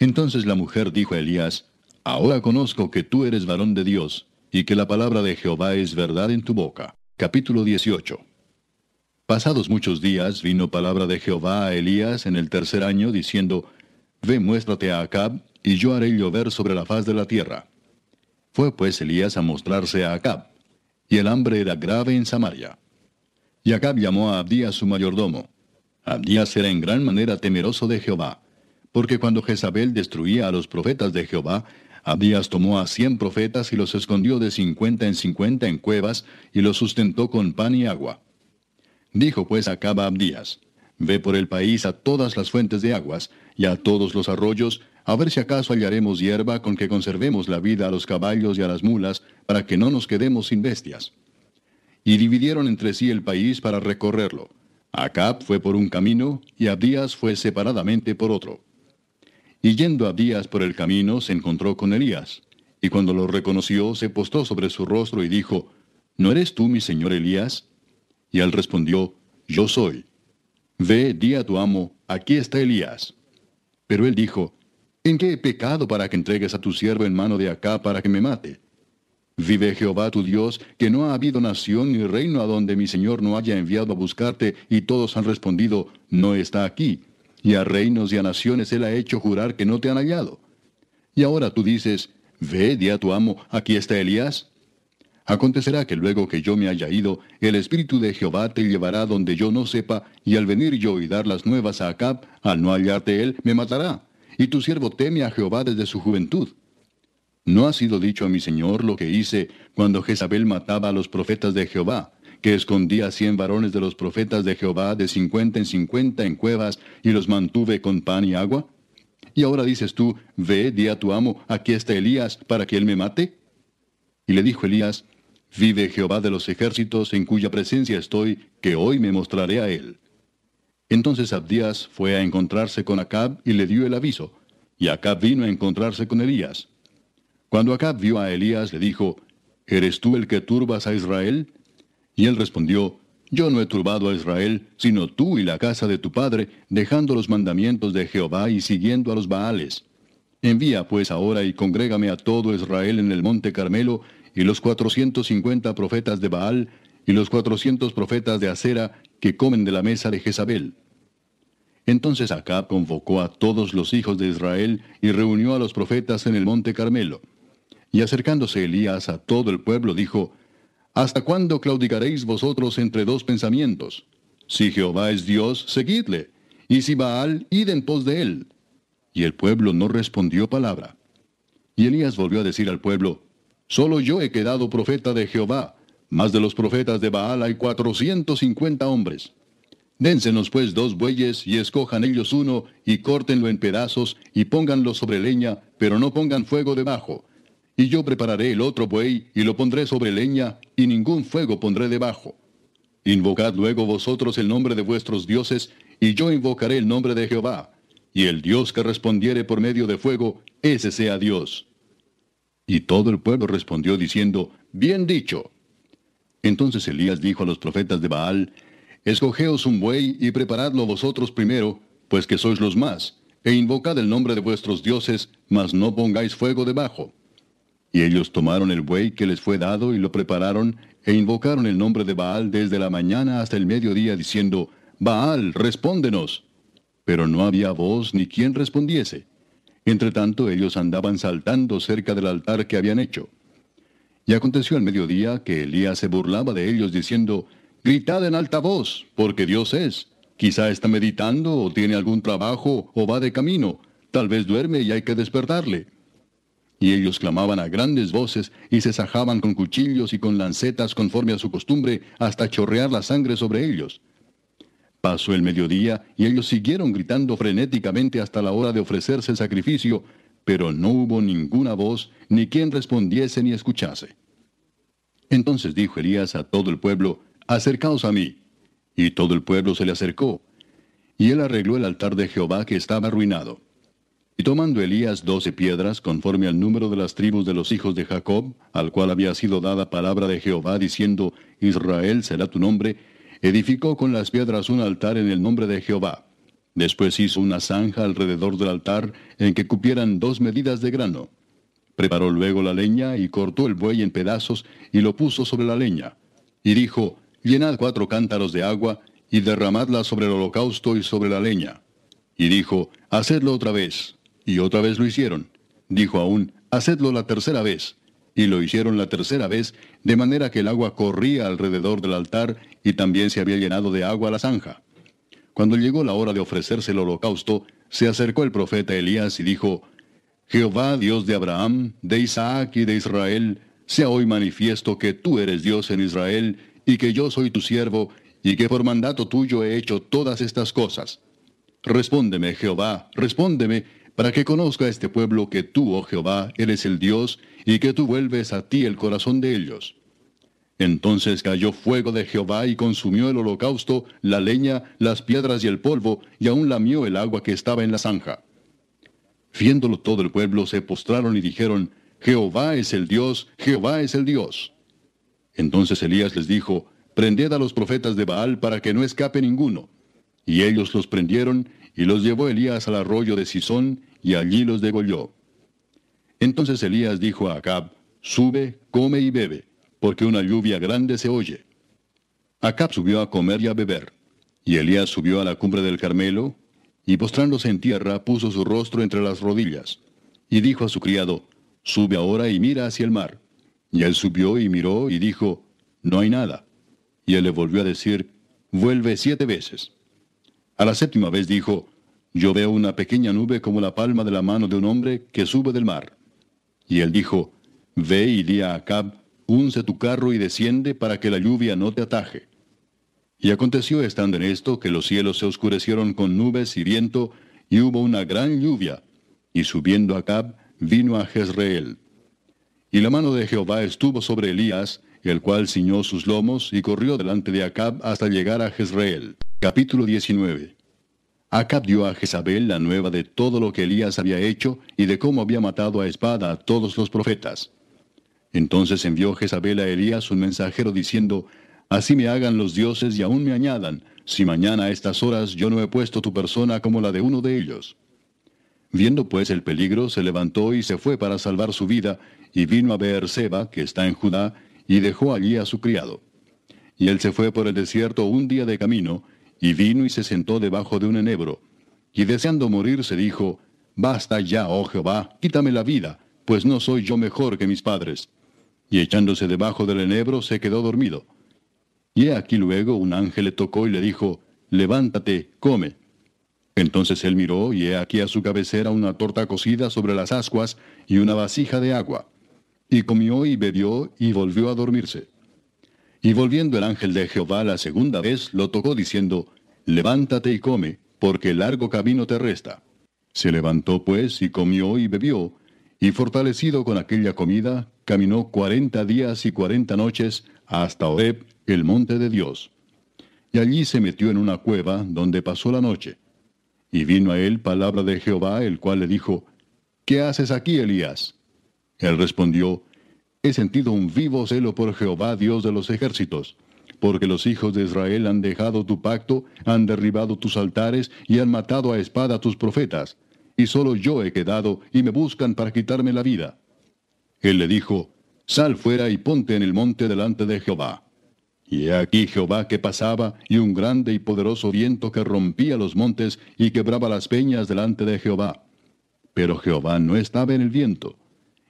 [SPEAKER 1] Entonces la mujer dijo a Elías, Ahora conozco que tú eres varón de Dios, y que la palabra de Jehová es verdad en tu boca. Capítulo 18 Pasados muchos días vino palabra de Jehová a Elías en el tercer año, diciendo, Ve muéstrate a Acab, y yo haré llover sobre la faz de la tierra. Fue pues Elías a mostrarse a Acab, y el hambre era grave en Samaria. Y Acab llamó a Abdías su mayordomo. Abdías era en gran manera temeroso de Jehová, porque cuando Jezabel destruía a los profetas de Jehová, Abdías tomó a cien profetas y los escondió de cincuenta en cincuenta en cuevas, y los sustentó con pan y agua. Dijo pues a Abdías, Ve por el país a todas las fuentes de aguas, y a todos los arroyos, a ver si acaso hallaremos hierba con que conservemos la vida a los caballos y a las mulas, para que no nos quedemos sin bestias. Y dividieron entre sí el país para recorrerlo. Acab fue por un camino, y Abdías fue separadamente por otro. Y yendo Abdías por el camino, se encontró con Elías. Y cuando lo reconoció, se postó sobre su rostro y dijo, ¿No eres tú mi señor Elías? Y él respondió, Yo soy. Ve, di a tu amo, aquí está Elías. Pero él dijo, ¿En qué he pecado para que entregues a tu siervo en mano de acá para que me mate? Vive Jehová tu Dios, que no ha habido nación ni reino a donde mi Señor no haya enviado a buscarte, y todos han respondido, no está aquí. Y a reinos y a naciones él ha hecho jurar que no te han hallado. Y ahora tú dices, ve, di a tu amo, aquí está Elías. Acontecerá que luego que yo me haya ido, el Espíritu de Jehová te llevará donde yo no sepa, y al venir yo y dar las nuevas a Acab, al no hallarte él, me matará. Y tu siervo teme a Jehová desde su juventud. ¿No ha sido dicho a mi Señor lo que hice cuando Jezabel mataba a los profetas de Jehová, que escondía cien varones de los profetas de Jehová de cincuenta en cincuenta en cuevas, y los mantuve con pan y agua? Y ahora dices tú, ve, di a tu amo, aquí está Elías, para que él me mate. Y le dijo Elías, Vive Jehová de los ejércitos en cuya presencia estoy, que hoy me mostraré a él. Entonces Abdías fue a encontrarse con Acab y le dio el aviso, y Acab vino a encontrarse con Elías. Cuando Acab vio a Elías, le dijo, ¿Eres tú el que turbas a Israel? Y él respondió, Yo no he turbado a Israel, sino tú y la casa de tu padre, dejando los mandamientos de Jehová y siguiendo a los Baales. Envía pues ahora y congrégame a todo Israel en el monte Carmelo, y los cuatrocientos cincuenta profetas de Baal, y los cuatrocientos profetas de Acera, que comen de la mesa de Jezabel. Entonces Acab convocó a todos los hijos de Israel y reunió a los profetas en el monte Carmelo. Y acercándose Elías a todo el pueblo, dijo, ¿Hasta cuándo claudicaréis vosotros entre dos pensamientos? Si Jehová es Dios, seguidle, y si Baal, id en pos de él. Y el pueblo no respondió palabra. Y Elías volvió a decir al pueblo, Solo yo he quedado profeta de Jehová, más de los profetas de Baal hay cuatrocientos cincuenta hombres. Dénsenos pues dos bueyes y escojan ellos uno y córtenlo en pedazos y pónganlo sobre leña, pero no pongan fuego debajo, y yo prepararé el otro buey, y lo pondré sobre leña, y ningún fuego pondré debajo. Invocad luego vosotros el nombre de vuestros dioses, y yo invocaré el nombre de Jehová. Y el Dios que respondiere por medio de fuego, ese sea Dios. Y todo el pueblo respondió diciendo, Bien dicho. Entonces Elías dijo a los profetas de Baal, Escogeos un buey y preparadlo vosotros primero, pues que sois los más, e invocad el nombre de vuestros dioses, mas no pongáis fuego debajo. Y ellos tomaron el buey que les fue dado y lo prepararon, e invocaron el nombre de Baal desde la mañana hasta el mediodía, diciendo, Baal, respóndenos. Pero no había voz ni quien respondiese. Entre tanto ellos andaban saltando cerca del altar que habían hecho. Y aconteció al mediodía que Elías se burlaba de ellos, diciendo, Gritad en alta voz, porque Dios es. Quizá está meditando, o tiene algún trabajo, o va de camino. Tal vez duerme y hay que despertarle. Y ellos clamaban a grandes voces y se sajaban con cuchillos y con lancetas conforme a su costumbre hasta chorrear la sangre sobre ellos. Pasó el mediodía y ellos siguieron gritando frenéticamente hasta la hora de ofrecerse el sacrificio, pero no hubo ninguna voz, ni quien respondiese ni escuchase. Entonces dijo Elías a todo el pueblo, Acercaos a mí. Y todo el pueblo se le acercó. Y él arregló el altar de Jehová que estaba arruinado. Y tomando Elías doce piedras, conforme al número de las tribus de los hijos de Jacob, al cual había sido dada palabra de Jehová, diciendo, Israel será tu nombre, edificó con las piedras un altar en el nombre de Jehová. Después hizo una zanja alrededor del altar en que cupieran dos medidas de grano. Preparó luego la leña y cortó el buey en pedazos y lo puso sobre la leña. Y dijo, Llenad cuatro cántaros de agua y derramadla sobre el holocausto y sobre la leña. Y dijo, Hacedlo otra vez. Y otra vez lo hicieron. Dijo aún, hacedlo la tercera vez. Y lo hicieron la tercera vez, de manera que el agua corría alrededor del altar y también se había llenado de agua la zanja. Cuando llegó la hora de ofrecerse el holocausto, se acercó el profeta Elías y dijo, Jehová, Dios de Abraham, de Isaac y de Israel, sea hoy manifiesto que tú eres Dios en Israel y que yo soy tu siervo y que por mandato tuyo he hecho todas estas cosas. Respóndeme, Jehová, respóndeme, para que conozca este pueblo que tú, oh Jehová, eres el Dios, y que tú vuelves a ti el corazón de ellos. Entonces cayó fuego de Jehová y consumió el holocausto, la leña, las piedras y el polvo, y aún lamió el agua que estaba en la zanja. Viéndolo todo el pueblo se postraron y dijeron, Jehová es el Dios, Jehová es el Dios. Entonces Elías les dijo, Prended a los profetas de Baal para que no escape ninguno. Y ellos los prendieron, y los llevó Elías al arroyo de Sisón, y allí los degolló. Entonces Elías dijo a Acab, Sube, come y bebe, porque una lluvia grande se oye. Acab subió a comer y a beber. Y Elías subió a la cumbre del Carmelo, y postrándose en tierra puso su rostro entre las rodillas. Y dijo a su criado, Sube ahora y mira hacia el mar. Y él subió y miró y dijo, No hay nada. Y él le volvió a decir, Vuelve siete veces. A la séptima vez dijo, yo veo una pequeña nube como la palma de la mano de un hombre que sube del mar. Y él dijo, Ve y di a Acab, unce tu carro y desciende para que la lluvia no te ataje. Y aconteció estando en esto que los cielos se oscurecieron con nubes y viento, y hubo una gran lluvia. Y subiendo Acab, vino a Jezreel. Y la mano de Jehová estuvo sobre Elías, el cual ciñó sus lomos y corrió delante de Acab hasta llegar a Jezreel. Capítulo 19 Acab dio a Jezabel la nueva de todo lo que Elías había hecho y de cómo había matado a espada a todos los profetas. Entonces envió Jezabel a Elías un mensajero diciendo, Así me hagan los dioses y aún me añadan, si mañana a estas horas yo no he puesto tu persona como la de uno de ellos. Viendo pues el peligro, se levantó y se fue para salvar su vida, y vino a Beerseba, que está en Judá, y dejó allí a su criado. Y él se fue por el desierto un día de camino, y vino y se sentó debajo de un enebro. Y deseando morir se dijo, Basta ya, oh Jehová, quítame la vida, pues no soy yo mejor que mis padres. Y echándose debajo del enebro se quedó dormido. Y he aquí luego un ángel le tocó y le dijo, Levántate, come. Entonces él miró, y he aquí a su cabecera una torta cocida sobre las ascuas y una vasija de agua. Y comió y bebió y volvió a dormirse. Y volviendo el ángel de Jehová la segunda vez, lo tocó diciendo, Levántate y come, porque largo camino te resta. Se levantó pues y comió y bebió, y fortalecido con aquella comida, caminó cuarenta días y cuarenta noches hasta Horeb, el monte de Dios. Y allí se metió en una cueva, donde pasó la noche. Y vino a él palabra de Jehová, el cual le dijo, ¿Qué haces aquí, Elías? Él respondió, He sentido un vivo celo por Jehová, Dios de los ejércitos, porque los hijos de Israel han dejado tu pacto, han derribado tus altares y han matado a espada a tus profetas, y solo yo he quedado, y me buscan para quitarme la vida. Él le dijo, Sal fuera y ponte en el monte delante de Jehová. Y he aquí Jehová que pasaba, y un grande y poderoso viento que rompía los montes y quebraba las peñas delante de Jehová. Pero Jehová no estaba en el viento.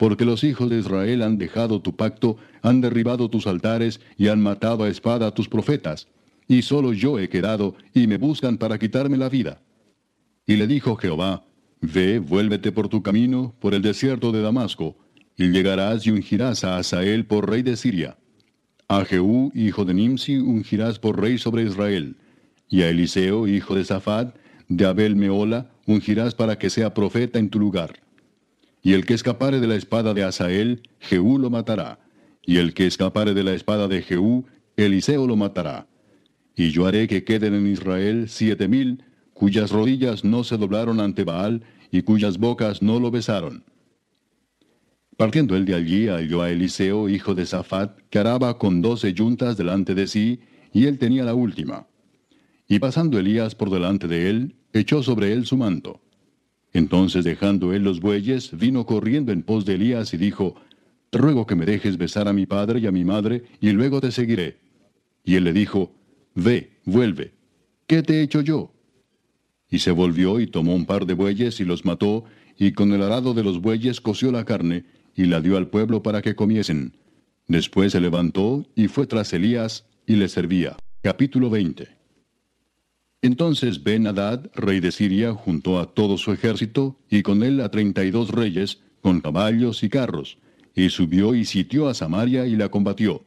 [SPEAKER 1] porque los hijos de Israel han dejado tu pacto, han derribado tus altares y han matado a espada a tus profetas. Y solo yo he quedado, y me buscan para quitarme la vida. Y le dijo Jehová, Ve, vuélvete por tu camino, por el desierto de Damasco, y llegarás y ungirás a Asael por rey de Siria. A Jehú, hijo de Nimsi, ungirás por rey sobre Israel, y a Eliseo, hijo de Safat, de Abel Meola, ungirás para que sea profeta en tu lugar. Y el que escapare de la espada de Asael, Jehú lo matará, y el que escapare de la espada de Jehú, Eliseo lo matará. Y yo haré que queden en Israel siete mil, cuyas rodillas no se doblaron ante Baal, y cuyas bocas no lo besaron. Partiendo él de allí, halló a Eliseo, hijo de Safat, que araba con doce yuntas delante de sí, y él tenía la última. Y pasando Elías por delante de él, echó sobre él su manto. Entonces dejando él los bueyes, vino corriendo en pos de Elías y dijo, ruego que me dejes besar a mi padre y a mi madre, y luego te seguiré. Y él le dijo, Ve, vuelve. ¿Qué te he hecho yo? Y se volvió y tomó un par de bueyes y los mató, y con el arado de los bueyes coció la carne, y la dio al pueblo para que comiesen. Después se levantó y fue tras Elías y le servía. Capítulo 20. Entonces Ben Hadad, rey de Siria, juntó a todo su ejército, y con él a treinta y dos reyes, con caballos y carros, y subió y sitió a Samaria y la combatió.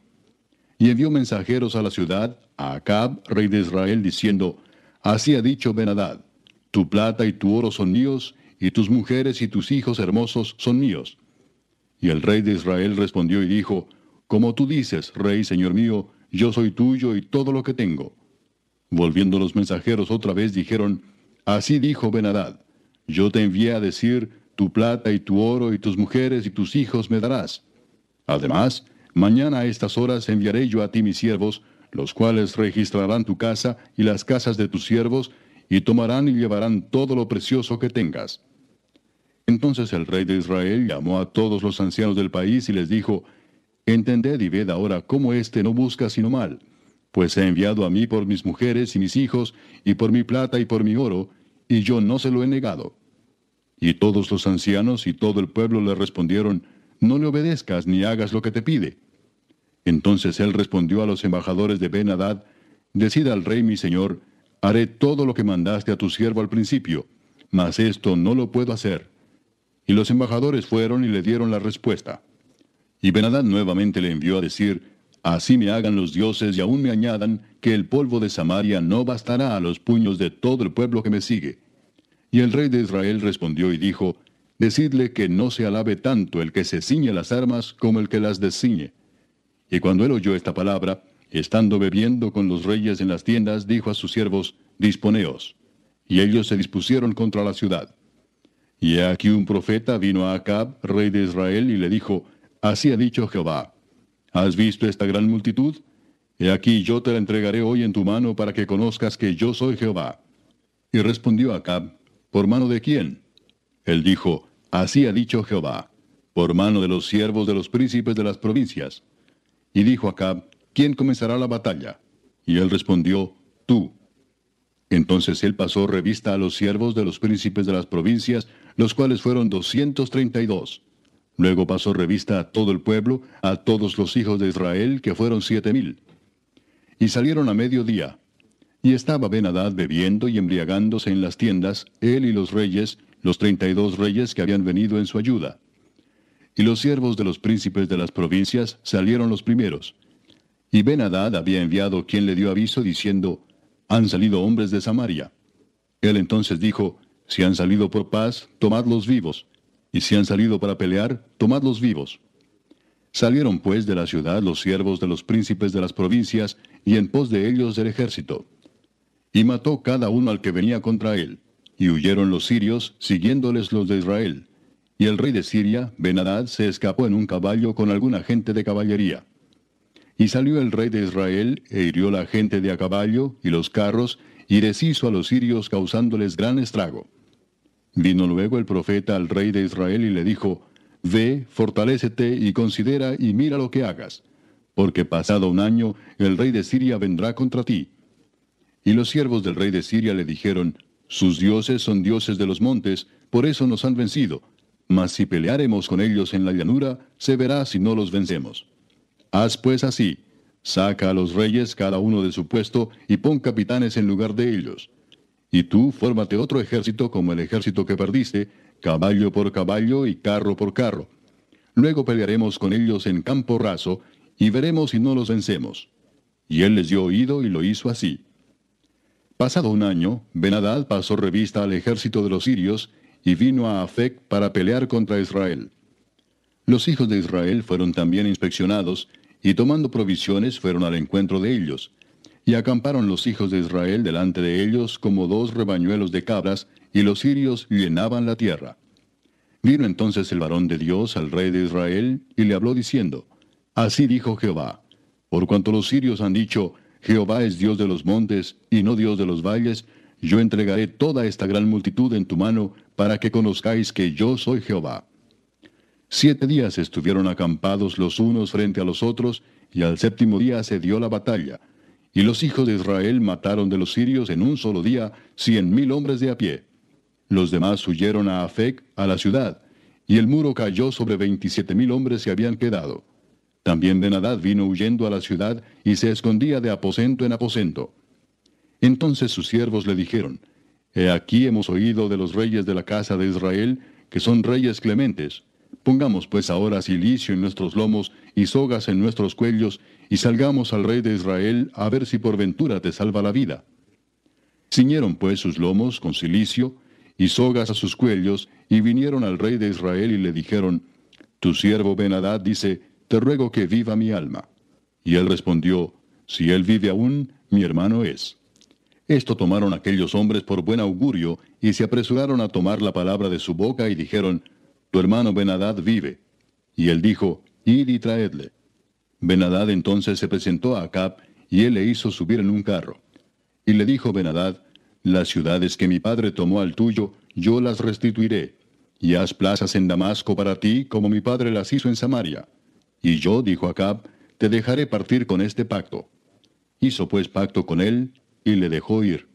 [SPEAKER 1] Y envió mensajeros a la ciudad, a Acab, rey de Israel, diciendo, Así ha dicho Ben Hadad, tu plata y tu oro son míos, y tus mujeres y tus hijos hermosos son míos. Y el rey de Israel respondió y dijo, Como tú dices, rey, señor mío, yo soy tuyo y todo lo que tengo. Volviendo los mensajeros otra vez dijeron, Así dijo Benadad, yo te envié a decir, tu plata y tu oro y tus mujeres y tus hijos me darás. Además, mañana a estas horas enviaré yo a ti mis siervos, los cuales registrarán tu casa y las casas de tus siervos, y tomarán y llevarán todo lo precioso que tengas. Entonces el rey de Israel llamó a todos los ancianos del país y les dijo, Entended y ved ahora cómo éste no busca sino mal, pues he enviado a mí por mis mujeres y mis hijos, y por mi plata y por mi oro, y yo no se lo he negado. Y todos los ancianos y todo el pueblo le respondieron, No le obedezcas ni hagas lo que te pide. Entonces él respondió a los embajadores de Ben Hadad, Decida al rey mi señor, haré todo lo que mandaste a tu siervo al principio, mas esto no lo puedo hacer. Y los embajadores fueron y le dieron la respuesta. Y Benadad nuevamente le envió a decir, Así me hagan los dioses y aún me añadan que el polvo de Samaria no bastará a los puños de todo el pueblo que me sigue. Y el rey de Israel respondió y dijo, Decidle que no se alabe tanto el que se ciñe las armas como el que las desciñe. Y cuando él oyó esta palabra, estando bebiendo con los reyes en las tiendas, dijo a sus siervos, Disponeos. Y ellos se dispusieron contra la ciudad. Y aquí un profeta vino a Acab, rey de Israel, y le dijo, Así ha dicho Jehová, ¿Has visto esta gran multitud? He aquí yo te la entregaré hoy en tu mano para que conozcas que yo soy Jehová. Y respondió Acab, ¿por mano de quién? Él dijo, Así ha dicho Jehová, por mano de los siervos de los príncipes de las provincias. Y dijo Acab, ¿quién comenzará la batalla? Y él respondió, Tú. Entonces él pasó revista a los siervos de los príncipes de las provincias, los cuales fueron doscientos treinta y dos. Luego pasó revista a todo el pueblo, a todos los hijos de Israel, que fueron siete mil. Y salieron a mediodía. Y estaba ben bebiendo y embriagándose en las tiendas, él y los reyes, los treinta y dos reyes que habían venido en su ayuda. Y los siervos de los príncipes de las provincias salieron los primeros. Y ben había enviado quien le dio aviso diciendo, Han salido hombres de Samaria. Él entonces dijo, Si han salido por paz, tomadlos vivos y si han salido para pelear, tomadlos vivos. Salieron pues de la ciudad los siervos de los príncipes de las provincias, y en pos de ellos el ejército. Y mató cada uno al que venía contra él, y huyeron los sirios, siguiéndoles los de Israel. Y el rey de Siria, Benadad, se escapó en un caballo con alguna gente de caballería. Y salió el rey de Israel, e hirió la gente de a caballo, y los carros, y deshizo a los sirios causándoles gran estrago. Vino luego el profeta al rey de Israel y le dijo, Ve, fortalécete y considera y mira lo que hagas, porque pasado un año el rey de Siria vendrá contra ti. Y los siervos del rey de Siria le dijeron, Sus dioses son dioses de los montes, por eso nos han vencido. Mas si pelearemos con ellos en la llanura, se verá si no los vencemos. Haz pues así, saca a los reyes cada uno de su puesto y pon capitanes en lugar de ellos y tú fórmate otro ejército como el ejército que perdiste, caballo por caballo y carro por carro. Luego pelearemos con ellos en campo raso, y veremos si no los vencemos. Y él les dio oído y lo hizo así. Pasado un año, Benadad pasó revista al ejército de los sirios, y vino a Afec para pelear contra Israel. Los hijos de Israel fueron también inspeccionados, y tomando provisiones fueron al encuentro de ellos, y acamparon los hijos de Israel delante de ellos como dos rebañuelos de cabras, y los sirios llenaban la tierra. Vino entonces el varón de Dios al rey de Israel, y le habló diciendo, Así dijo Jehová, por cuanto los sirios han dicho, Jehová es Dios de los montes, y no Dios de los valles, yo entregaré toda esta gran multitud en tu mano, para que conozcáis que yo soy Jehová. Siete días estuvieron acampados los unos frente a los otros, y al séptimo día se dio la batalla, y los hijos de Israel mataron de los sirios en un solo día cien mil hombres de a pie. Los demás huyeron a Afec, a la ciudad, y el muro cayó sobre veintisiete mil hombres que habían quedado. También Benadad vino huyendo a la ciudad y se escondía de aposento en aposento. Entonces sus siervos le dijeron, He aquí hemos oído de los reyes de la casa de Israel, que son reyes clementes. Pongamos pues ahora silicio en nuestros lomos y sogas en nuestros cuellos, y salgamos al rey de Israel a ver si por ventura te salva la vida. Ciñeron pues sus lomos con silicio y sogas a sus cuellos, y vinieron al rey de Israel y le dijeron, Tu siervo Benadad dice, Te ruego que viva mi alma. Y él respondió, Si él vive aún, mi hermano es. Esto tomaron aquellos hombres por buen augurio, y se apresuraron a tomar la palabra de su boca, y dijeron, Tu hermano Benadad vive. Y él dijo, Id y traedle. Benadad entonces se presentó a Acab, y él le hizo subir en un carro. Y le dijo Benadad, Las ciudades que mi padre tomó al tuyo, yo las restituiré, y haz plazas en Damasco para ti, como mi padre las hizo en Samaria. Y yo, dijo Acab, te dejaré partir con este pacto. Hizo pues pacto con él, y le dejó ir.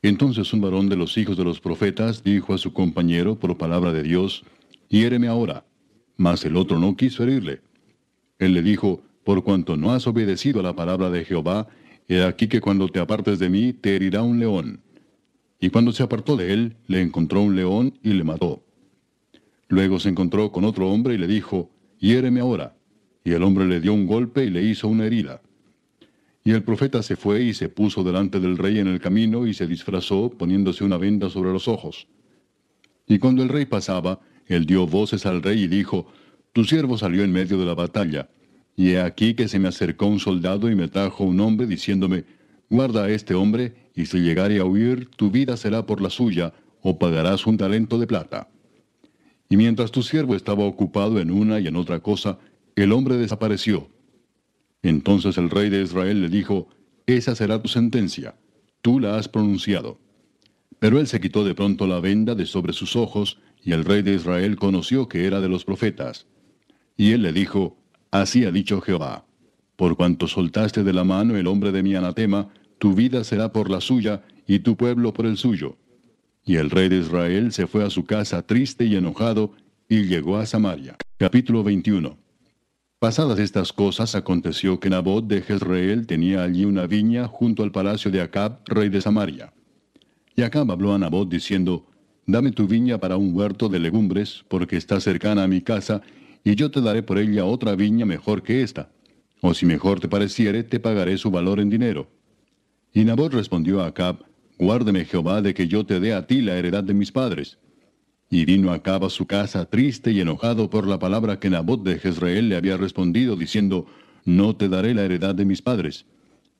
[SPEAKER 1] Entonces un varón de los hijos de los profetas dijo a su compañero por palabra de Dios, Hiéreme ahora. Mas el otro no quiso herirle. Él le dijo, Por cuanto no has obedecido a la palabra de Jehová, he aquí que cuando te apartes de mí te herirá un león. Y cuando se apartó de él, le encontró un león y le mató. Luego se encontró con otro hombre y le dijo, Hiéreme ahora. y el hombre le dio un golpe y le hizo una herida. Y el profeta se fue y se puso delante del rey en el camino y se disfrazó poniéndose una venda sobre los ojos. Y cuando el rey pasaba, él dio voces al rey y dijo, Tu siervo salió en medio de la batalla, y he aquí que se me acercó un soldado y me trajo un hombre diciéndome, Guarda a este hombre, y si llegare a huir, tu vida será por la suya, o pagarás un talento de plata. Y mientras tu siervo estaba ocupado en una y en otra cosa, el hombre desapareció. Entonces el rey de Israel le dijo, Esa será tu sentencia, tú la has pronunciado. Pero él se quitó de pronto la venda de sobre sus ojos, y el rey de Israel conoció que era de los profetas. Y él le dijo, Así ha dicho Jehová, por cuanto soltaste de la mano el hombre de mi anatema, tu vida será por la suya, y tu pueblo por el suyo. Y el rey de Israel se fue a su casa triste y enojado, y llegó a Samaria. Capítulo 21 Pasadas estas cosas, aconteció que Nabot de Jezreel tenía allí una viña junto al palacio de Acab, rey de Samaria. Y Acab habló a Nabot diciendo, Dame tu viña para un huerto de legumbres, porque está cercana a mi casa, y yo te daré por ella otra viña mejor que esta. O si mejor te pareciere, te pagaré su valor en dinero. Y Nabot respondió a Acab, Guárdeme Jehová de que yo te dé a ti la heredad de mis padres. Y vino Acab a su casa triste y enojado por la palabra que Nabot de Jezreel le había respondido, diciendo, No te daré la heredad de mis padres.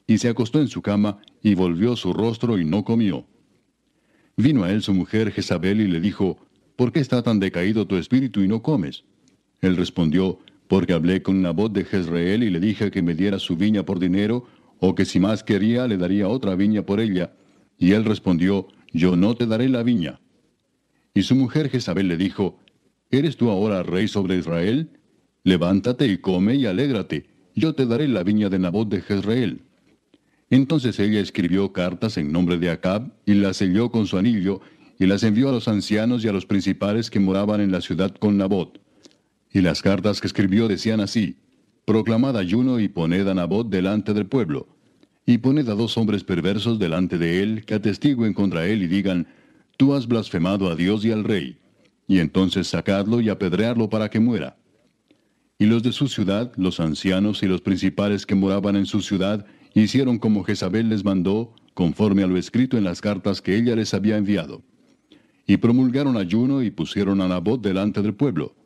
[SPEAKER 1] Y se acostó en su cama, y volvió su rostro y no comió. Vino a él su mujer Jezabel y le dijo, ¿Por qué está tan decaído tu espíritu y no comes? Él respondió, porque hablé con Nabot de Jezreel y le dije que me diera su viña por dinero, o que si más quería le daría otra viña por ella. Y él respondió, Yo no te daré la viña. Y su mujer Jezabel le dijo, ¿Eres tú ahora rey sobre Israel? Levántate y come y alégrate, yo te daré la viña de Nabot de Jezreel. Entonces ella escribió cartas en nombre de Acab, y las selló con su anillo, y las envió a los ancianos y a los principales que moraban en la ciudad con Nabot. Y las cartas que escribió decían así, Proclamad ayuno y poned a Nabot delante del pueblo, y poned a dos hombres perversos delante de él, que atestiguen contra él y digan, Tú has blasfemado a Dios y al rey, y entonces sacadlo y apedrearlo para que muera. Y los de su ciudad, los ancianos y los principales que moraban en su ciudad, hicieron como Jezabel les mandó, conforme a lo escrito en las cartas que ella les había enviado. Y promulgaron ayuno y pusieron a Nabot delante del pueblo.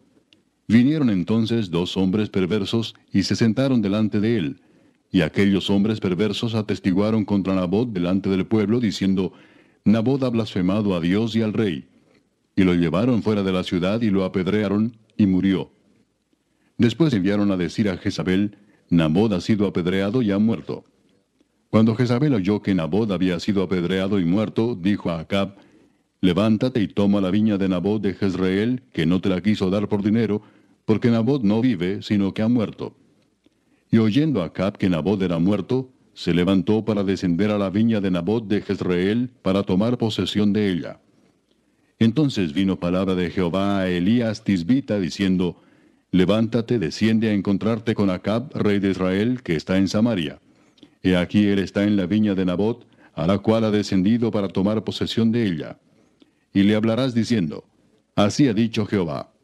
[SPEAKER 1] Vinieron entonces dos hombres perversos y se sentaron delante de él. Y aquellos hombres perversos atestiguaron contra Nabot delante del pueblo, diciendo, Nabot ha blasfemado a Dios y al rey. Y lo llevaron fuera de la ciudad y lo apedrearon, y murió. Después enviaron a decir a Jezabel, Nabot ha sido apedreado y ha muerto. Cuando Jezabel oyó que Nabot había sido apedreado y muerto, dijo a Acab, Levántate y toma la viña de Nabot de Jezreel, que no te la quiso dar por dinero, porque Nabot no vive, sino que ha muerto. Y oyendo Acab que Nabot era muerto, se levantó para descender a la viña de Nabot de Jezreel para tomar posesión de ella. Entonces vino palabra de Jehová a Elías Tisbita diciendo, Levántate, desciende a encontrarte con Acab, rey de Israel, que está en Samaria. He aquí él está en la viña de Nabot, a la cual ha descendido para tomar posesión de ella. Y le hablarás diciendo, Así ha dicho Jehová,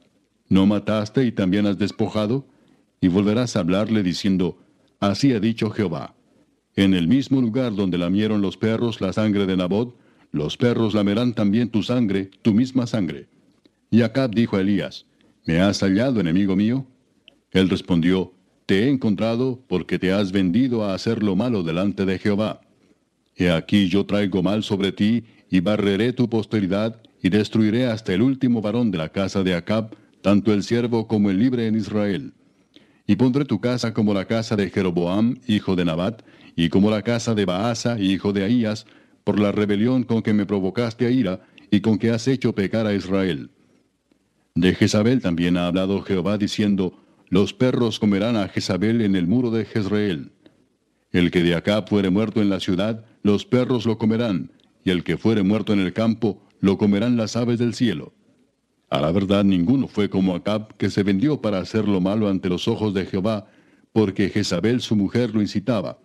[SPEAKER 1] ¿No mataste y también has despojado? Y volverás a hablarle diciendo, Así ha dicho Jehová. En el mismo lugar donde lamieron los perros la sangre de Nabot, los perros lamerán también tu sangre, tu misma sangre. Y Acab dijo a Elías, ¿Me has hallado, enemigo mío? Él respondió, Te he encontrado porque te has vendido a hacer lo malo delante de Jehová. He aquí yo traigo mal sobre ti, y barreré tu posteridad, y destruiré hasta el último varón de la casa de Acab, tanto el siervo como el libre en Israel. Y pondré tu casa como la casa de Jeroboam, hijo de Nabat, y como la casa de Baasa, hijo de Ahías, por la rebelión con que me provocaste a ira, y con que has hecho pecar a Israel. De Jezabel también ha hablado Jehová diciendo, Los perros comerán a Jezabel en el muro de Jezreel. El que de acá fuere muerto en la ciudad, los perros lo comerán, y el que fuere muerto en el campo, lo comerán las aves del cielo. A la verdad ninguno fue como Acab, que se vendió para hacer lo malo ante los ojos de Jehová, porque Jezabel su mujer lo incitaba.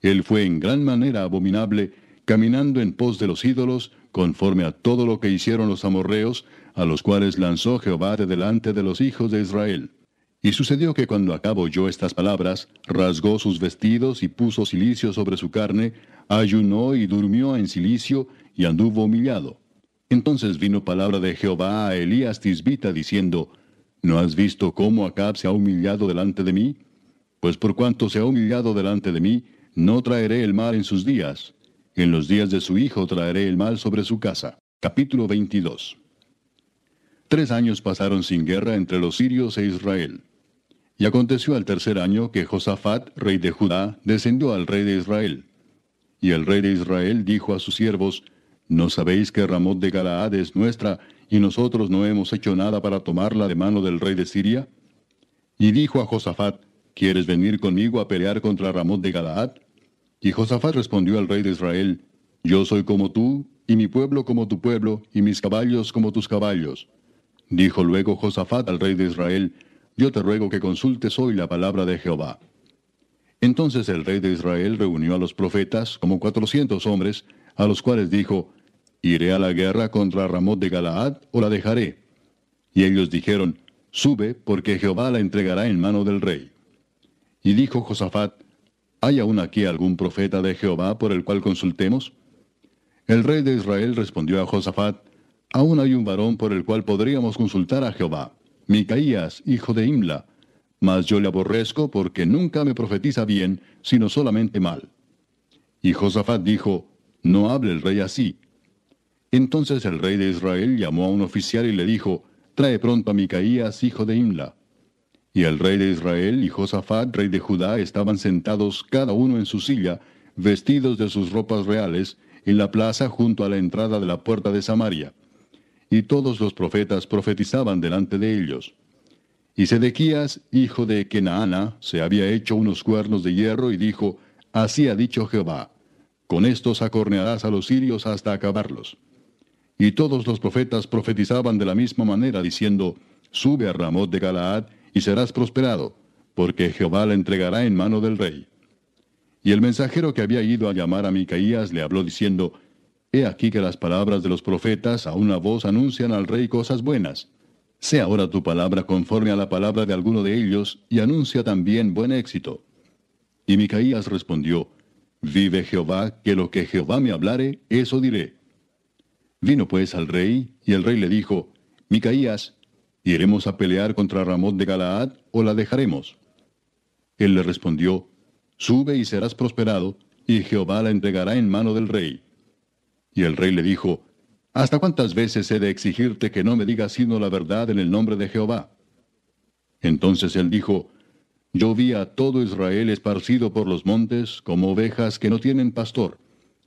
[SPEAKER 1] Él fue en gran manera abominable, caminando en pos de los ídolos, conforme a todo lo que hicieron los amorreos, a los cuales lanzó Jehová de delante de los hijos de Israel. Y sucedió que cuando Acab oyó estas palabras, rasgó sus vestidos y puso cilicio sobre su carne, ayunó y durmió en cilicio y anduvo humillado. Entonces vino palabra de Jehová a Elías Tisbita diciendo, ¿No has visto cómo Acab se ha humillado delante de mí? Pues por cuanto se ha humillado delante de mí, no traeré el mal en sus días. En los días de su hijo traeré el mal sobre su casa. Capítulo 22. Tres años pasaron sin guerra entre los sirios e Israel. Y aconteció al tercer año que Josafat, rey de Judá, descendió al rey de Israel. Y el rey de Israel dijo a sus siervos, ¿No sabéis que Ramot de Galaad es nuestra, y nosotros no hemos hecho nada para tomarla de mano del rey de Siria? Y dijo a Josafat, ¿quieres venir conmigo a pelear contra Ramot de Galaad? Y Josafat respondió al rey de Israel, Yo soy como tú, y mi pueblo como tu pueblo, y mis caballos como tus caballos. Dijo luego Josafat al rey de Israel, yo te ruego que consultes hoy la palabra de Jehová. Entonces el rey de Israel reunió a los profetas, como cuatrocientos hombres, a los cuales dijo, ¿Iré a la guerra contra Ramot de Galaad o la dejaré? Y ellos dijeron, Sube, porque Jehová la entregará en mano del rey. Y dijo Josafat, ¿hay aún aquí algún profeta de Jehová por el cual consultemos? El rey de Israel respondió a Josafat, Aún hay un varón por el cual podríamos consultar a Jehová. Micaías, hijo de Imla, mas yo le aborrezco porque nunca me profetiza bien, sino solamente mal. Y Josafat dijo, No hable el rey así. Entonces el rey de Israel llamó a un oficial y le dijo, Trae pronto a Micaías, hijo de Imla. Y el rey de Israel y Josafat, rey de Judá, estaban sentados cada uno en su silla, vestidos de sus ropas reales, en la plaza junto a la entrada de la puerta de Samaria y todos los profetas profetizaban delante de ellos. Y Sedequías, hijo de Kenaana, se había hecho unos cuernos de hierro y dijo, Así ha dicho Jehová, con estos acornearás a los sirios hasta acabarlos. Y todos los profetas profetizaban de la misma manera, diciendo, Sube a Ramot de Galaad y serás prosperado, porque Jehová la entregará en mano del rey. Y el mensajero que había ido a llamar a Micaías le habló diciendo, He aquí que las palabras de los profetas a una voz anuncian al rey cosas buenas. Sea ahora tu palabra conforme a la palabra de alguno de ellos, y anuncia también buen éxito. Y Micaías respondió, Vive Jehová, que lo que Jehová me hablare, eso diré. Vino pues al rey, y el rey le dijo, Micaías, ¿iremos a pelear contra Ramot de Galaad, o la dejaremos? Él le respondió, Sube y serás prosperado, y Jehová la entregará en mano del rey. Y el rey le dijo, ¿Hasta cuántas veces he de exigirte que no me digas sino la verdad en el nombre de Jehová? Entonces él dijo, Yo vi a todo Israel esparcido por los montes como ovejas que no tienen pastor.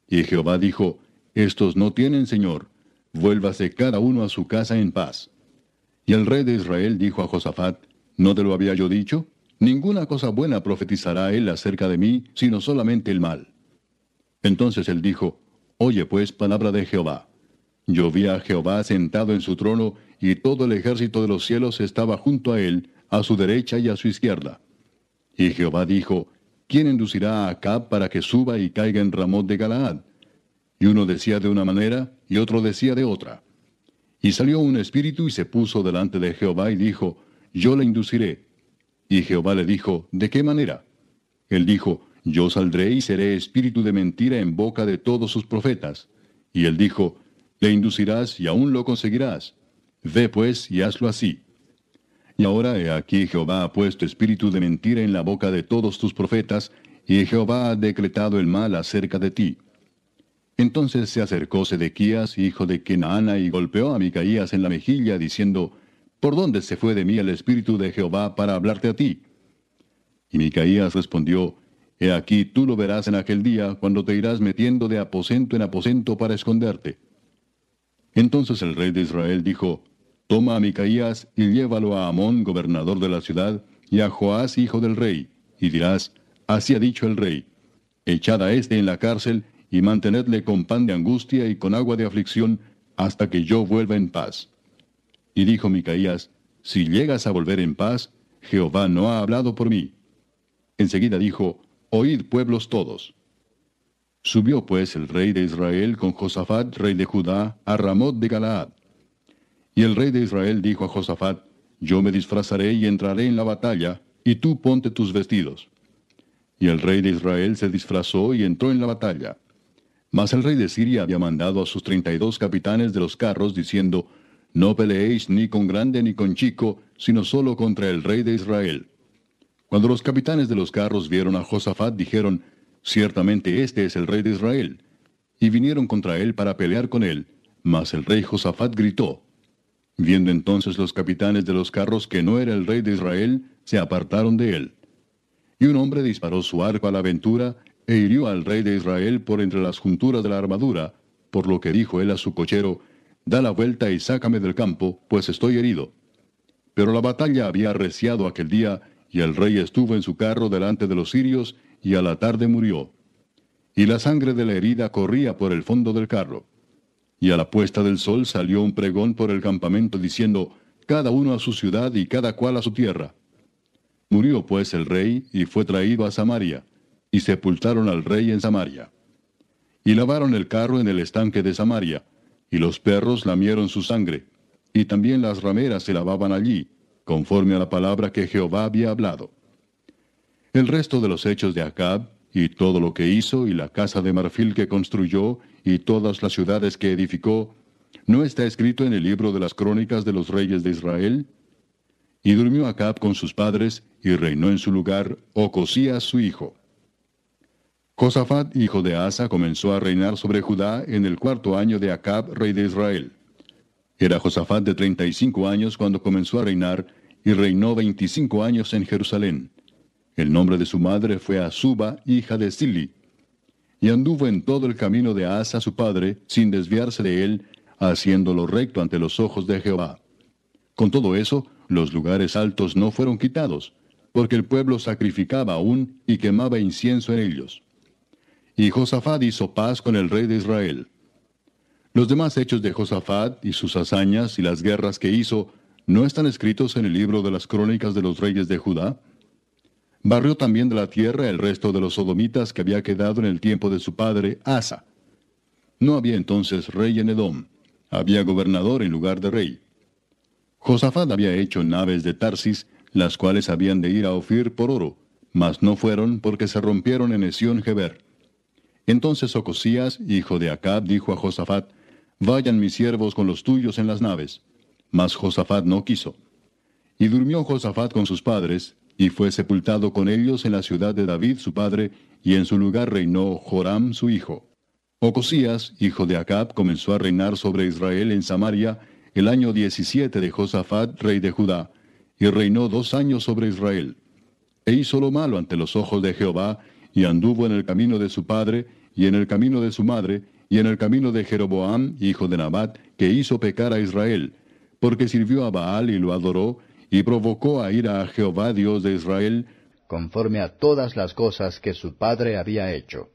[SPEAKER 1] Y Jehová dijo, Estos no tienen Señor, vuélvase cada uno a su casa en paz. Y el rey de Israel dijo a Josafat, ¿no te lo había yo dicho? Ninguna cosa buena profetizará él acerca de mí, sino solamente el mal. Entonces él dijo, Oye pues palabra de Jehová. Yo vi a Jehová sentado en su trono, y todo el ejército de los cielos estaba junto a él, a su derecha y a su izquierda. Y Jehová dijo, ¿quién inducirá a Acab para que suba y caiga en Ramot de Galaad? Y uno decía de una manera, y otro decía de otra. Y salió un espíritu y se puso delante de Jehová y dijo, Yo le induciré. Y Jehová le dijo, ¿de qué manera? Él dijo, yo saldré y seré espíritu de mentira en boca de todos sus profetas. Y él dijo, Le inducirás y aún lo conseguirás. Ve pues y hazlo así. Y ahora he aquí Jehová ha puesto espíritu de mentira en la boca de todos tus profetas, y Jehová ha decretado el mal acerca de ti. Entonces se acercó Sedequías, hijo de Kenaana, y golpeó a Micaías en la mejilla, diciendo, ¿Por dónde se fue de mí el espíritu de Jehová para hablarte a ti? Y Micaías respondió, He aquí tú lo verás en aquel día, cuando te irás metiendo de aposento en aposento para esconderte. Entonces el rey de Israel dijo, Toma a Micaías y llévalo a Amón, gobernador de la ciudad, y a Joás, hijo del rey, y dirás, Así ha dicho el rey, echad a éste en la cárcel, y mantenedle con pan de angustia y con agua de aflicción, hasta que yo vuelva en paz. Y dijo Micaías, Si llegas a volver en paz, Jehová no ha hablado por mí. Enseguida dijo, Oíd pueblos todos. Subió pues el rey de Israel con Josafat, rey de Judá, a Ramot de Galaad. Y el rey de Israel dijo a Josafat, yo me disfrazaré y entraré en la batalla, y tú ponte tus vestidos. Y el rey de Israel se disfrazó y entró en la batalla. Mas el rey de Siria había mandado a sus treinta y dos capitanes de los carros, diciendo, No peleéis ni con grande ni con chico, sino solo contra el rey de Israel. Cuando los capitanes de los carros vieron a Josafat, dijeron, Ciertamente este es el rey de Israel. Y vinieron contra él para pelear con él. Mas el rey Josafat gritó. Viendo entonces los capitanes de los carros que no era el rey de Israel, se apartaron de él. Y un hombre disparó su arco a la aventura e hirió al rey de Israel por entre las junturas de la armadura, por lo que dijo él a su cochero, Da la vuelta y sácame del campo, pues estoy herido. Pero la batalla había arreciado aquel día, y el rey estuvo en su carro delante de los sirios, y a la tarde murió. Y la sangre de la herida corría por el fondo del carro. Y a la puesta del sol salió un pregón por el campamento diciendo, Cada uno a su ciudad y cada cual a su tierra. Murió pues el rey y fue traído a Samaria, y sepultaron al rey en Samaria. Y lavaron el carro en el estanque de Samaria, y los perros lamieron su sangre, y también las rameras se lavaban allí, conforme a la palabra que Jehová había hablado. El resto de los hechos de Acab, y todo lo que hizo, y la casa de marfil que construyó, y todas las ciudades que edificó, ¿no está escrito en el libro de las crónicas de los reyes de Israel? Y durmió Acab con sus padres, y reinó en su lugar Ocosías su hijo. Josafat, hijo de Asa, comenzó a reinar sobre Judá en el cuarto año de Acab, rey de Israel. Era Josafat de treinta y cinco años cuando comenzó a reinar, y reinó veinticinco años en Jerusalén. El nombre de su madre fue Azuba, hija de Sili. Y anduvo en todo el camino de Asa su padre, sin desviarse de él, haciéndolo recto ante los ojos de Jehová. Con todo eso, los lugares altos no fueron quitados, porque el pueblo sacrificaba aún y quemaba incienso en ellos. Y Josafat hizo paz con el rey de Israel. Los demás hechos de Josafat y sus hazañas y las guerras que hizo, ¿no están escritos en el libro de las crónicas de los reyes de Judá? Barrió también de la tierra el resto de los sodomitas que había quedado en el tiempo de su padre Asa. No había entonces rey en Edom, había gobernador en lugar de rey. Josafat había hecho naves de Tarsis, las cuales habían de ir a Ofir por oro, mas no fueron porque se rompieron en Esión Geber. Entonces Ocosías, hijo de Acab, dijo a Josafat, Vayan mis siervos con los tuyos en las naves. Mas Josafat no quiso. Y durmió Josafat con sus padres, y fue sepultado con ellos en la ciudad de David su padre, y en su lugar reinó Joram su hijo. Ocosías, hijo de Acab, comenzó a reinar sobre Israel en Samaria, el año 17 de Josafat, rey de Judá, y reinó dos años sobre Israel. E hizo lo malo ante los ojos de Jehová, y anduvo en el camino de su padre, y en el camino de su madre, y en el camino de Jeroboam, hijo de Nabat, que hizo pecar a Israel, porque sirvió a Baal y lo adoró, y provocó a ir a Jehová Dios de Israel,
[SPEAKER 4] conforme a todas las cosas que su padre había hecho.